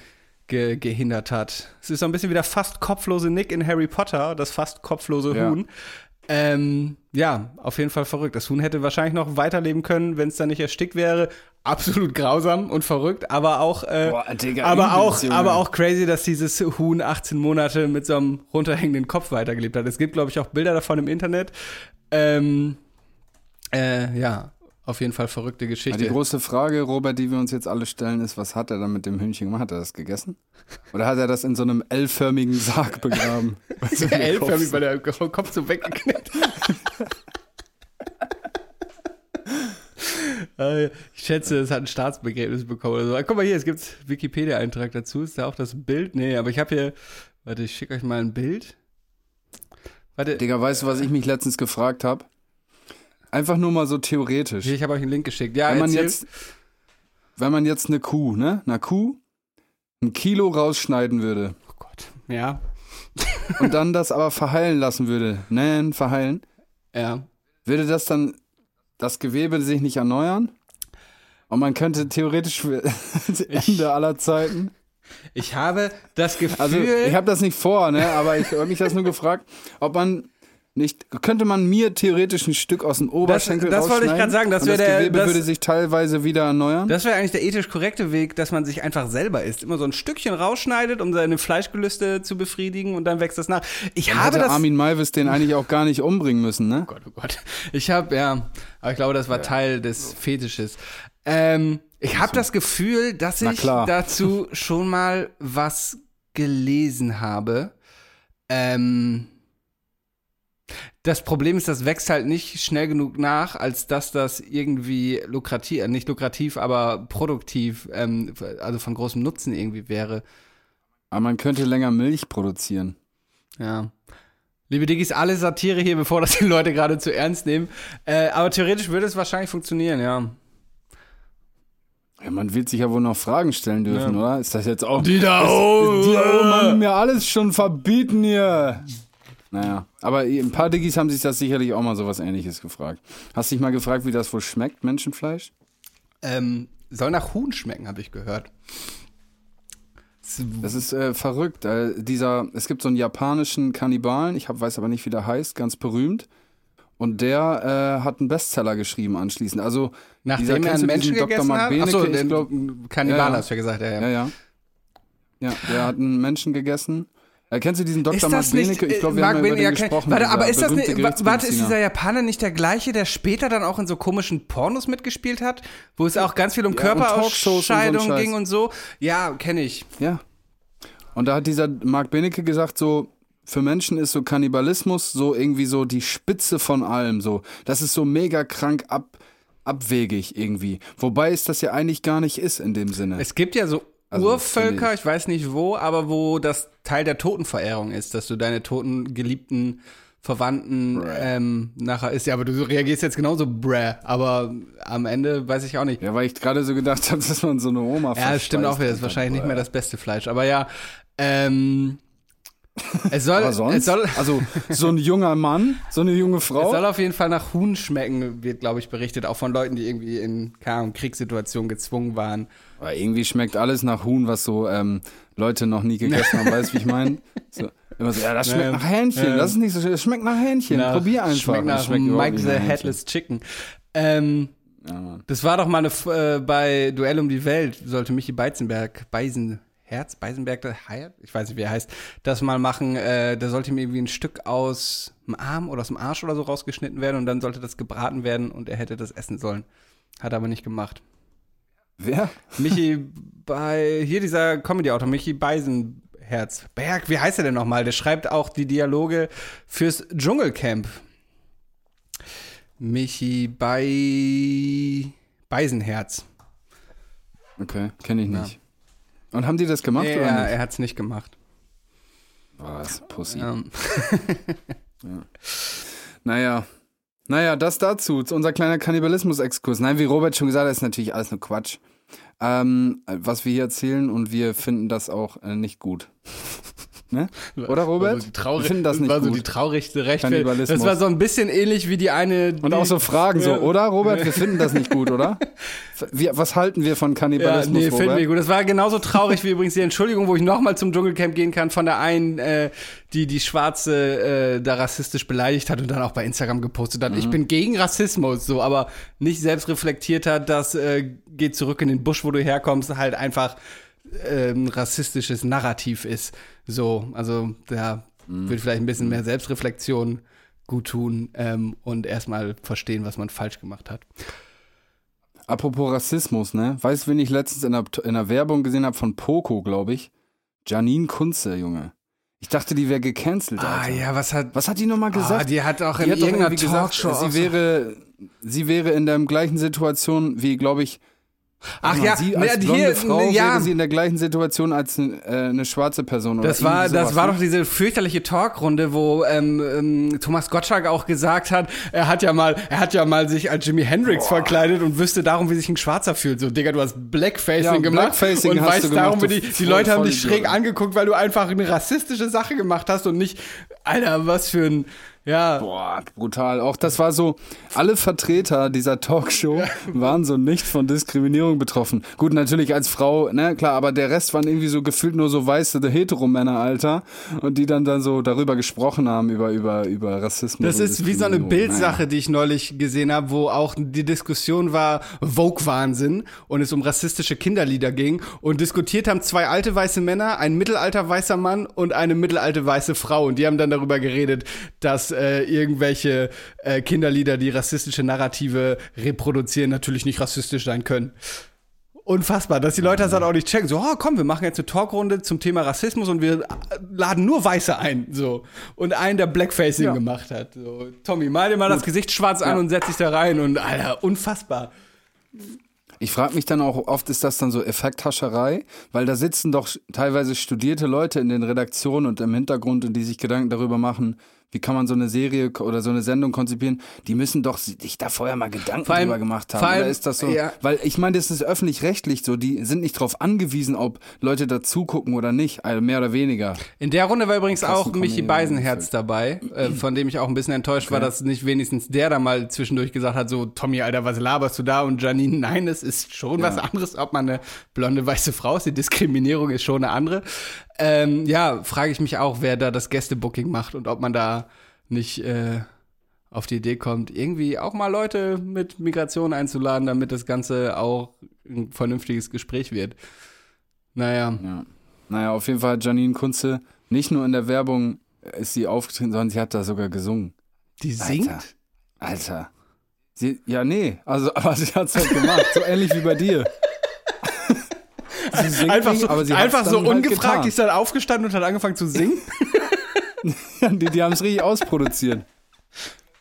ge gehindert hat. Es ist so ein bisschen wie der fast kopflose Nick in Harry Potter, das fast kopflose Ja. Huhn. Ähm, ja, auf jeden Fall verrückt. Das Huhn hätte wahrscheinlich noch weiterleben können, wenn es da nicht erstickt wäre. Absolut grausam und verrückt, aber auch, äh, Boah, Digga, aber auch, Junge. aber auch crazy, dass dieses Huhn 18 Monate mit so einem runterhängenden Kopf weitergelebt hat. Es gibt, glaube ich, auch Bilder davon im Internet. Ähm, äh, ja, auf jeden Fall verrückte Ja, Geschichte. die große Frage, Robert, die wir uns jetzt alle stellen, ist, was hat er dann mit dem Hühnchen gemacht? Hat er das gegessen? Oder hat er das in so einem L-förmigen Sarg begraben? Also Kopf L-förmig, weil der Kopf so weggeknickt. Äh, ich schätze, es hat ein Staatsbegräbnis bekommen oder so. Ah, Guck mal hier, es gibt Wikipedia-Eintrag dazu. Ist da auch das Bild? Nee, aber ich habe hier, warte, ich schicke euch mal ein Bild. Warte, Digga, weißt du, was ich mich letztens gefragt habe? Einfach nur mal so theoretisch. ich habe euch einen Link geschickt. Ja, wenn man erzähl. jetzt, wenn man jetzt eine Kuh, ne, einer Kuh ein Kilo rausschneiden würde Oh Gott. Ja, und dann das aber verheilen lassen würde, nähen, verheilen, ja. würde das dann das Gewebe sich nicht erneuern? Und man könnte theoretisch das Ende aller Zeiten. Ich habe das Gefühl. Also ich habe das nicht vor, ne? Aber ich habe mich das nur gefragt, ob man nicht könnte man mir theoretisch ein Stück aus dem Oberschenkel das wollte ich grad sagen, das und wär das der- Gewebe das- würde sich teilweise wieder erneuern. Das wäre eigentlich der ethisch korrekte Weg, dass man sich einfach selber isst. Immer so ein Stückchen rausschneidet, um seine Fleischgelüste zu befriedigen und dann wächst das nach. Ich Dann habe hätte das. Armin Maivis den eigentlich auch gar nicht umbringen müssen, ne? oh Gott, oh Gott. Ich habe, ja, aber ich glaube, das war Teil des Fetisches. Ähm, ich habe das Gefühl, dass ich dazu schon mal was gelesen habe. Ähm, das Problem ist, das wächst halt nicht schnell genug nach, als dass das irgendwie lukrativ, äh, nicht lukrativ, aber produktiv, ähm, also von großem Nutzen irgendwie wäre. Aber man könnte länger Milch produzieren. Ja. Liebe Diggis, alle Satire hier, bevor das die Leute gerade zu ernst nehmen. Äh, aber theoretisch würde es wahrscheinlich funktionieren, ja. Ja, man wird sich ja wohl noch Fragen stellen dürfen, Ja. oder? Ist das jetzt auch. Die da, Die oh, oh, Mann, mir alles schon verbieten hier. Naja, aber ein paar Diggis haben sich das sicherlich auch mal sowas ähnliches gefragt. Hast dich mal gefragt, wie das wohl schmeckt, Menschenfleisch? ähm, soll nach Huhn schmecken, habe ich gehört. Das ist äh, verrückt. Äh, dieser, es gibt so einen japanischen Kannibalen, ich hab, weiß aber nicht, wie der heißt, ganz berühmt. Und der äh, hat einen Bestseller geschrieben anschließend. Also, Nachdem dieser, er einen Menschen Dr. gegessen Mark hat? Benecke? Achso, den glaub, Kannibal Ja, ja. hast du ja gesagt, ja, ja. ja, ja. Ja, der hat einen Menschen gegessen. Äh, kennst du diesen Dr. Mark Benecke? Ich glaube, äh, wir Mark haben ja über den gesprochen. Warte, aber ist das nicht, warte, ist dieser Japaner nicht der gleiche, der später dann auch in so komischen Pornos mitgespielt hat, wo es auch ganz viel um Ja, so Scheiß. ging und so? Ja, kenne ich. Ja. Und da hat dieser Mark Benecke gesagt, so, für Menschen ist so Kannibalismus so irgendwie so die Spitze von allem, so. Das ist so mega krank ab, abwegig irgendwie. Wobei es das ja eigentlich gar nicht ist in dem Sinne. Es gibt ja so Also, Urvölker, ich weiß nicht wo, aber wo das Teil der Totenverehrung ist, dass du deine toten, geliebten Verwandten ähm, nachher ist. Ja, aber du reagierst jetzt genauso bräh, aber am Ende weiß ich auch nicht. ja, weil ich gerade so gedacht habe, dass man so eine Oma Ja, das stimmt auch wieder. Das ist wahrscheinlich nicht mehr das beste Fleisch. Aber ja, ähm, Es soll, Aber sonst? es soll, also so ein junger Mann, so eine junge Es Frau. soll auf jeden Fall nach Huhn schmecken, wird, glaube ich, berichtet. Auch von Leuten, die irgendwie in keine Ahnung, Kriegssituationen gezwungen waren. Aber irgendwie schmeckt alles nach Huhn, was so ähm, Leute noch nie gegessen haben. Weißt du, wie ich meine? So, immer so, ja, das schmeckt Ja, nach Hähnchen. ja. Das ist nicht so schön. Das schmeckt nach Hähnchen. Nach- Probier einfach. Schmeckt Das nach schmeckt Mike the. Headless Chicken. Ähm, Ja, das war doch mal eine, äh, bei Duell um die Welt, sollte Michi Beizenberg, Beisenherz, Beisenberg, der Hyatt, ich weiß nicht, wie er heißt, das mal machen. Äh, da sollte ihm irgendwie ein Stück aus dem Arm oder aus dem Arsch oder so rausgeschnitten werden und dann sollte das gebraten werden und er hätte das essen sollen. Hat er aber nicht gemacht. Wer? Michi bei, hier dieser Comedy-Autor, Michi Beisenherz. Berg, wie heißt er denn nochmal? Der schreibt auch die Dialoge fürs Dschungelcamp. Michi bei Beisenherz. Okay, kenne ich nicht. Und haben die das gemacht Ja, oder nicht? er hat's nicht gemacht. Was, Pussy. Ähm, Naja. Naja, das dazu. Unser kleiner Kannibalismus-Exkurs. Nein, wie Robert schon gesagt hat, ist natürlich alles nur Quatsch. Ähm, was wir hier erzählen und wir finden das auch äh, nicht gut. Ne? Oder Robert? Also traurig, wir finden das nicht war so gut. die traurigste Recht. Kannibalismus. Das war so ein bisschen ähnlich wie die eine. und die, auch so Fragen so, Ja. oder Robert? Wir finden das nicht gut, oder? Wir, was halten wir von Ja, Kannibalismus, nee, finden wir gut. Das war genauso traurig wie übrigens die Entschuldigung, wo ich nochmal zum Dschungelcamp gehen kann von der einen, äh, die die Schwarze äh, da rassistisch beleidigt hat und dann auch bei Instagram gepostet hat. Mhm. Ich bin gegen Rassismus, so, aber nicht selbst reflektiert hat, dass äh, geht zurück in den Busch, wo du herkommst, halt einfach äh, ein rassistisches Narrativ ist. So, also da Mhm. wird vielleicht ein bisschen mehr Selbstreflexion gut tun ähm, und erstmal verstehen, was man falsch gemacht hat. Apropos Rassismus, ne? Weißt du, wen ich letztens in der, in der Werbung gesehen habe von Poco, glaube ich? Janine Kunze, Junge. Ich dachte, die wäre gecancelt, Ah Alter. ja, was hat Was hat die nochmal gesagt? Ah, die hat auch in Die hat irgendeiner Talkshow gesagt, sie wäre, sie wäre in der gleichen Situation wie, glaube ich, Ach ja, sie als blonde hier, Frau ja. wäre sie in der gleichen Situation als äh, eine schwarze Person. Oder Das war, irgendwie das sowas, war ne? doch diese fürchterliche Talkrunde, wo ähm, ähm, Thomas Gottschalk auch gesagt hat, er hat ja mal, er hat ja mal sich als Jimi Hendrix verkleidet und wüsste darum, wie sich ein Schwarzer fühlt. So, Digga, du hast Blackfacing Ja, gemacht Blackfacing und weißt darum, wie die, die Leute haben dich schräg angeguckt, weil du einfach eine rassistische Sache gemacht hast und nicht, Alter, was für ein, ja. Boah, brutal. Auch das war so, alle Vertreter dieser Talkshow waren so nicht von Diskriminierung betroffen. Gut, natürlich als Frau, ne, klar, aber der Rest waren irgendwie so gefühlt nur so weiße Heteromänner, Alter. Und die dann dann so darüber gesprochen haben, über, über, über Rassismus. Das ist wie so eine. Bildsache, die ich neulich gesehen habe, wo auch die Diskussion war Vogue-Wahnsinn und es um rassistische Kinderlieder ging und diskutiert haben zwei alte weiße Männer, ein mittelalter weißer Mann und eine mittelalte weiße Frau und die haben dann darüber geredet, dass äh, irgendwelche äh, Kinderlieder, die rassistische Narrative reproduzieren, natürlich nicht rassistisch sein können. Unfassbar, dass die Leute das dann auch nicht checken. So, oh, komm, wir machen jetzt eine Talkrunde zum Thema Rassismus und wir äh, laden nur Weiße ein. So. Und einen, der Blackfacing Ja. gemacht hat. So, Tommy, mal dir mal das Gesicht schwarz an Ja. und setz dich da rein. Und Alter, unfassbar. Ich frage mich dann auch, oft ist das dann so Effekthascherei, weil da sitzen doch teilweise studierte Leute in den Redaktionen und im Hintergrund, und die sich Gedanken darüber machen, wie kann man so eine Serie oder so eine Sendung konzipieren. Die müssen doch sich da vorher mal Gedanken allem- drüber gemacht haben. allem- oder ist das so? ja. Weil ich meine, das ist öffentlich-rechtlich so, die sind nicht darauf angewiesen, ob Leute da zugucken oder nicht, also mehr oder weniger. In der Runde war übrigens auch Michi Beisenherz dabei, äh, von dem ich auch ein bisschen enttäuscht war, dass nicht wenigstens der da mal zwischendurch gesagt hat, so, Tommy, Alter, was laberst du da? Und Janine, nein, es ist schon was anderes, ob man eine blonde weiße Frau ist. Die Diskriminierung ist schon eine andere. Ähm, ja, frage ich mich auch, wer da das Gästebooking macht und ob man da nicht äh, auf die Idee kommt, irgendwie auch mal Leute mit Migration einzuladen, damit das Ganze auch ein vernünftiges Gespräch wird. Naja. Ja. Naja, auf jeden Fall hat Janine Kunze nicht nur in der Werbung ist sie aufgetreten, sondern sie hat da sogar gesungen. Die singt? Alter. Alter. Sie, ja, nee, also, aber sie hat's halt gemacht, so ähnlich wie bei dir. Einfach nicht, so, hat's einfach so halt ungefragt getan. ist dann aufgestanden und hat angefangen zu singen. Die, die haben es richtig ausproduziert.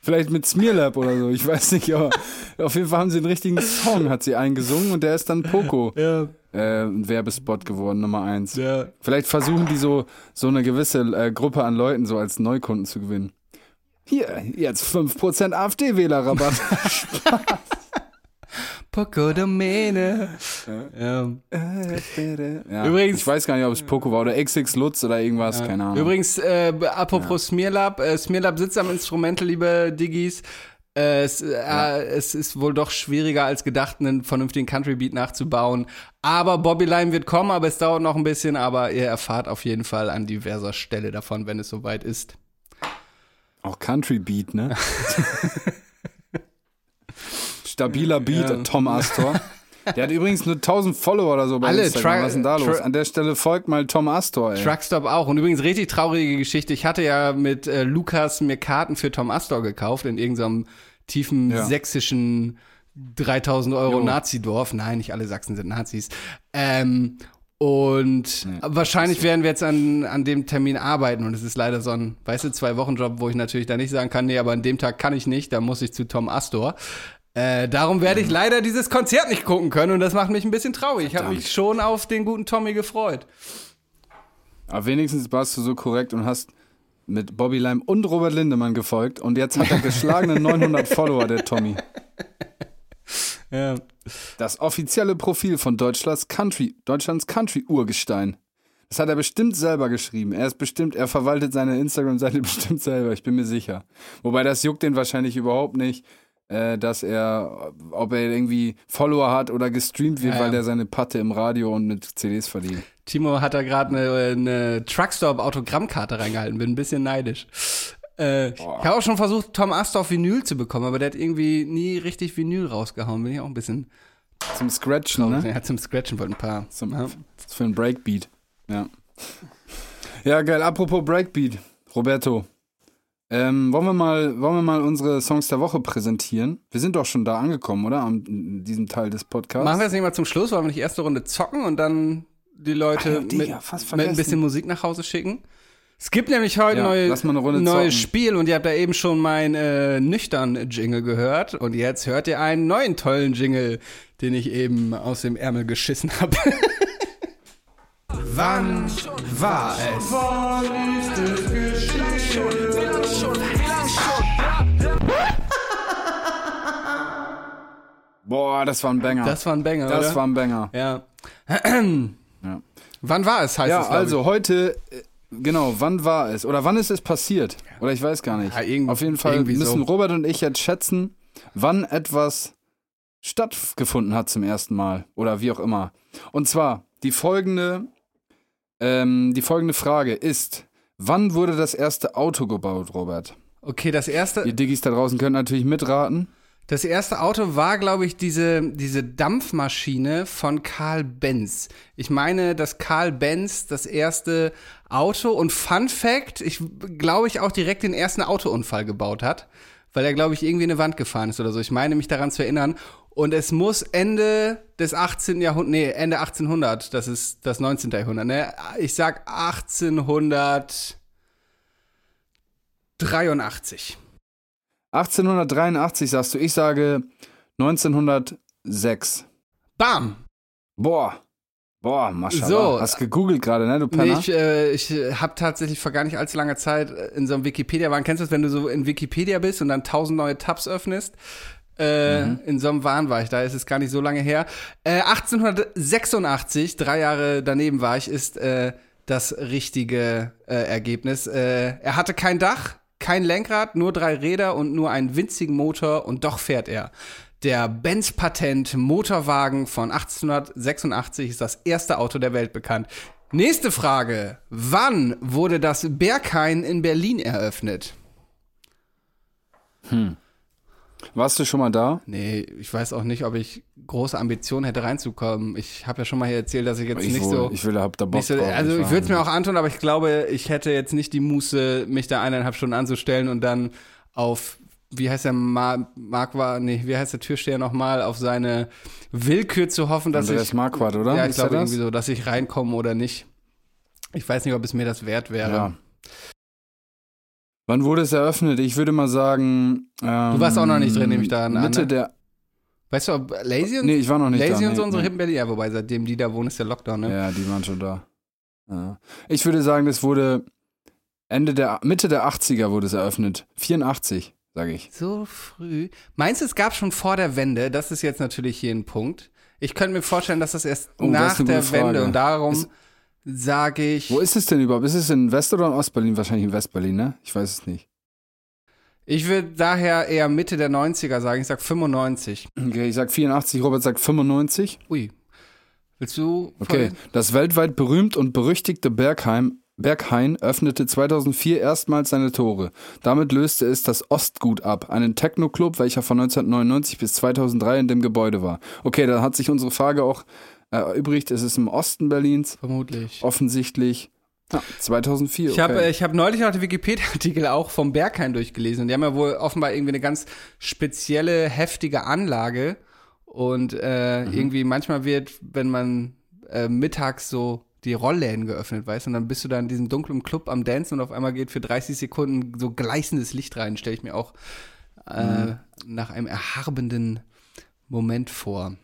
Vielleicht mit Smearlab oder so, ich weiß nicht, aber auf jeden Fall haben sie einen richtigen Song, hat sie eingesungen und der ist dann Poco. Ja, Äh, ein Werbespot geworden, Nummer eins. ja. Vielleicht versuchen die so, so eine gewisse äh, Gruppe an Leuten so als Neukunden zu gewinnen. Hier, jetzt 5% AfD-Wählerrabatt. Poco Domäne. Ja. Ja. Übrigens- ich weiß gar nicht, ob es Poco war oder XX Lutz oder irgendwas, keine Ahnung. Übrigens, äh, apropos Smearlab, äh, Smearlab sitzt am Instrumental, liebe Diggis. Äh, es, äh, es ist wohl doch schwieriger als gedacht, einen vernünftigen Country-Beat nachzubauen. Aber Bobby Lime wird kommen, aber es dauert noch ein bisschen. Aber ihr erfahrt auf jeden Fall an diverser Stelle davon, wenn es soweit ist. Auch Country Beat, ne? Stabiler Beat, Ja. Tom Astor. Der hat übrigens nur 1000 Follower oder so bei Alle, Instagram. Was ist denn da los? An der Stelle folgt mal Tom Astor, ey. Truckstop auch. Und übrigens richtig traurige Geschichte. Ich hatte ja mit äh, Lukas mir Karten für Tom Astor gekauft in irgendeinem tiefen Ja. sächsischen 3000 Euro. Nazidorf. Nein, nicht alle Sachsen sind Nazis. Ähm, und Nee. wahrscheinlich werden wir jetzt an, an dem Termin arbeiten. Und es ist leider so ein, weißt du, zwei Wochen Job, wo ich natürlich da nicht sagen kann, nee, aber an dem Tag kann ich nicht, da muss ich zu Tom Astor. Äh, darum werde ich leider dieses Konzert nicht gucken können und das macht mich ein bisschen traurig. Ich habe mich schon auf den guten Tommy gefreut. Aber wenigstens warst du so korrekt und hast mit Bobby Lime und Robert Lindemann gefolgt. Und jetzt hat er geschlagene 900 Follower, der Tommy. Ja. Das offizielle Profil von Deutschlands Country, Deutschlands Country-Urgestein. Das hat er bestimmt selber geschrieben. Er ist bestimmt, er verwaltet seine Instagram-Seite bestimmt selber, ich bin mir sicher. Wobei das juckt den wahrscheinlich überhaupt nicht, äh, dass er, ob er irgendwie Follower hat oder gestreamt wird, Ja, ja. weil er seine Patte im Radio und mit CDs verdient. Timo hat da gerade eine, eine Truckstop-Autogrammkarte reingehalten, bin ein bisschen neidisch. Äh, ich habe auch schon versucht, Tom Astor auf Vinyl zu bekommen, aber der hat irgendwie nie richtig Vinyl rausgehauen. Bin ich auch ein bisschen Zum Scratchen, ne? Er hat zum Scratchen wollte ein paar. Zum, ja. Für einen Breakbeat. Ja. Ja, geil. Apropos Breakbeat, Roberto. Ähm, wollen, wir mal, wollen wir mal unsere Songs der Woche präsentieren? Wir sind doch schon da angekommen, oder? Am, in diesem Teil des Podcasts. Machen wir jetzt nicht mal zum Schluss, wollen wir nicht erste Runde zocken und dann die Leute Ach ja, Digga, mit, fast mit ein bisschen Musik nach Hause schicken? Es gibt nämlich heute Ja, neue, neues zocken. Spiel und ihr habt da eben schon mein äh, nüchtern Jingle gehört und jetzt hört ihr einen neuen tollen Jingle, den ich eben aus dem Ärmel geschissen habe. Wann war es? Boah, das war ein Banger. Das war ein Banger, Das oder? war ein Banger. ja. Ja. Wann war es, heißt Ja, es, glaub also heute, äh, genau, wann war es? Oder wann ist es passiert? Oder ich weiß gar nicht. Ja, Auf jeden Fall müssen so. Robert und ich jetzt schätzen, wann etwas stattgefunden hat zum ersten Mal. Oder wie auch immer. Und zwar, die folgende, ähm, die folgende Frage ist, wann wurde das erste Auto gebaut, Robert? ich. Okay, das erste, Ihr Diggis da draußen könnt natürlich mitraten. Das erste Auto war, glaube ich, diese, diese Dampfmaschine von Karl Benz. Ich meine, dass Karl Benz das erste Auto und Fun Fact, ich glaube ich auch direkt den ersten Autounfall gebaut hat, weil er, glaube ich, irgendwie in eine Wand gefahren ist oder so. Ich meine mich daran zu erinnern. Und es muss Ende des 18. Jahrhunderts, nee, Ende 1800, das ist das 19. Jahrhundert, ne? Ich sag 1883. 1883 sagst du, ich sage 1906. Bam! Boah. Boah, Maschallah. So. Hast gegoogelt gerade, ne, du Penner? Nee, ich, äh, ich habe tatsächlich vor gar nicht allzu langer Zeit äh, in so einem Wikipedia-Wahn, kennst du das, wenn du so in Wikipedia bist und dann tausend neue Tabs öffnest? Äh, Mhm. In so einem Wahn war ich, da ist es gar nicht so lange her. Äh, 1886, drei Jahre daneben war ich, ist äh, das richtige äh, Ergebnis. Äh, er hatte kein Dach, kein Lenkrad, nur drei Räder und nur einen winzigen Motor und doch fährt er. Der Benz Patent Motorwagen von 1886 ist das erste Auto der Welt bekannt. Nächste Frage. Wann wurde das Berghain in Berlin eröffnet? Warst du schon mal da? Nee, ich weiß auch nicht, ob ich große Ambitionen hätte reinzukommen. Ich habe ja schon mal hier erzählt, dass ich jetzt Ich, nicht wohl, so. ich will, hab da Bock so, also ich würde es mir auch antun, aber ich glaube, ich hätte jetzt nicht die Muße, mich da eineinhalb Stunden anzustellen und dann auf, wie heißt der Ma Mark war, nee, wie heißt der Türsteher nochmal, auf seine Willkür zu hoffen, dass Andreas ich. Marquardt, oder? Ja, ich glaube irgendwie so, dass ich reinkomme oder nicht. Ich weiß nicht, ob es mir das wert wäre. Ja. Wann wurde es eröffnet? Ich würde mal sagen. Ähm, Du warst auch noch nicht drin, nehme ich da an, Mitte ne? der. Weißt du, ob Lazy und, Nee, ich war noch nicht Lazy da. und so nee, unsere nee. hippen Berlin, ja, wobei seitdem die da wohnen, ist der Lockdown, ne? Ja, die waren schon da. Ja. Ich würde sagen, das wurde Ende der Mitte der 80er wurde es eröffnet. 84, sage ich. So früh. Meinst du, es gab schon vor der Wende? Das ist jetzt natürlich hier ein Punkt. Ich könnte mir vorstellen, dass das erst Oh, das nach eine der Frage. Wende und darum Ist- sage ich. Wo ist es denn überhaupt? Ist es in West- oder in Ostberlin? Wahrscheinlich in Westberlin, ne? Ich weiß es nicht. Ich würde daher eher Mitte der 90er sagen. Ich sag 95. Okay, ich sag 84, Robert sagt 95. Ui. Willst du? Okay, das weltweit berühmt und berüchtigte Bergheim, Berghain öffnete 2004 erstmals seine Tore. Damit löste es das Ostgut ab, einen Techno-Club, welcher von 1999 bis 2003 in dem Gebäude war. Okay, da hat sich unsere Frage auch erübrigt. Es ist im Osten Berlins, Vermutlich. offensichtlich. Ja, 2004. Ich habe äh, ich hab neulich noch den Wikipedia-Artikel auch vom Berghain durchgelesen. Und die haben ja wohl offenbar irgendwie eine ganz spezielle, heftige Anlage. Und äh, Mhm. irgendwie manchmal wird, wenn man äh, mittags so die Rollläden geöffnet, weißt du, und dann bist du da in diesem dunklen Club am Dancen und auf einmal geht für 30 Sekunden so gleißendes Licht rein, stelle ich mir auch äh, Mhm. nach einem erharbenden Moment vor.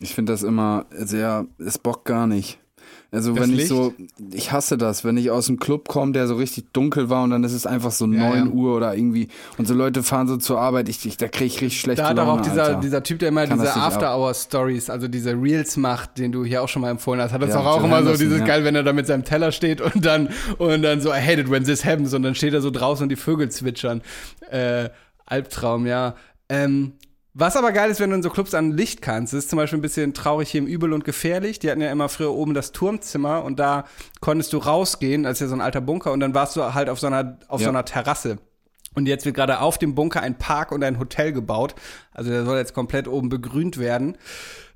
Ich finde das immer sehr, es bockt gar nicht. Also Das wenn ich Licht? so, ich hasse das, wenn ich aus dem Club komme, der so richtig dunkel war und dann ist es einfach so Ja, 9 ja. Uhr oder irgendwie und so Leute fahren so zur Arbeit, ich, ich da kriege ich richtig schlechte Da hat Laune, auch dieser, Alter. dieser Typ, der immer Kann diese. After-Hour-Stories, also diese Reels macht, den du hier auch schon mal empfohlen hast, hat das Ja, auch John immer so dieses ja. geil, wenn er da mit seinem Teller steht und dann, und dann so, I hate it when this happens und dann steht er so draußen und die Vögel zwitschern. Äh, Albtraum, ja. Ähm, was aber geil ist, wenn du in so Clubs an Licht kannst, ist zum Beispiel ein bisschen traurig hier im Übel und Gefährlich. Die hatten ja immer früher oben das Turmzimmer und da konntest du rausgehen, als ja so ein alter Bunker und dann warst du halt auf so einer, auf Ja. so einer Terrasse. Und jetzt wird gerade auf dem Bunker ein Park und ein Hotel gebaut. Also der soll jetzt komplett oben begrünt werden.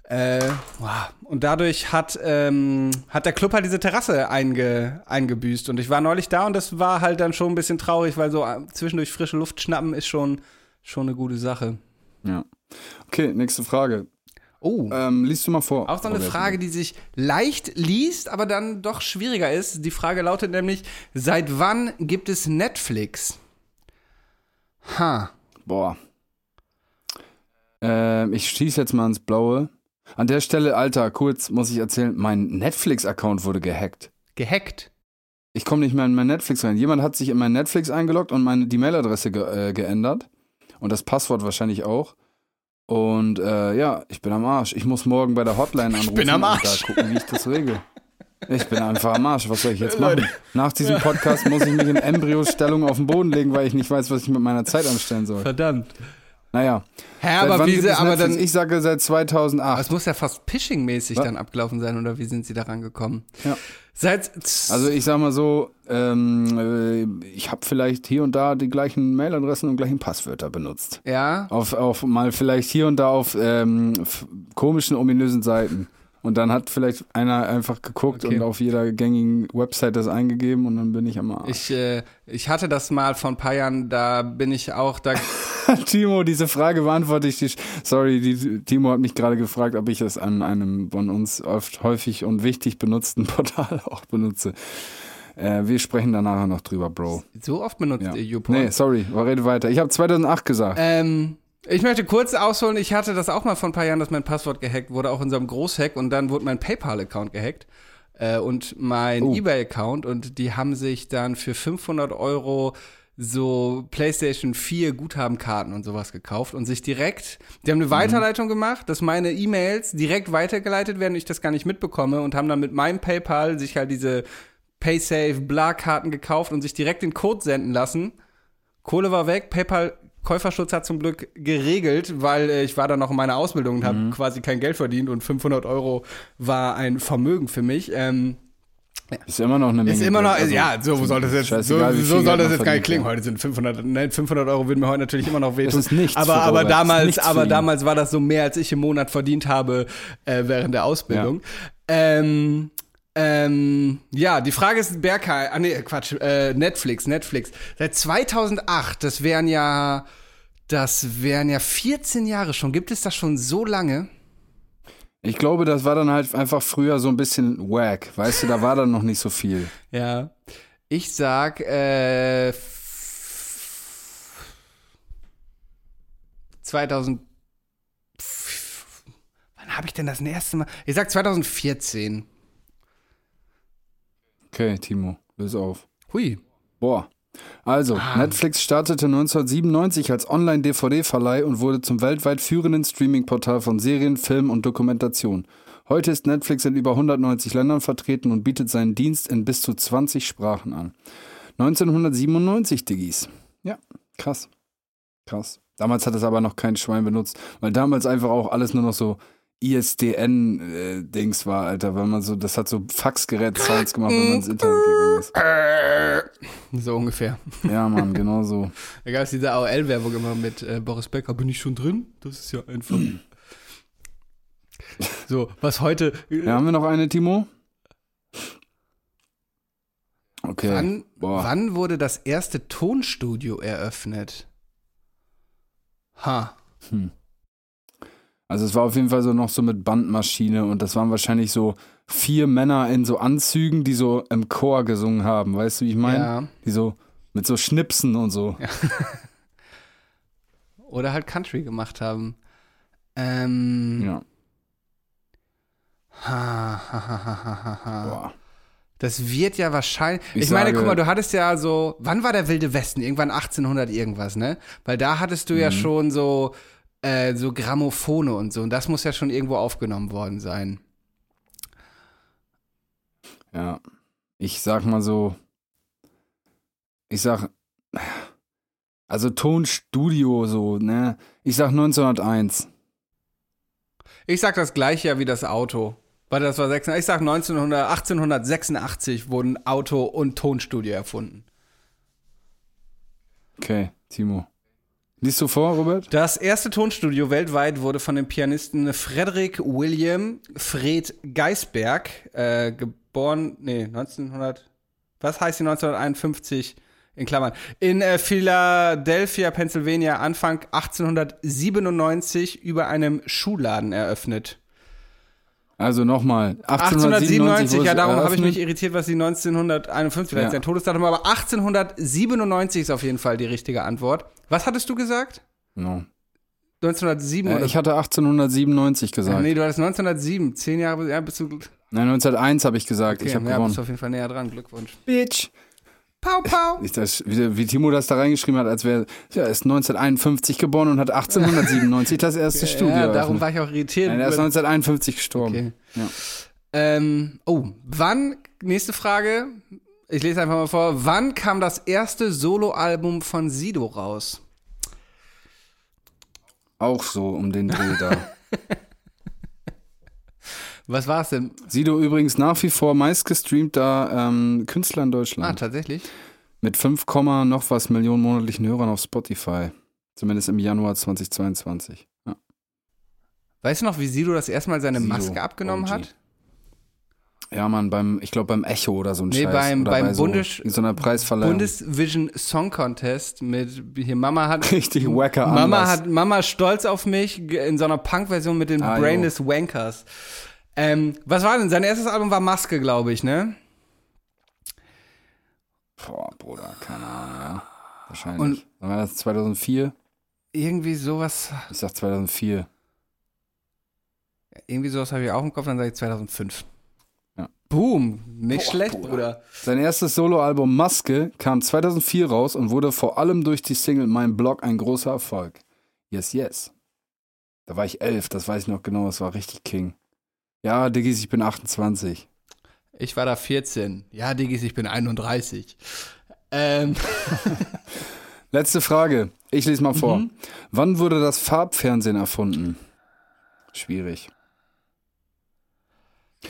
Äh, wow. und dadurch hat, ähm, hat der Club halt diese Terrasse einge, eingebüßt. Und ich war neulich da und das war halt dann schon ein bisschen traurig, weil so äh, zwischendurch frische Luft schnappen ist schon, schon eine gute Sache. Ja. Okay, nächste Frage. Oh. Ähm, liest du mal vor. Auch so eine Robert. Frage, die sich leicht liest, aber dann doch schwieriger ist. Die Frage lautet nämlich: Seit wann gibt es Netflix? Ha. Boah. Ähm, ich schieße jetzt mal ins Blaue. An der Stelle, Alter, kurz muss ich erzählen, mein Netflix-Account wurde gehackt. Gehackt. Ich komme nicht mehr in mein Netflix rein. Jemand hat sich in mein Netflix eingeloggt und meine die Mailadresse ge äh, geändert. Und das Passwort wahrscheinlich auch. Und äh, ja, ich bin am Arsch. Ich muss morgen bei der Hotline anrufen bin am und Arsch. da gucken, wie ich das regel. Ich bin einfach am Arsch. Was soll ich jetzt machen? Nach diesem Podcast muss ich mich in Embryostellung auf den Boden legen, weil ich nicht weiß, was ich mit meiner Zeit anstellen soll. Verdammt. Naja. Hä, aber wie sie, aber Netflix? dann. Ich sage seit 2008. Es muss ja fast Phishing-mäßig Was? dann abgelaufen sein, oder wie sind sie daran gekommen? Ja. Seit. Also ich sag mal so, ähm, äh, ich habe vielleicht hier und da die gleichen Mailadressen und gleichen Passwörter benutzt. ja. Auf, auf mal vielleicht hier und da auf ähm, komischen, ominösen Seiten. Und dann hat vielleicht einer einfach geguckt Okay. und auf jeder gängigen Website das eingegeben und dann bin ich am Arsch. Ich, äh, ich hatte das mal vor ein paar Jahren, da bin ich auch da. Timo, diese Frage beantworte ich. Die, sorry, die, Timo hat mich gerade gefragt, ob ich es an einem von uns oft häufig und wichtig benutzten Portal auch benutze. Äh, wir sprechen da nachher noch drüber, Bro. so oft benutzt Ja. ihr YouPorn. Nee, sorry, rede weiter. Ich habe 2008 gesagt. Ähm, ich möchte kurz ausholen, ich hatte das auch mal vor ein paar Jahren, dass mein Passwort gehackt wurde, auch in so einem Großhack und dann wurde mein PayPal-Account gehackt äh, und mein Oh. eBay-Account und die haben sich dann für 500 Euro so PlayStation 4 Guthabenkarten und sowas gekauft und sich direkt, die haben eine Weiterleitung gemacht, dass meine E-Mails direkt weitergeleitet werden, ich das gar nicht mitbekomme und haben dann mit meinem PayPal sich halt diese PaySafe, Bla-Karten gekauft und sich direkt den Code senden lassen. Kohle war weg, PayPal Käuferschutz hat zum Glück geregelt, weil äh, ich war dann noch in meiner Ausbildung und habe quasi kein Geld verdient und 500 Euro war ein Vermögen für mich. Ähm, Ist immer noch eine Menge. ist immer noch. Also, ja, so soll das jetzt, so, so soll das jetzt gar nicht klingen. ja. Heute sind 500, ne, 500 Euro würden mir heute natürlich immer noch wehtun. ist nichts aber, aber damals, aber damals war das so mehr, als ich im Monat verdient habe äh, während der Ausbildung. Ähm, ähm, ja, die Frage ist Bergheim, ah nee, Quatsch, äh, Netflix, Netflix. Seit 2008, das wären ja, das wären ja 14 Jahre schon. Gibt es das schon so lange? Ich glaube, das war dann halt einfach früher so ein bisschen wack. Weißt du, da war dann noch nicht so viel. Ja. Ich sag, äh, 2000. Wann habe ich denn das erste Mal? Ich sag 2014. Okay, Timo, löse auf. Hui. Boah. Also, Ah. Netflix startete 1997 als Online-DVD-Verleih und wurde zum weltweit führenden Streaming-Portal von Serien, Filmen und Dokumentation. Heute ist Netflix in über 190 Ländern vertreten und bietet seinen Dienst in bis zu 20 Sprachen an. 1997, Diggis. Ja, krass. Krass. Damals hat es aber noch kein Schwein benutzt, weil damals einfach auch alles nur noch so ISDN-Dings war, Alter, weil man so, das hat so Faxgerät-Sounds gemacht, wenn man ins Internet gegangen ist. So ungefähr. Ja, Mann, genau so. Da gab es diese AOL-Werbung immer mit äh, Boris Becker. Bin ich schon drin? Das ist ja einfach. so, was heute. äh, Ja, haben wir noch eine, Timo? Okay. wann, wann wurde das erste Tonstudio eröffnet? Ha. Also es war auf jeden Fall so noch so mit Bandmaschine und das waren wahrscheinlich so vier Männer in so Anzügen, die so im Chor gesungen haben. Weißt du, wie ich meine? Ja. Die so mit so Schnipsen und so. Oder halt Country gemacht haben. Ähm. Ja. Ha, ha, ha, ha, ha, ha. Boah. Das wird ja wahrscheinlich. Ich, Ich meine, sage- guck mal, du hattest ja so. Wann war der Wilde Westen? Irgendwann 1800 irgendwas, ne? Weil da hattest du ja Mhm. schon so. Äh, so Grammophone und so. Und das muss ja schon irgendwo aufgenommen worden sein. Ja. Ich sag mal so. Ich sag. Also Tonstudio so, ne? Ich sag 1901. Ich sag das gleiche ja wie das Auto. Warte, das war 86. Ich sag 1900, 1886 wurden Auto und Tonstudio erfunden. Okay, Timo. Liest du vor, Robert? Das erste Tonstudio weltweit wurde von dem Pianisten Frederick William Fred Geisberg, äh, geboren, nee, 1900, was heißt die 1951 in Klammern, in äh, Philadelphia, Pennsylvania, Anfang 1897 über einem Schuhladen eröffnet. Also nochmal. 1897, ja, darum habe ich mich irritiert, was die 1951 Ja. ja. sein Todesdatum, aber 1897 ist auf jeden Fall die richtige Antwort. Was hattest du gesagt? No. 1907 Äh, ich hatte 1897 gesagt. Ja, nee, du hattest 1907, zehn Jahre, ja, bist du, okay, Nein, 1901 habe ich gesagt. ich habe ja, gewonnen. bist du auf jeden Fall näher dran, Glückwunsch. Bitch. Pau, pau. Ich das, wie, wie Timo das da reingeschrieben hat, als wäre, ja, er ist 1951 geboren und hat 1897 das erste Studio. ja, darum war ich auch irritiert. Nein, er ist über- 1951 gestorben. okay. Ja. ähm, oh, wann, nächste Frage, ich lese einfach mal vor, wann kam das erste Soloalbum von Sido raus? Auch so um den Dreh da. Was war es denn? Sido übrigens nach wie vor meistgestreamter ähm, Künstler in Ah, Deutschland. tatsächlich? Mit 5, Komma noch was Millionen monatlichen Hörern auf Spotify. Zumindest im Januar 2022. Ja. Weißt du noch, wie Sido das erste Mal seine Sido, Maske abgenommen OG. hat? Ja, Mann, beim, ich glaube beim Echo oder so ein Nee, Scheiß. beim- oder beim bei Bundes- so einer Preisverleihung. Bundesvision Song Contest mit hier Mama hat Richtig wacker Mama Anlass. hat Mama stolz auf mich in so einer Punk-Version mit den Ah, jo. Brainless Wankers. Ähm, was war denn? Sein erstes Album war Maske, glaube ich, ne? Boah, Bruder, keine Ahnung, ja. Wahrscheinlich. Und- Dann war das 2004? Irgendwie sowas, Ich sag 2004. irgendwie sowas habe ich auch im Kopf, dann sage ich 2005. Ja. Boom, nicht Boah, schlecht, Bruder. Bruder. Sein erstes Soloalbum Maske kam 2004 raus und wurde vor allem durch die Single Mein Blog ein großer Erfolg. Yes, yes. Da war ich elf, das weiß ich noch genau, das war richtig King. Ja, Diggis, ich bin 28. Ich war da 14. Ja, Diggis, ich bin 31. Ähm, Letzte Frage. Ich lese mal vor. Mhm. Wann wurde das Farbfernsehen erfunden? Schwierig.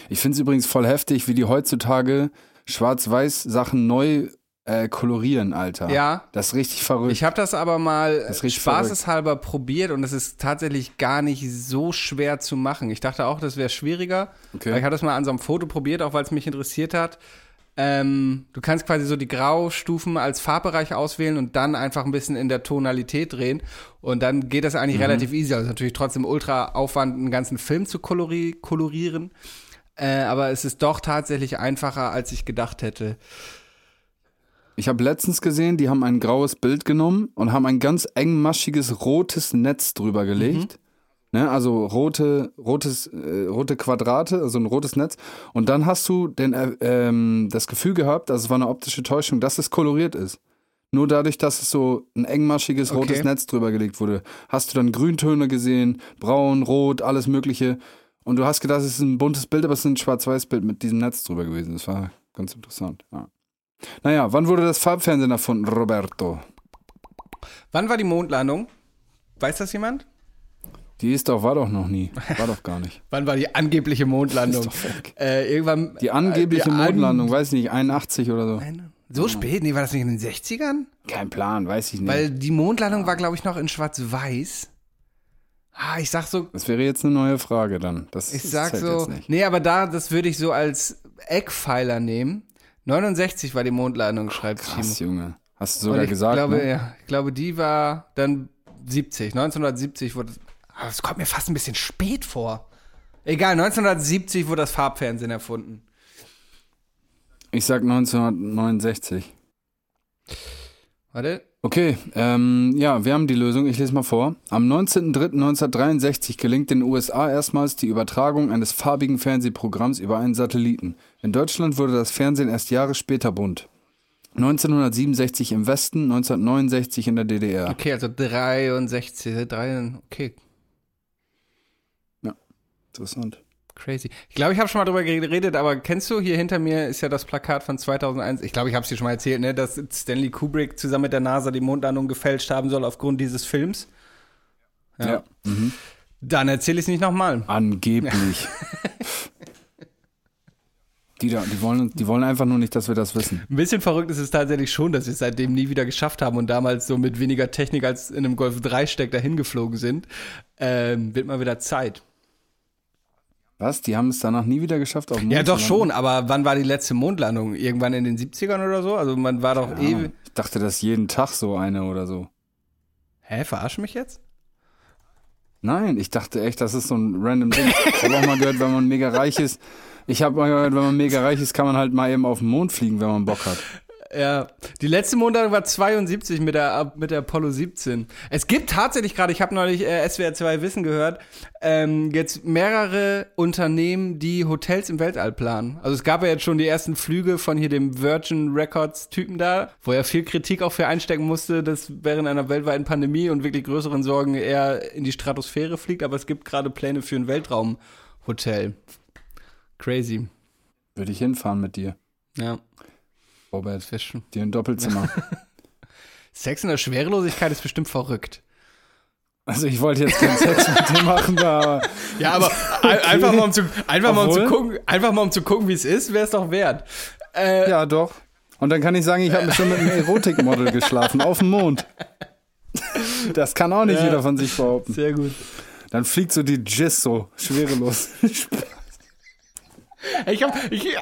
Ich finde es übrigens voll heftig, wie die heutzutage Schwarz-Weiß-Sachen neu äh, kolorieren, Alter. ja, Das ist richtig verrückt. Ich habe das aber mal Das spaßeshalber probiert und es ist tatsächlich gar nicht so schwer zu machen. Ich dachte auch, das wäre schwieriger. Okay. Aber Ich habe das mal an so einem Foto probiert, auch weil es mich interessiert hat. Ähm, du kannst quasi so die Graustufen als Farbbereich auswählen und dann einfach ein bisschen in der Tonalität drehen. Und dann geht das Mhm. eigentlich relativ easy. Also natürlich trotzdem ultra Aufwand, einen ganzen Film zu kolori kolorieren. Äh, aber es ist doch tatsächlich einfacher, als ich gedacht hätte. Ich habe letztens gesehen, die haben ein graues Bild genommen und haben ein ganz engmaschiges rotes Netz drüber gelegt. Ne, also rote, rotes, äh, rote Quadrate, also ein rotes Netz. Und dann hast du den, äh, ähm, das Gefühl gehabt, das war eine optische Täuschung, dass es koloriert ist. Nur dadurch, dass es so ein engmaschiges Okay. rotes Netz drüber gelegt wurde, hast du dann Grüntöne gesehen, braun, rot, alles Mögliche. Und du hast gedacht, es ist ein buntes Bild, aber es ist ein Schwarz-Weiß-Bild mit diesem Netz drüber gewesen. Das war ganz interessant. Ja. Naja, wann wurde das Farbfernsehen erfunden, Roberto? Wann war die Mondlandung? Weiß das jemand? Die ist doch, war doch noch nie. War doch gar nicht. Wann war die angebliche Mondlandung? Äh, irgendwann. Die angebliche äh, die an- Mondlandung, weiß nicht, 81 oder so. So spät? Nee, war das nicht in den 60ern? Kein Plan, weiß ich nicht. Weil die Mondlandung war, glaube ich, noch in Schwarz-Weiß. Ah, ich sag so, das wäre jetzt eine neue Frage dann. Das ich sag so, nee, aber da, das würde ich so als Eckpfeiler nehmen. 69 war die Mondlandung, schreibt Krass, Timo. Junge. Hast du sogar ich gesagt, glaube, ne? ja, ich glaube, die war dann 70. 1970 wurde. Aber es kommt mir fast ein bisschen spät vor. Egal, 1970 wurde das Farbfernsehen erfunden. Ich sag 1969. Warte. Okay, ähm, ja, wir haben die Lösung. Ich lese mal vor. Am 19.03.1963 gelingt den USA erstmals die Übertragung eines farbigen Fernsehprogramms über einen Satelliten. In Deutschland wurde das Fernsehen erst Jahre später bunt. 1967 im Westen, 1969 in der DDR. Okay, also 63. Drei, okay, Interessant. Crazy. Ich glaube, ich habe schon mal drüber geredet, aber kennst du, hier hinter mir ist ja das Plakat von 2001. Ich glaube, ich habe es dir schon mal erzählt, ne, dass Stanley Kubrick zusammen mit der NASA die Mondlandung gefälscht haben soll aufgrund dieses Films. Ja. Mhm. Dann erzähle ich es nicht nochmal. Angeblich. die, da, die, wollen, die wollen einfach nur nicht, dass wir das wissen. Ein bisschen verrückt ist es tatsächlich schon, dass sie es seitdem nie wieder geschafft haben und damals so mit weniger Technik als in einem Golf 3 Steck dahin geflogen sind. Ähm, wird mal wieder Zeit. Was? Die haben es danach nie wieder geschafft auf Mond Ja, doch schon, aber wann war die letzte Mondlandung? Irgendwann in den 70ern oder so? Also man war doch Ja, ewig. ich dachte, das ist jeden Tag so eine oder so. Hä, verarsch mich jetzt? Nein, ich dachte echt, das ist so ein random Ding. Ich habe auch mal gehört, wenn man mega reich ist. Ich habe mal gehört, wenn man mega reich ist, kann man halt mal eben auf den Mond fliegen, wenn man Bock hat. Ja, die letzte Mondlandung war 72 mit der, mit der Apollo 17. Es gibt tatsächlich gerade, ich habe neulich äh, SWR 2 Wissen gehört, ähm, jetzt mehrere Unternehmen, die Hotels im Weltall planen. Also es gab ja jetzt schon die ersten Flüge von hier dem Virgin Records Typen da, wo er viel Kritik auch für einstecken musste, dass während einer weltweiten Pandemie und wirklich größeren Sorgen er in die Stratosphäre fliegt, aber es gibt gerade Pläne für ein Weltraumhotel. Crazy. Würde ich hinfahren mit dir, Ja, Robert. schon. Dir ein Doppelzimmer. Sex in der Schwerelosigkeit ist bestimmt verrückt. Also ich wollte jetzt keinen Sex mit dir machen, aber Ja, aber ein- einfach mal um zu, einfach mal um zu gucken, einfach mal um zu gucken, wie es ist, wäre es doch wert. Äh, ja doch. Und dann kann ich sagen, ich habe schon mit einem Erotikmodel geschlafen, auf dem Mond. Das kann auch nicht Ja. jeder von sich behaupten. Sehr gut. Dann fliegt so die Jizz so schwerelos. Ich hab, ich, ich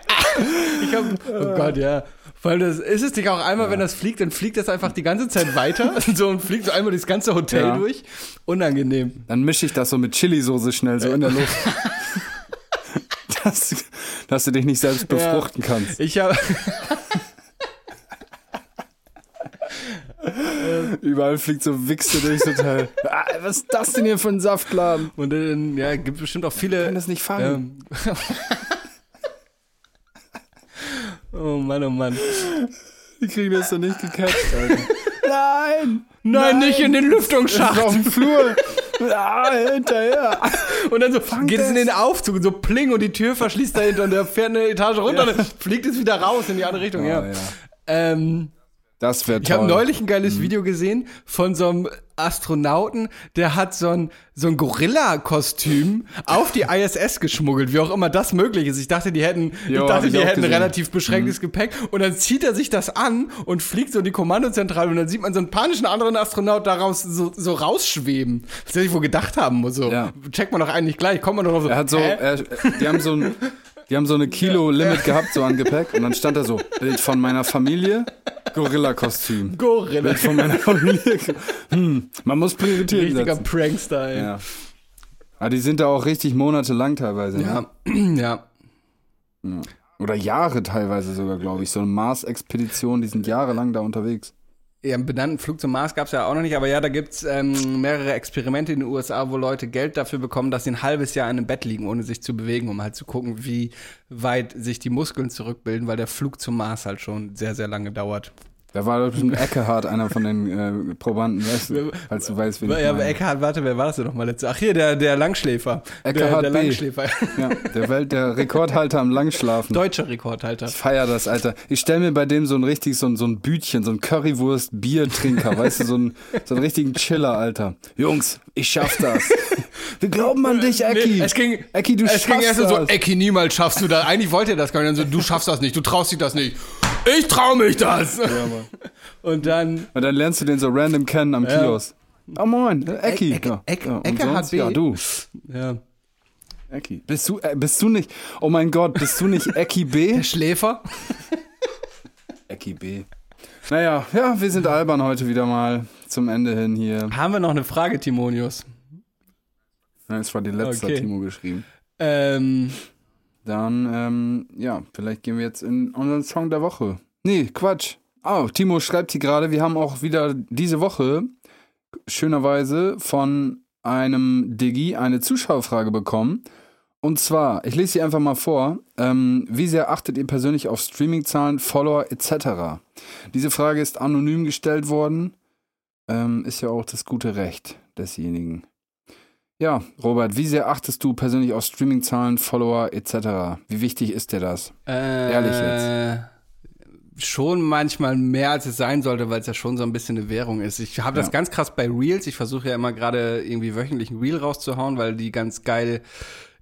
hab, oh Gott, ja. Weil das ist es nicht auch einmal, wenn das fliegt, dann fliegt das einfach die ganze Zeit weiter so und fliegt so einmal das ganze Hotel Ja. durch. Unangenehm. Dann mische ich das so mit Chili-Soße schnell so in der Luft. dass, dass du dich nicht selbst befruchten kannst. Ich habe, Überall fliegt so Wichse durchs Hotel. Ah, was ist das denn hier für ein Saftladen? und dann, ja, gibt bestimmt auch viele. Ich kann das nicht fangen. Ähm, oh Mann, oh Mann. Die kriegen das doch nicht gecatcht, Alter. Nein! Nein, nicht in den Lüftungsschacht. auf dem Flur. Ah, hinterher. Und dann so geht es in den Aufzug und so pling und die Tür verschließt dahinter und der fährt eine Etage runter und dann fliegt es wieder raus in die andere Richtung. ja. Oh, ja. Ähm, Das wäre toll. ich habe neulich ein geiles Mhm. Video gesehen von so einem Astronauten, der hat so ein, so ein Gorilla-Kostüm auf die ISS geschmuggelt, wie auch immer das möglich ist. Ich dachte, die hätten, Jo, ich dachte, ich die hätten gesehen. Mhm. relativ beschränktes Gepäck und dann zieht er sich das an und fliegt so in die Kommandozentrale und dann sieht man so einen panischen anderen Astronaut daraus so, so rausschweben. Was er sich wohl gedacht haben muss. So. Ja. Checkt man doch eigentlich gleich, kommt man doch auf so. Er hat so, hä? er, die haben so ein, die haben so eine Kilo-Limit gehabt, so an Gepäck. Und dann stand da so, Bild von meiner Familie, Gorilla-Kostüm. Gorilla. Bild von meiner Familie. Hm, man muss Prioritäten Richtiger setzen. Prankster, ey. Ja. Aber die sind da auch richtig monatelang teilweise. Ne? Ja, ja. Oder Jahre teilweise sogar, glaube ich. So eine Mars-Expedition, die sind jahrelang da unterwegs. Ja, einen benannten Flug zum Mars gab es ja auch noch nicht, aber ja, da gibt's ähm, mehrere Experimente in den USA, wo Leute Geld dafür bekommen, dass sie ein halbes Jahr in einem Bett liegen, ohne sich zu bewegen, um halt zu gucken, wie weit sich die Muskeln zurückbilden, weil der Flug zum Mars halt schon sehr, sehr lange dauert. Da war doch bestimmt Eckehard, einer von den äh, Probanden, weißt du, falls du weißt, wen ich Ja, aber meine. Eckhard, warte, wer war das denn nochmal letzte? Ach hier, der, der Langschläfer. Der, Eckhard der B. Langschläfer. Ja, der Welt, der Rekordhalter am Langschlafen. Deutscher Rekordhalter. Ich feier das, Alter. Ich stell mir bei dem so ein richtig, so ein, so ein Bütchen, so ein Currywurst-Biertrinker, weißt du, so ein, so einen richtigen Chiller, Alter. Jungs, ich schaff das. Wir glauben an dich, Ecki. Nee, es ging, Ecki, du es schaffst ging erst das. so, Ecki, niemals schaffst du das. Eigentlich wollte er das gar nicht. Dann so, du schaffst das nicht, du traust dich das nicht. Ich trau mich das. Und dann, Und dann lernst du den so random kennen am Kiosk. Oh moin, Ecki. Ecke- ja. Ecke- ja. Ecke HB. Ja, du. ja, Ecki. Bist du, äh, bist du nicht, oh mein Gott, bist du nicht Ecki B? der Schläfer. Ecki B. Naja, ja, wir sind albern heute wieder mal zum Ende hin hier. Haben wir noch eine Frage, Timonius? Ja, Das war die letzte, Okay. hat Timo geschrieben. Ähm, Dann, ähm, ja, vielleicht gehen wir jetzt in unseren Song der Woche. Nee, Quatsch. Oh, Timo schreibt hier gerade, wir haben auch wieder diese Woche schönerweise von einem Digi eine Zuschauerfrage bekommen. Und zwar, ich lese sie einfach mal vor. Ähm, wie sehr achtet ihr persönlich auf Streamingzahlen, Follower etc.? Diese Frage ist anonym gestellt worden. Ähm, ist ja auch das gute Recht desjenigen. Ja, Robert, wie sehr achtest du persönlich auf Streamingzahlen, Follower etc.? Wie wichtig ist dir das? äh, Ehrlich jetzt. Schon manchmal mehr, als es sein sollte, weil es ja schon so ein bisschen eine Währung ist. Ich habe das Ja. ganz krass bei Reels. Ich versuche ja immer gerade irgendwie wöchentlich ein Reel rauszuhauen, weil die ganz geil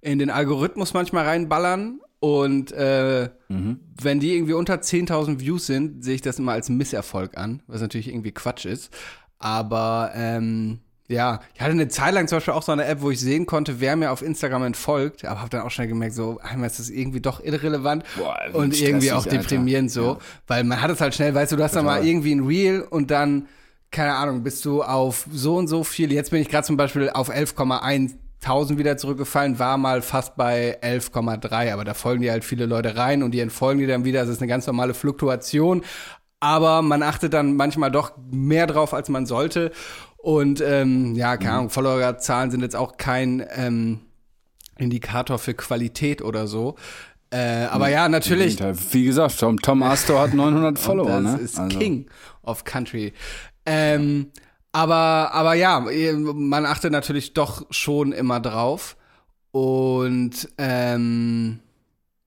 in den Algorithmus manchmal reinballern. Und äh, wenn die irgendwie unter 10.000 Views sind, sehe ich das immer als Misserfolg an, was natürlich irgendwie Quatsch ist. Aber ähm, ja, ich hatte eine Zeit lang zum Beispiel auch so eine App, wo ich sehen konnte, wer mir auf Instagram entfolgt, aber habe dann auch schnell gemerkt, so einmal ist das irgendwie doch irrelevant Boah, und irgendwie auch Alter. deprimierend so, weil man hat es halt schnell, weißt du, du hast dann mal irgendwie ein Reel und dann, keine Ahnung, bist du auf so und so viel, jetzt bin ich gerade zum Beispiel auf 11,1 1000 wieder zurückgefallen, war mal fast bei 11,3, aber da folgen dir halt viele Leute rein und die entfolgen dir dann wieder. Das ist eine ganz normale Fluktuation, aber man achtet dann manchmal doch mehr drauf, als man sollte. Und ähm, ja, keine Ahnung, Followerzahlen sind jetzt auch kein ähm, Indikator für Qualität oder so. Äh, aber ja, natürlich. Wie gesagt, Tom, Tom Astor hat 900 Und Follower, das ne? ist Also, King of Country. Ähm, aber, aber ja, man achtet natürlich doch schon immer drauf. Und ähm,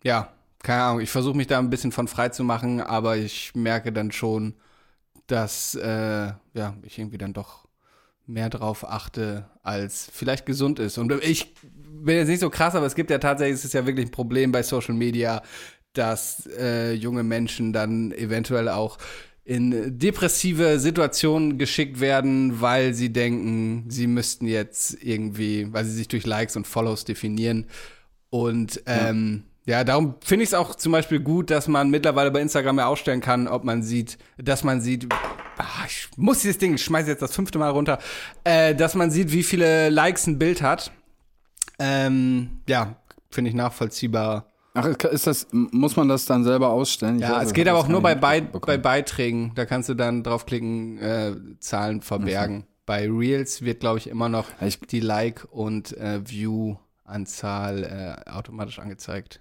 ja, keine Ahnung, ich versuche mich da ein bisschen von frei zu machen, aber ich merke dann schon, dass äh, ja, ich irgendwie dann doch mehr drauf achte, als vielleicht gesund ist. Und ich bin jetzt nicht so krass, aber es gibt ja tatsächlich, es ist ja wirklich ein Problem bei Social Media, dass äh, junge Menschen dann eventuell auch in depressive Situationen geschickt werden, weil sie denken, sie müssten jetzt irgendwie, weil sie sich durch Likes und Follows definieren. Und ähm, ja. darum finde ich es auch zum Beispiel gut, dass man mittlerweile bei Instagram ja ausstellen kann, ob man sieht, dass man sieht, ah, ich muss dieses Ding, ich schmeiße jetzt das fünfte Mal runter, äh, dass man sieht, wie viele Likes ein Bild hat. Ähm, ja, finde ich nachvollziehbar. Ach, ist das, muss man das dann selber ausstellen? Ich Ja, weiß, es geht aber auch nur bei, bei, bei. Beiträgen. Da kannst du dann draufklicken, äh, Zahlen verbergen. Bei Reels wird, glaube ich, immer noch ich- die Like- und äh, View-Anzahl äh, automatisch angezeigt.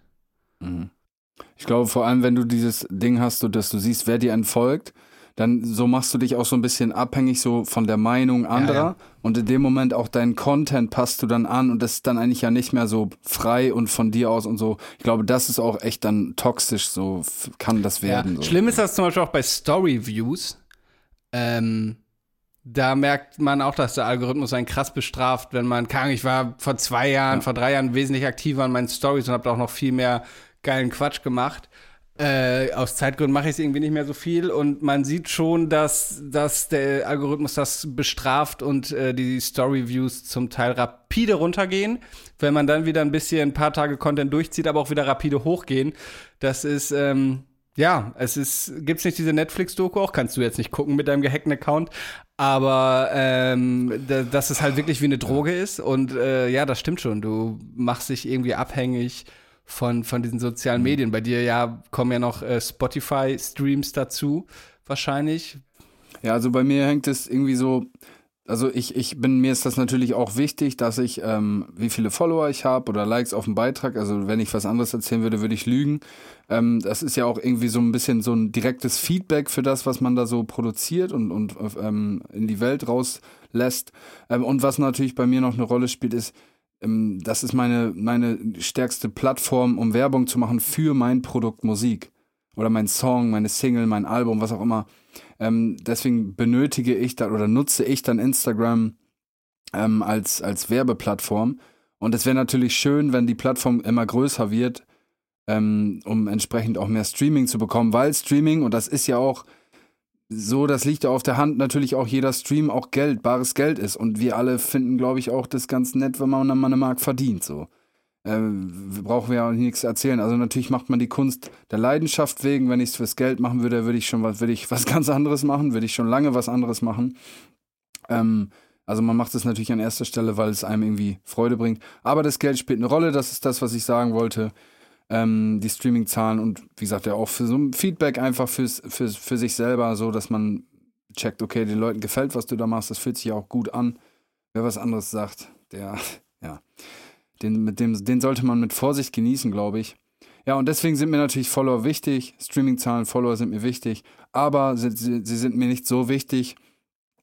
Ich glaube, vor allem, wenn du dieses Ding hast, so, dass du siehst, wer dir entfolgt, dann so machst du dich auch so ein bisschen abhängig so von der Meinung anderer ja. und in dem Moment auch deinen Content passt du dann an und das ist dann eigentlich ja nicht mehr so frei und von dir aus und so. Ich glaube, das ist auch echt dann toxisch, so kann das werden. Ja. so. Schlimm ist das zum Beispiel auch bei Story-Views. Ähm, da merkt man auch, dass der Algorithmus einen krass bestraft, wenn man, kann, ich war vor zwei Jahren, vor drei Jahren wesentlich aktiver an meinen Stories und habe da auch noch viel mehr geilen Quatsch gemacht. Äh, aus Zeitgründen mache ich es irgendwie nicht mehr so viel und man sieht schon, dass, dass der Algorithmus das bestraft und äh, die Story-Views zum Teil rapide runtergehen. Wenn man dann wieder ein bisschen ein paar Tage Content durchzieht, aber auch wieder rapide hochgehen. Das ist, ähm, ja, es ist, gibt's nicht diese Netflix-Doku auch, kannst du jetzt nicht gucken mit deinem gehackten Account, aber ähm, da, dass es halt wirklich wie eine Droge ist und äh, ja, das stimmt schon. Du machst dich irgendwie abhängig von, von diesen sozialen Mhm. Medien. Bei dir ja kommen ja noch äh, Spotify-Streams dazu, wahrscheinlich. Ja, also bei mir hängt es irgendwie so, also ich, ich bin, mir ist das natürlich auch wichtig, dass ich, ähm, wie viele Follower ich habe oder Likes auf dem Beitrag. Also wenn ich was anderes erzählen würde, würde ich lügen. Ähm, das ist ja auch irgendwie so ein bisschen so ein direktes Feedback für das, was man da so produziert und, und ähm, in die Welt rauslässt. Ähm, und was natürlich bei mir noch eine Rolle spielt, ist, das ist meine, meine stärkste Plattform, um Werbung zu machen für mein Produkt Musik. Oder mein Song, meine Single, mein Album, was auch immer. Ähm, deswegen benötige ich dann oder nutze ich dann Instagram ähm, als, als Werbeplattform. Und es wäre natürlich schön, wenn die Plattform immer größer wird, ähm, um entsprechend auch mehr Streaming zu bekommen, weil Streaming, und das ist ja auch so, das liegt ja auf der Hand, natürlich auch jeder Stream auch Geld, bares Geld ist. Und wir alle finden, glaube ich, auch das ganz nett, wenn man mal eine Mark verdient. So. Äh, brauchen wir ja auch nichts erzählen. Also natürlich macht man die Kunst der Leidenschaft wegen. Wenn ich es fürs Geld machen würde, würde ich schon was, würde ich was ganz anderes machen, würde ich schon lange was anderes machen. Ähm, also man macht es natürlich an erster Stelle, weil es einem irgendwie Freude bringt. Aber das Geld spielt eine Rolle, das ist das, was ich sagen wollte. Ähm, die Streaming-Zahlen und wie gesagt, ja auch für so ein Feedback einfach fürs, fürs, für sich selber, so dass man checkt, okay, den Leuten gefällt, was du da machst, das fühlt sich auch gut an. Wer was anderes sagt, der, ja, den, mit dem, den sollte man mit Vorsicht genießen, glaube ich. Ja, und deswegen sind mir natürlich Follower wichtig. Streaming-Zahlen, Follower sind mir wichtig. Aber sie, sie, sie, sind mir nicht so wichtig,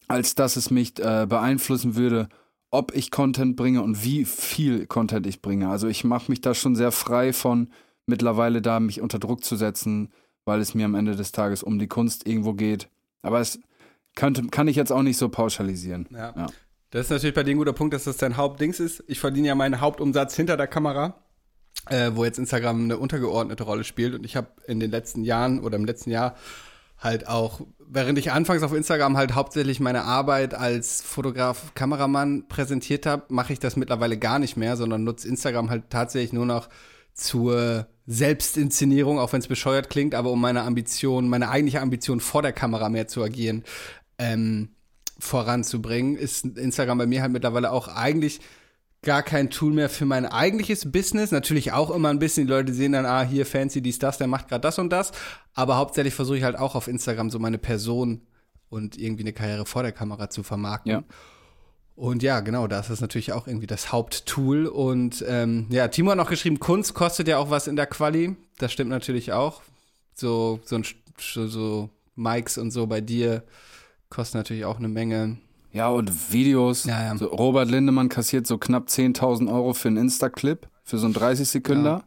als dass es mich äh, beeinflussen würde, ob ich Content bringe und wie viel Content ich bringe. Also ich mache mich da schon sehr frei von, mittlerweile da mich unter Druck zu setzen, weil es mir am Ende des Tages um die Kunst irgendwo geht. Aber es könnte, kann ich jetzt auch nicht so pauschalisieren. Ja. Ja. Das ist natürlich bei dir ein guter Punkt, dass das dein Hauptdings ist. Ich verdiene ja meinen Hauptumsatz hinter der Kamera, äh, wo jetzt Instagram eine untergeordnete Rolle spielt. Und ich habe in den letzten Jahren oder im letzten Jahr halt auch, während ich anfangs auf Instagram halt hauptsächlich meine Arbeit als Fotograf, Kameramann präsentiert habe, mache ich das mittlerweile gar nicht mehr, sondern nutze Instagram halt tatsächlich nur noch zur Selbstinszenierung, auch wenn es bescheuert klingt, aber um meine Ambition, meine eigentliche Ambition vor der Kamera mehr zu agieren, ähm, voranzubringen, ist Instagram bei mir halt mittlerweile auch eigentlich gar kein Tool mehr für mein eigentliches Business. Natürlich auch immer ein bisschen, die Leute sehen dann, ah, hier fancy, dies, das, der macht gerade das und das. Aber hauptsächlich versuche ich halt auch auf Instagram so meine Person und irgendwie eine Karriere vor der Kamera zu vermarkten. Ja. Und ja, genau, das ist natürlich auch irgendwie das Haupttool. Und ähm, ja, Timo hat noch geschrieben, Kunst kostet ja auch was in der Quali. Das stimmt natürlich auch. So, so, ein, so, so Mikes und so bei dir kosten natürlich auch eine Menge. Ja, und Videos. Ja, ja. So Robert Lindemann kassiert so knapp 10.000 Euro für einen Insta-Clip, für so einen 30-Sekünder.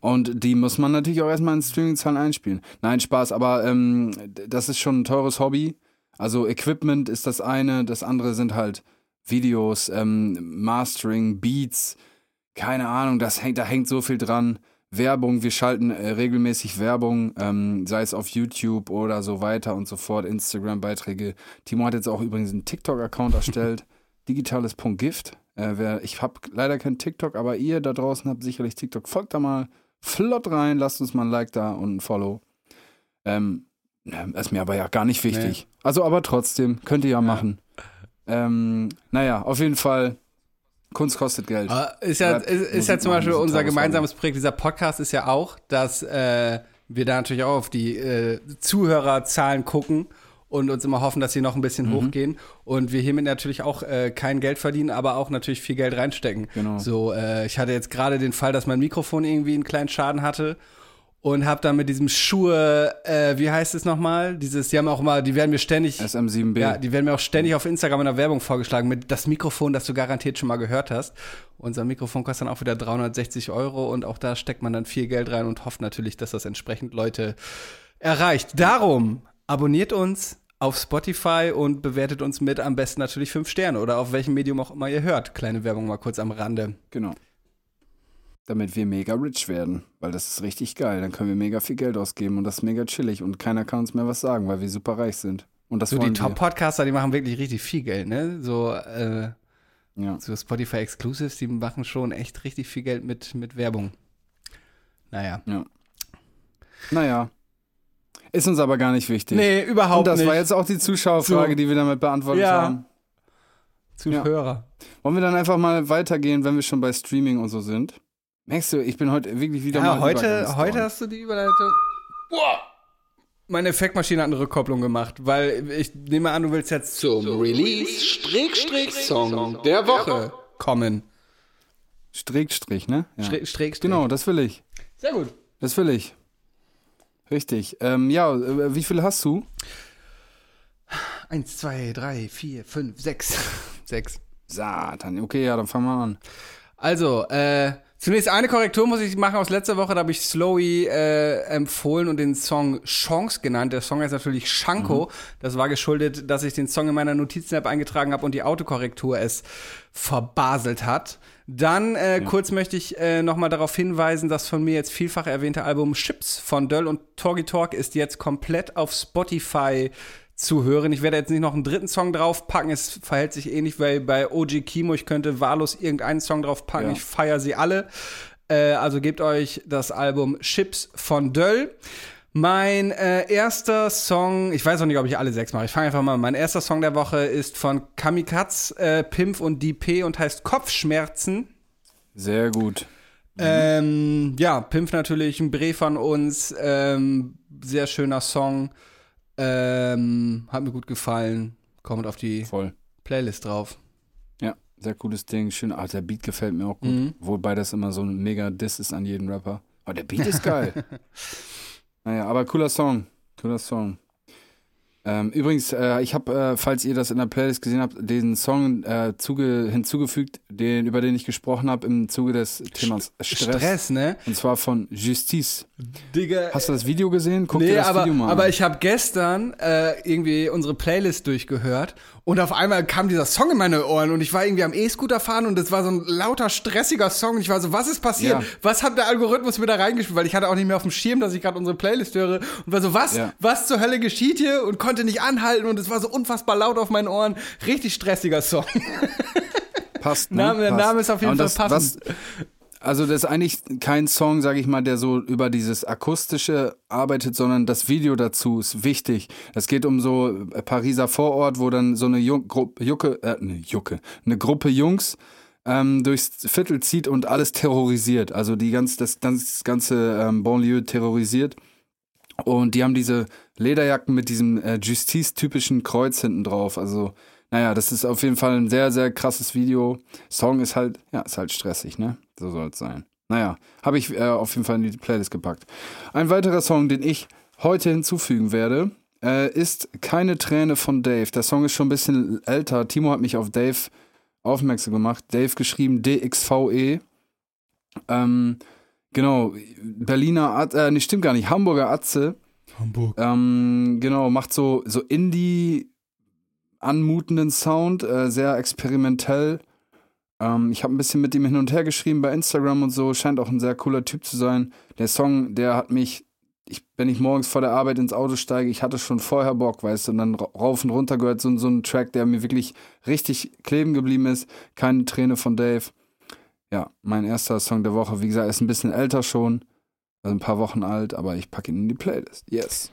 Und die muss man natürlich auch erstmal in Streaming-Zahlen einspielen. Nein, Spaß, aber ähm, das ist schon ein teures Hobby. Also Equipment ist das eine, das andere sind halt Videos, ähm, Mastering, Beats, keine Ahnung, das hängt, da hängt so viel dran. Werbung, wir schalten äh, regelmäßig Werbung, ähm, sei es auf YouTube oder so weiter und so fort, Instagram-Beiträge. Timo hat jetzt auch übrigens einen TikTok-Account erstellt, digitales.gift. Äh, wer, ich habe leider kein TikTok, aber ihr da draußen habt sicherlich TikTok. Folgt da mal flott rein, lasst uns mal ein Like da und ein Follow. Ähm, ja, ist mir aber ja gar nicht wichtig. Also aber trotzdem, könnt ihr ja, machen. Ähm, naja, auf jeden Fall, Kunst kostet Geld. Aber ist ja, ist, ist ja zum Beispiel unser gemeinsames Projekt. Dieser Podcast ist ja auch, dass äh, wir da natürlich auch auf die äh, Zuhörerzahlen gucken und uns immer hoffen, dass sie noch ein Mhm. bisschen hochgehen. Und wir hiermit natürlich auch äh, kein Geld verdienen, aber auch natürlich viel Geld reinstecken. Genau. So, äh, ich hatte jetzt gerade den Fall, dass mein Mikrofon irgendwie einen kleinen Schaden hatte. Und habe dann mit diesem Schuhe, äh, wie heißt es nochmal? Dieses, die haben auch mal, die werden mir ständig, SM7B. ja, die werden mir auch ständig auf Instagram in der Werbung vorgeschlagen mit das Mikrofon, das du garantiert schon mal gehört hast. Unser Mikrofon kostet dann auch wieder 360 Euro und auch da steckt man dann viel Geld rein und hofft natürlich, dass das entsprechend Leute erreicht. Darum abonniert uns auf Spotify und bewertet uns mit am besten natürlich fünf Sterne oder auf welchem Medium auch immer ihr hört. Kleine Werbung mal kurz am Rande. Genau. Damit wir mega rich werden. Weil das ist richtig geil. Dann können wir mega viel Geld ausgeben und das ist mega chillig und keiner kann uns mehr was sagen, weil wir super reich sind. Und das So die. Top-Podcaster, die machen wirklich richtig viel Geld, ne? So, äh, Ja. so Spotify Exclusives, die machen schon echt richtig viel Geld mit, mit Werbung. Naja. Naja. Ist uns aber gar nicht wichtig. Nee, überhaupt und das nicht. war jetzt auch die Zuschauerfrage, So. die wir damit beantwortet Ja. haben. Zuhörer. Wollen wir dann einfach mal weitergehen, wenn wir schon bei Streaming und so sind? Merkst du, ich bin heute wirklich wieder Ja, mal heute, heute hast du die Überleitung. Meine Effektmaschine hat eine Rückkopplung gemacht, weil ich nehme an, du willst jetzt zum Release-Song der Woche kommen. Strickstrich, ne? Ja. Strich, Strich, Genau, das will ich. Sehr gut. Das will ich. Richtig. Ähm, ja, äh, wie viel hast du? Eins, zwei, drei, vier, fünf, sechs. Sechs. Satan. Okay, ja, dann fangen wir an. Also, äh, zunächst eine Korrektur muss ich machen aus letzter Woche. Da habe ich Slowy äh, empfohlen und den Song Chance genannt. Der Song heißt natürlich Shanko. Das war geschuldet, dass ich den Song in meiner Notizen-App eingetragen habe und die Autokorrektur es verbaselt hat. Dann äh, kurz möchte ich äh, nochmal darauf hinweisen, das von mir jetzt vielfach erwähnte Album Chips von Döll und Torgi Talk ist jetzt komplett auf Spotify zu hören. Ich werde jetzt nicht noch einen dritten Song draufpacken. Es verhält sich ähnlich wie bei OG Kimo. Ich könnte wahllos irgendeinen Song draufpacken. Ja. Ich feiere sie alle. Äh, also gebt euch das Album Chips von Döll. Mein äh, erster Song, ich weiß auch nicht, ob ich alle sechs mache. Ich fange einfach mal an. Mein erster Song der Woche ist von Kamikatz, äh, Pimp und DP und heißt Kopfschmerzen. Sehr gut. Ähm, ja, Pimp natürlich, ein Brief von uns, ähm, sehr schöner Song. Ähm, hat mir gut gefallen. Kommt auf die Voll. Playlist drauf. Ja, sehr cooles Ding. Schön. Ah, der Beat gefällt mir auch gut. Mhm. Wobei das immer so ein mega Diss ist an jeden Rapper. Aber der Beat ist geil. naja, aber cooler Song. Cooler Song. Ähm, übrigens, äh, ich habe, äh, falls ihr das in der Playlist gesehen habt, den Song äh, zuge hinzugefügt, den, über den ich gesprochen habe im Zuge des Themas Stress. Stress, ne? Und zwar von Justice. Digga. Hast du das Video gesehen? Guck dir Nee, das aber, Video mal aber an. ich habe gestern äh, irgendwie unsere Playlist durchgehört und auf einmal kam dieser Song in meine Ohren und ich war irgendwie am E-Scooter fahren und es war so ein lauter, stressiger Song und ich war so, was ist passiert? Ja. Was hat der Algorithmus mir da reingespielt? Weil ich hatte auch nicht mehr auf dem Schirm, dass ich gerade unsere Playlist höre und war so, was? Ja. Was zur Hölle geschieht hier? Und konnte nicht anhalten und es war so unfassbar laut auf meinen Ohren. Richtig stressiger Song. Passt, ne? Name- der Passt. Name ist auf jeden Und Fall passend. Was, also das ist eigentlich kein Song, sage ich mal, der so über dieses akustische arbeitet, sondern das Video dazu ist wichtig. Es geht um so äh, Pariser Vorort, wo dann so eine Jung Gruppe, Jucke, äh, ne, Jucke, eine Gruppe Jungs ähm, durchs Viertel zieht und alles terrorisiert. Also die ganz, das, das ganze ähm, Banlieue terrorisiert. Und die haben diese Lederjacken mit diesem äh, Justice-typischen Kreuz hinten drauf. Also, naja, das ist auf jeden Fall ein sehr, sehr krasses Video. Song ist halt, ja, ist halt stressig, ne? So soll es sein. Naja, habe ich äh, auf jeden Fall in die Playlist gepackt. Ein weiterer Song, den ich heute hinzufügen werde, äh, ist Keine Träne von Dave. Der Song ist schon ein bisschen älter. Timo hat mich auf Dave aufmerksam gemacht. Dave geschrieben DXVE. Ähm, genau, Berliner, At äh, nee, stimmt gar nicht, Hamburger Atze. Hamburg. Ähm, genau, macht so, so Indie anmutenden Sound, äh, sehr experimentell. Ähm, ich habe ein bisschen mit ihm hin und her geschrieben bei Instagram und so, scheint auch ein sehr cooler Typ zu sein. Der Song, der hat mich, ich, wenn ich morgens vor der Arbeit ins Auto steige, ich hatte schon vorher Bock, weißt du, und dann ra- rauf und runter gehört so, so ein Track, der mir wirklich richtig kleben geblieben ist. Keine Träne von Dave. Ja, mein erster Song der Woche, wie gesagt, ist ein bisschen älter schon, also ein paar Wochen alt, aber ich packe ihn in die Playlist. Yes.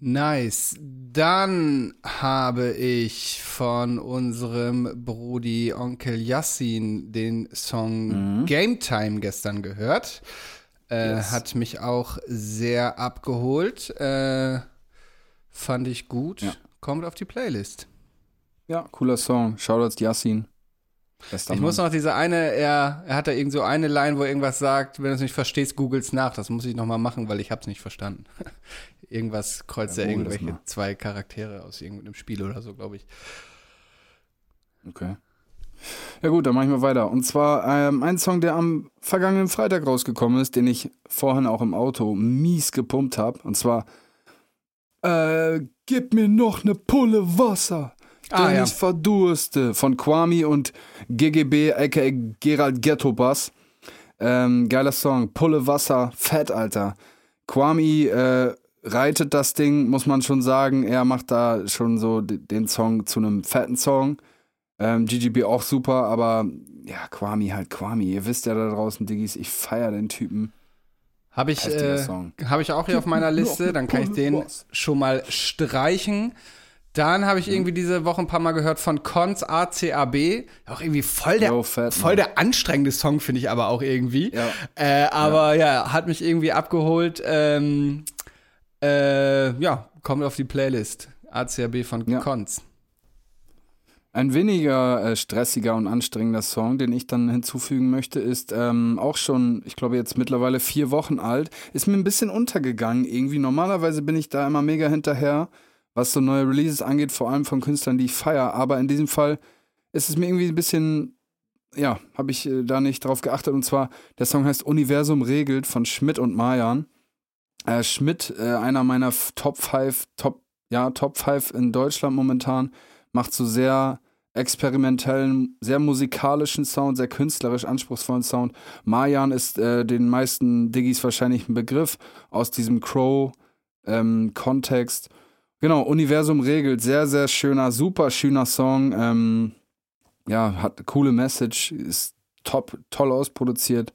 Nice. Dann habe ich von unserem Brudi Onkel Yassin den Song Mhm. Game Time gestern gehört. Äh, Yes. Hat mich auch sehr abgeholt. Äh, fand ich gut. Ja. Kommt auf die Playlist. Ja, cooler Song. Shoutouts Yassin. Bester Ich Mann. muss noch diese eine, er, er hat da irgend so eine Line, wo er irgendwas sagt, wenn du es nicht verstehst, googles nach. Das muss ich noch mal machen, weil ich hab's nicht verstanden. irgendwas kreuzt Ja, er irgendwelche zwei Charaktere aus irgendeinem Spiel oder so, glaube ich. Okay. Ja gut, dann mache ich mal weiter. Und zwar ähm, ein Song, der am vergangenen Freitag rausgekommen ist, den ich vorhin auch im Auto mies gepumpt habe. Und zwar äh, Gib mir noch eine Pulle Wasser, Ah, ja. ich verdurste. Von Kwami und GGB, aka Gerald Ghetto Bass. Ähm, geiler Song. Pulle Wasser, fett, Alter. Kwami äh, reitet das Ding, muss man schon sagen. Er macht da schon so den Song zu einem fetten Song. Ähm, GGB auch super, aber ja, Kwami halt Kwami. Ihr wisst ja da draußen, Diggis, ich feier den Typen. Habe ich, äh, Song. hab ich auch hier auf meiner Liste, dann kann ich den schon mal streichen. Dann habe ich Mhm. irgendwie diese Woche ein paar Mal gehört von Cons ACAB. Auch irgendwie voll der, Yo, fett, voll Mann. der anstrengende Song, finde ich aber auch irgendwie. Ja. Äh, aber ja. hat mich irgendwie abgeholt. Ähm, Äh, ja, kommt auf die Playlist. ACAB von Ja. Konz. Ein weniger äh, stressiger und anstrengender Song, den ich dann hinzufügen möchte, ist ähm, auch schon, ich glaube jetzt mittlerweile vier Wochen alt, ist mir ein bisschen untergegangen irgendwie. Normalerweise bin ich da immer mega hinterher, was so neue Releases angeht, vor allem von Künstlern, die ich feiere. Aber in diesem Fall ist es mir irgendwie ein bisschen, ja, habe ich äh, da nicht drauf geachtet. Und zwar, der Song heißt Universum regelt von Schmidt und Mayan. Äh, Schmidt, äh, einer meiner Top 5, Top, ja, Top 5 in Deutschland momentan, macht so sehr experimentellen, sehr musikalischen Sound, sehr künstlerisch anspruchsvollen Sound. Mayan ist äh, den meisten Diggis wahrscheinlich ein Begriff aus diesem Crow-Kontext. Genau, Universum regelt, sehr, sehr schöner, super schöner Song. Ähm, ja, hat eine coole Message, ist top, toll ausproduziert.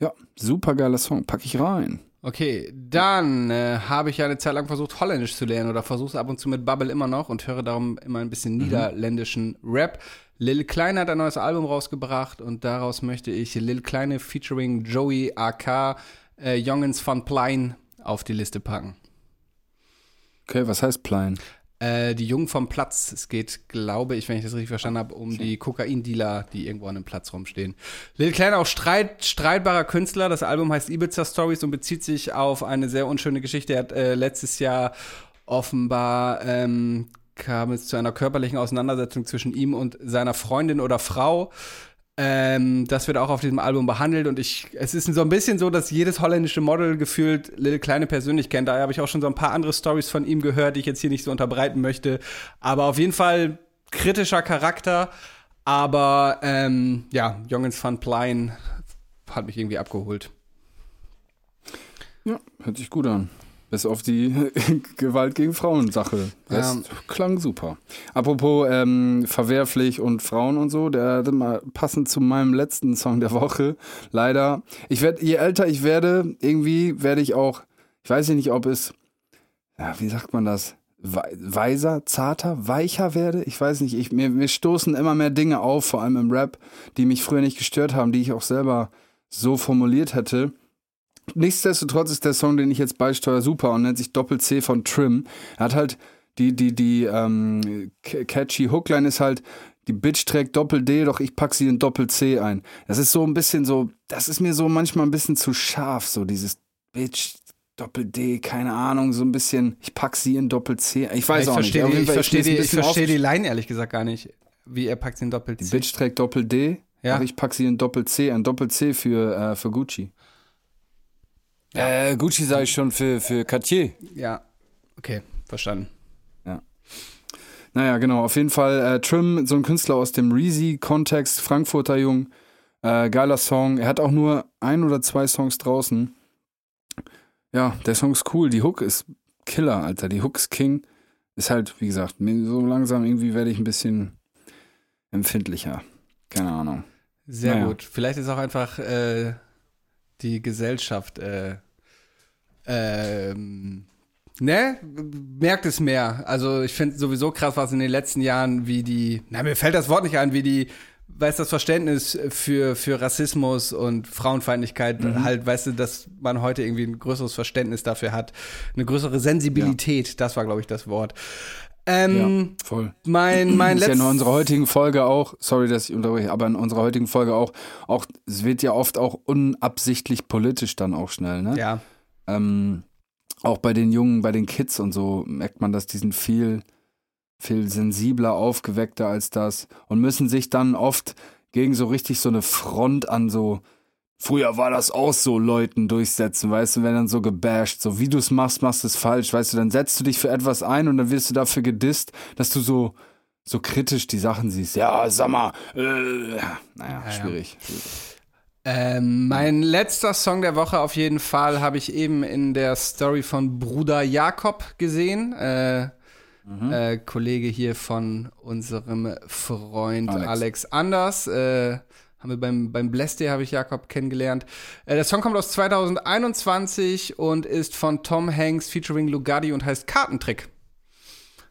Ja, super geiler Song, pack ich rein. Okay, dann äh, habe ich ja eine Zeit lang versucht, Holländisch zu lernen oder versuche es ab und zu mit Bubble immer noch und höre darum immer ein bisschen niederländischen Rap. Lil Kleine hat ein neues Album rausgebracht und daraus möchte ich Lil Kleine featuring Joey AK äh, Jongens van Plein auf die Liste packen. Okay, was heißt Plein? Äh, die Jungen vom Platz. Es geht, glaube ich, wenn ich das richtig verstanden habe, um die Kokaindealer, die irgendwo an einem Platz rumstehen. Lil Klein auch streit, streitbarer Künstler. Das Album heißt Ibiza Stories und bezieht sich auf eine sehr unschöne Geschichte. Er hat äh, letztes Jahr offenbar ähm, kam es zu einer körperlichen Auseinandersetzung zwischen ihm und seiner Freundin oder Frau. Ähm, das wird auch auf diesem Album behandelt und ich, es ist so ein bisschen so, dass jedes holländische Model gefühlt Lil Kleine persönlich kennt. Daher habe ich auch schon so ein paar andere Stories von ihm gehört, die ich jetzt hier nicht so unterbreiten möchte. Aber auf jeden Fall kritischer Charakter. Aber ähm, ja, Jongens van Plein hat mich irgendwie abgeholt. Ja, hört sich gut an. Bis auf die Gewalt gegen Frauen-Sache. Das klang super. Apropos ähm, verwerflich und Frauen und so, der mal passend zu meinem letzten Song der Woche. Leider. Ich werde, je älter ich werde, irgendwie werde ich auch, ich weiß nicht, ob es, ja, wie sagt man das? Wei- Weiser, zarter, weicher werde? Ich weiß nicht. Ich, mir, mir stoßen immer mehr Dinge auf, vor allem im Rap, die mich früher nicht gestört haben, die ich auch selber so formuliert hätte. Nichtsdestotrotz ist der Song, den ich jetzt beisteuere, super und nennt sich Doppel C von Trim. Er hat halt die, die, die ähm, ca- catchy Hookline ist halt, die Bitch trägt Doppel D, doch ich pack sie in Doppel C ein. Das ist so ein bisschen so, das ist mir so manchmal ein bisschen zu scharf, so dieses Bitch, Doppel D, keine Ahnung, so ein bisschen, ich pack sie in Doppel C. Ich weiß ich auch verstehe nicht. die, ich verstehe die, ich verstehe die Line ehrlich gesagt gar nicht, wie er packt den Doppel Die C. Bitch trägt Doppel D, Ja. doch ich pack sie in Doppel C, ein Doppel C für, äh, für Gucci. Äh, Gucci sage ich schon für, für Cartier. Ja, okay, verstanden. Naja, genau, auf jeden Fall äh, Trim, so ein Künstler aus dem Reezy-Kontext, Frankfurter Jung, äh, geiler Song. Er hat auch nur ein oder zwei Songs draußen. Ja, der Song ist cool, die Hook ist Killer, Alter, die Hook ist King. Ist halt, wie gesagt, so langsam irgendwie werde ich ein bisschen empfindlicher. Keine Ahnung. Sehr Naja. gut. Vielleicht ist auch einfach äh, die Gesellschaft, äh, ähm, ne, merkt es mehr. Also ich finde sowieso krass, was in den letzten Jahren, wie die, na mir fällt das Wort nicht ein, wie die, weißt das Verständnis für, für Rassismus und Frauenfeindlichkeit halt, weißt du, dass man heute irgendwie ein größeres Verständnis dafür hat, eine größere Sensibilität, das war, glaube ich, das Wort. Ähm, Ja, voll. mein, mein ist ja in unserer heutigen Folge auch, sorry, dass ich unterbreche, aber in unserer heutigen Folge auch, auch, es wird ja oft auch unabsichtlich politisch dann auch schnell, ne? ja, ähm, auch bei den Jungen, bei den Kids und so merkt man, dass die sind viel, viel sensibler, aufgeweckter als das und müssen sich dann oft gegen so richtig so eine Front an so, früher war das auch so, Leuten durchsetzen, weißt du, wenn dann so gebasht, so wie du es machst, machst du es falsch, weißt du, dann setzt du dich für etwas ein und dann wirst du dafür gedisst, dass du so, so kritisch die Sachen siehst. Ja, sag mal, äh, naja, schwierig. schwierig. Ähm, mein letzter Song der Woche auf jeden Fall habe ich eben in der Story von Bruder Jakob gesehen. Äh, äh, Kollege hier von unserem Freund Alex, Alex. Anders. Äh, haben wir beim, beim Bless Day habe ich Jakob kennengelernt. Äh, der Song kommt aus 2021 und ist von Tom Hanks featuring Lugardi und heißt Kartentrick.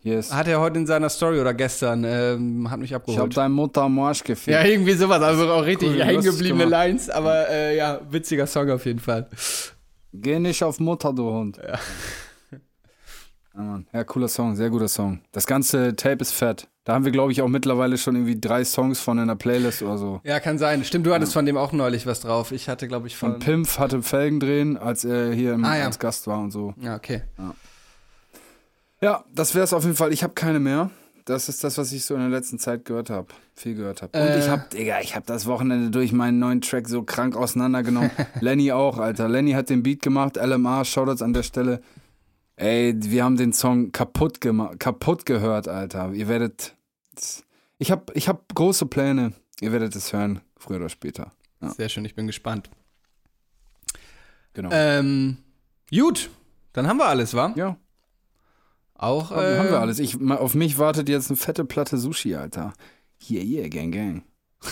Yes. Hat er heute in seiner Story oder gestern, ähm, hat mich Ich hab abgeholt. deine Mutter am Arsch gefickt. Ja, irgendwie sowas. Also auch richtig Cool, hängen lustig gebliebene gemacht. Lines, aber äh, ja, witziger Song auf jeden Fall. Geh nicht auf Mutter, du Hund. Ja, Mann. ja, cooler Song, sehr guter Song. Das ganze Tape ist fett. Da haben wir, glaube ich, auch mittlerweile schon irgendwie drei Songs von in der Playlist oder so. Ja, kann sein. Stimmt, du hattest von dem auch neulich was drauf. Ich hatte, glaube ich, von. Und Pimp hatte Felgen drehen, als er hier im, Ah, ja. als Gast war und so. ja, okay. Ja, das wäre es auf jeden Fall. Ich habe keine mehr. Das ist das, was ich so in der letzten Zeit gehört habe. Viel gehört habe. Und Äh. ich habe, Digga, ich habe das Wochenende durch meinen neuen Track so krank auseinandergenommen. Lenny auch, Alter. Lenny hat den Beat gemacht. LMA, Shoutouts an der Stelle. Ey, wir haben den Song kaputt gemacht, kaputt gehört, Alter. Ihr werdet. Ich habe ich hab große Pläne. Ihr werdet es hören, früher oder später. Ja. Sehr schön, ich bin gespannt. Genau. Ähm, gut, dann haben wir alles, wa? ja, Auch. haben, äh, haben wir alles. Ich, auf mich wartet jetzt eine fette Platte Sushi, Alter. Yeah, yeah, gang, gang.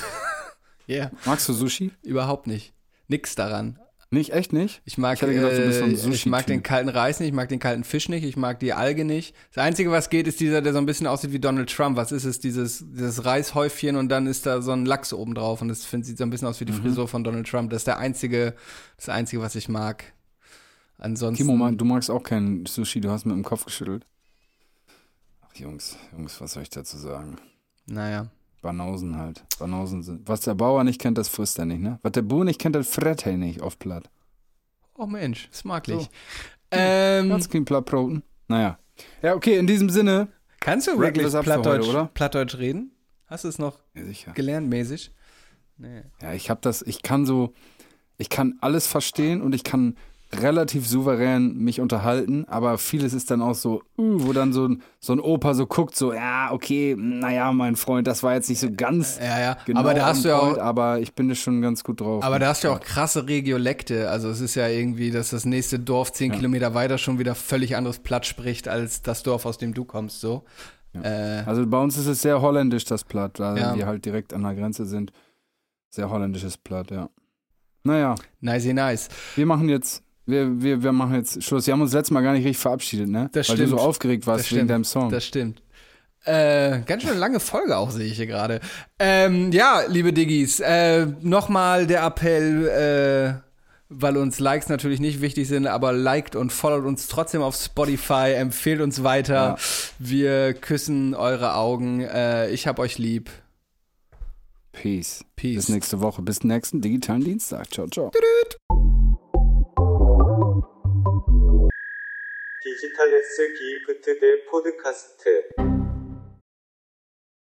Yeah, Magst du Sushi? überhaupt nicht. Nix daran. Nicht, echt nicht? Ich mag, Ich gedacht, bist so äh, ich mag den kalten Reis nicht, ich mag den kalten Fisch nicht, ich mag die Alge nicht. Das Einzige, was geht, ist dieser, der so ein bisschen aussieht wie Donald Trump. Was ist es? Dieses, dieses Reishäufchen und dann ist da so ein Lachs oben drauf und das find, sieht so ein bisschen aus wie Mhm. die Frisur von Donald Trump. Das ist der einzige, das Einzige, was ich mag. Ansonsten. Timo, man, du magst auch kein Sushi, du hast mit dem Kopf geschüttelt. Ach, Jungs, Jungs, was soll ich dazu sagen? Naja. Banausen halt. Banausen sind. Was der Bauer nicht kennt, das frisst er nicht, ne? Was der Bauer nicht kennt, das frisst er nicht auf Platt. Oh Mensch, smaklich. So. Ähm, Ganz kein Platt Broten. Naja. Ja, okay, in diesem Sinne. kannst du wirklich Plattdeutsch, heute, oder? Plattdeutsch reden? Hast du es noch Ja, gelernt mäßig? Nee. Ja, ich habe das, ich kann so, ich kann alles verstehen und ich kann relativ souverän mich unterhalten, aber vieles ist dann auch so, uh, wo dann so ein, so ein Opa so guckt, so, ja, okay, naja, mein Freund, das war jetzt nicht so ganz Ja, ja. genau aber da hast du ja auch, aber ich bin da schon ganz gut drauf. aber da hast du ja auch krasse Regiolekte. Also es ist ja irgendwie, dass das nächste Dorf zehn Kilometer weiter schon wieder völlig anderes Platt spricht als das Dorf, aus dem du kommst. So. Äh, Also bei uns ist es sehr holländisch, das Platt, weil Ja. wir halt direkt an der Grenze sind. Sehr holländisches Platt, ja. Naja, nice, nice. wir machen jetzt, wir, wir, wir machen jetzt Schluss. Wir haben uns letztes Mal gar nicht richtig verabschiedet, ne? Das Weil du so stimmt. aufgeregt warst Das wegen stimmt. deinem Song. Das stimmt. Äh, ganz schön lange Folge auch, sehe ich hier gerade. Ähm, ja, liebe Diggis, äh, nochmal der Appell, äh, weil uns Likes natürlich nicht wichtig sind, aber liked und followt uns trotzdem auf Spotify, empfehlt uns weiter. Ja. Wir küssen eure Augen. Äh, ich hab euch lieb. Peace. Peace. Bis nächste Woche. Bis nächsten digitalen Dienstag. Ciao, ciao. 디지털 S 기프트 대 포드카스트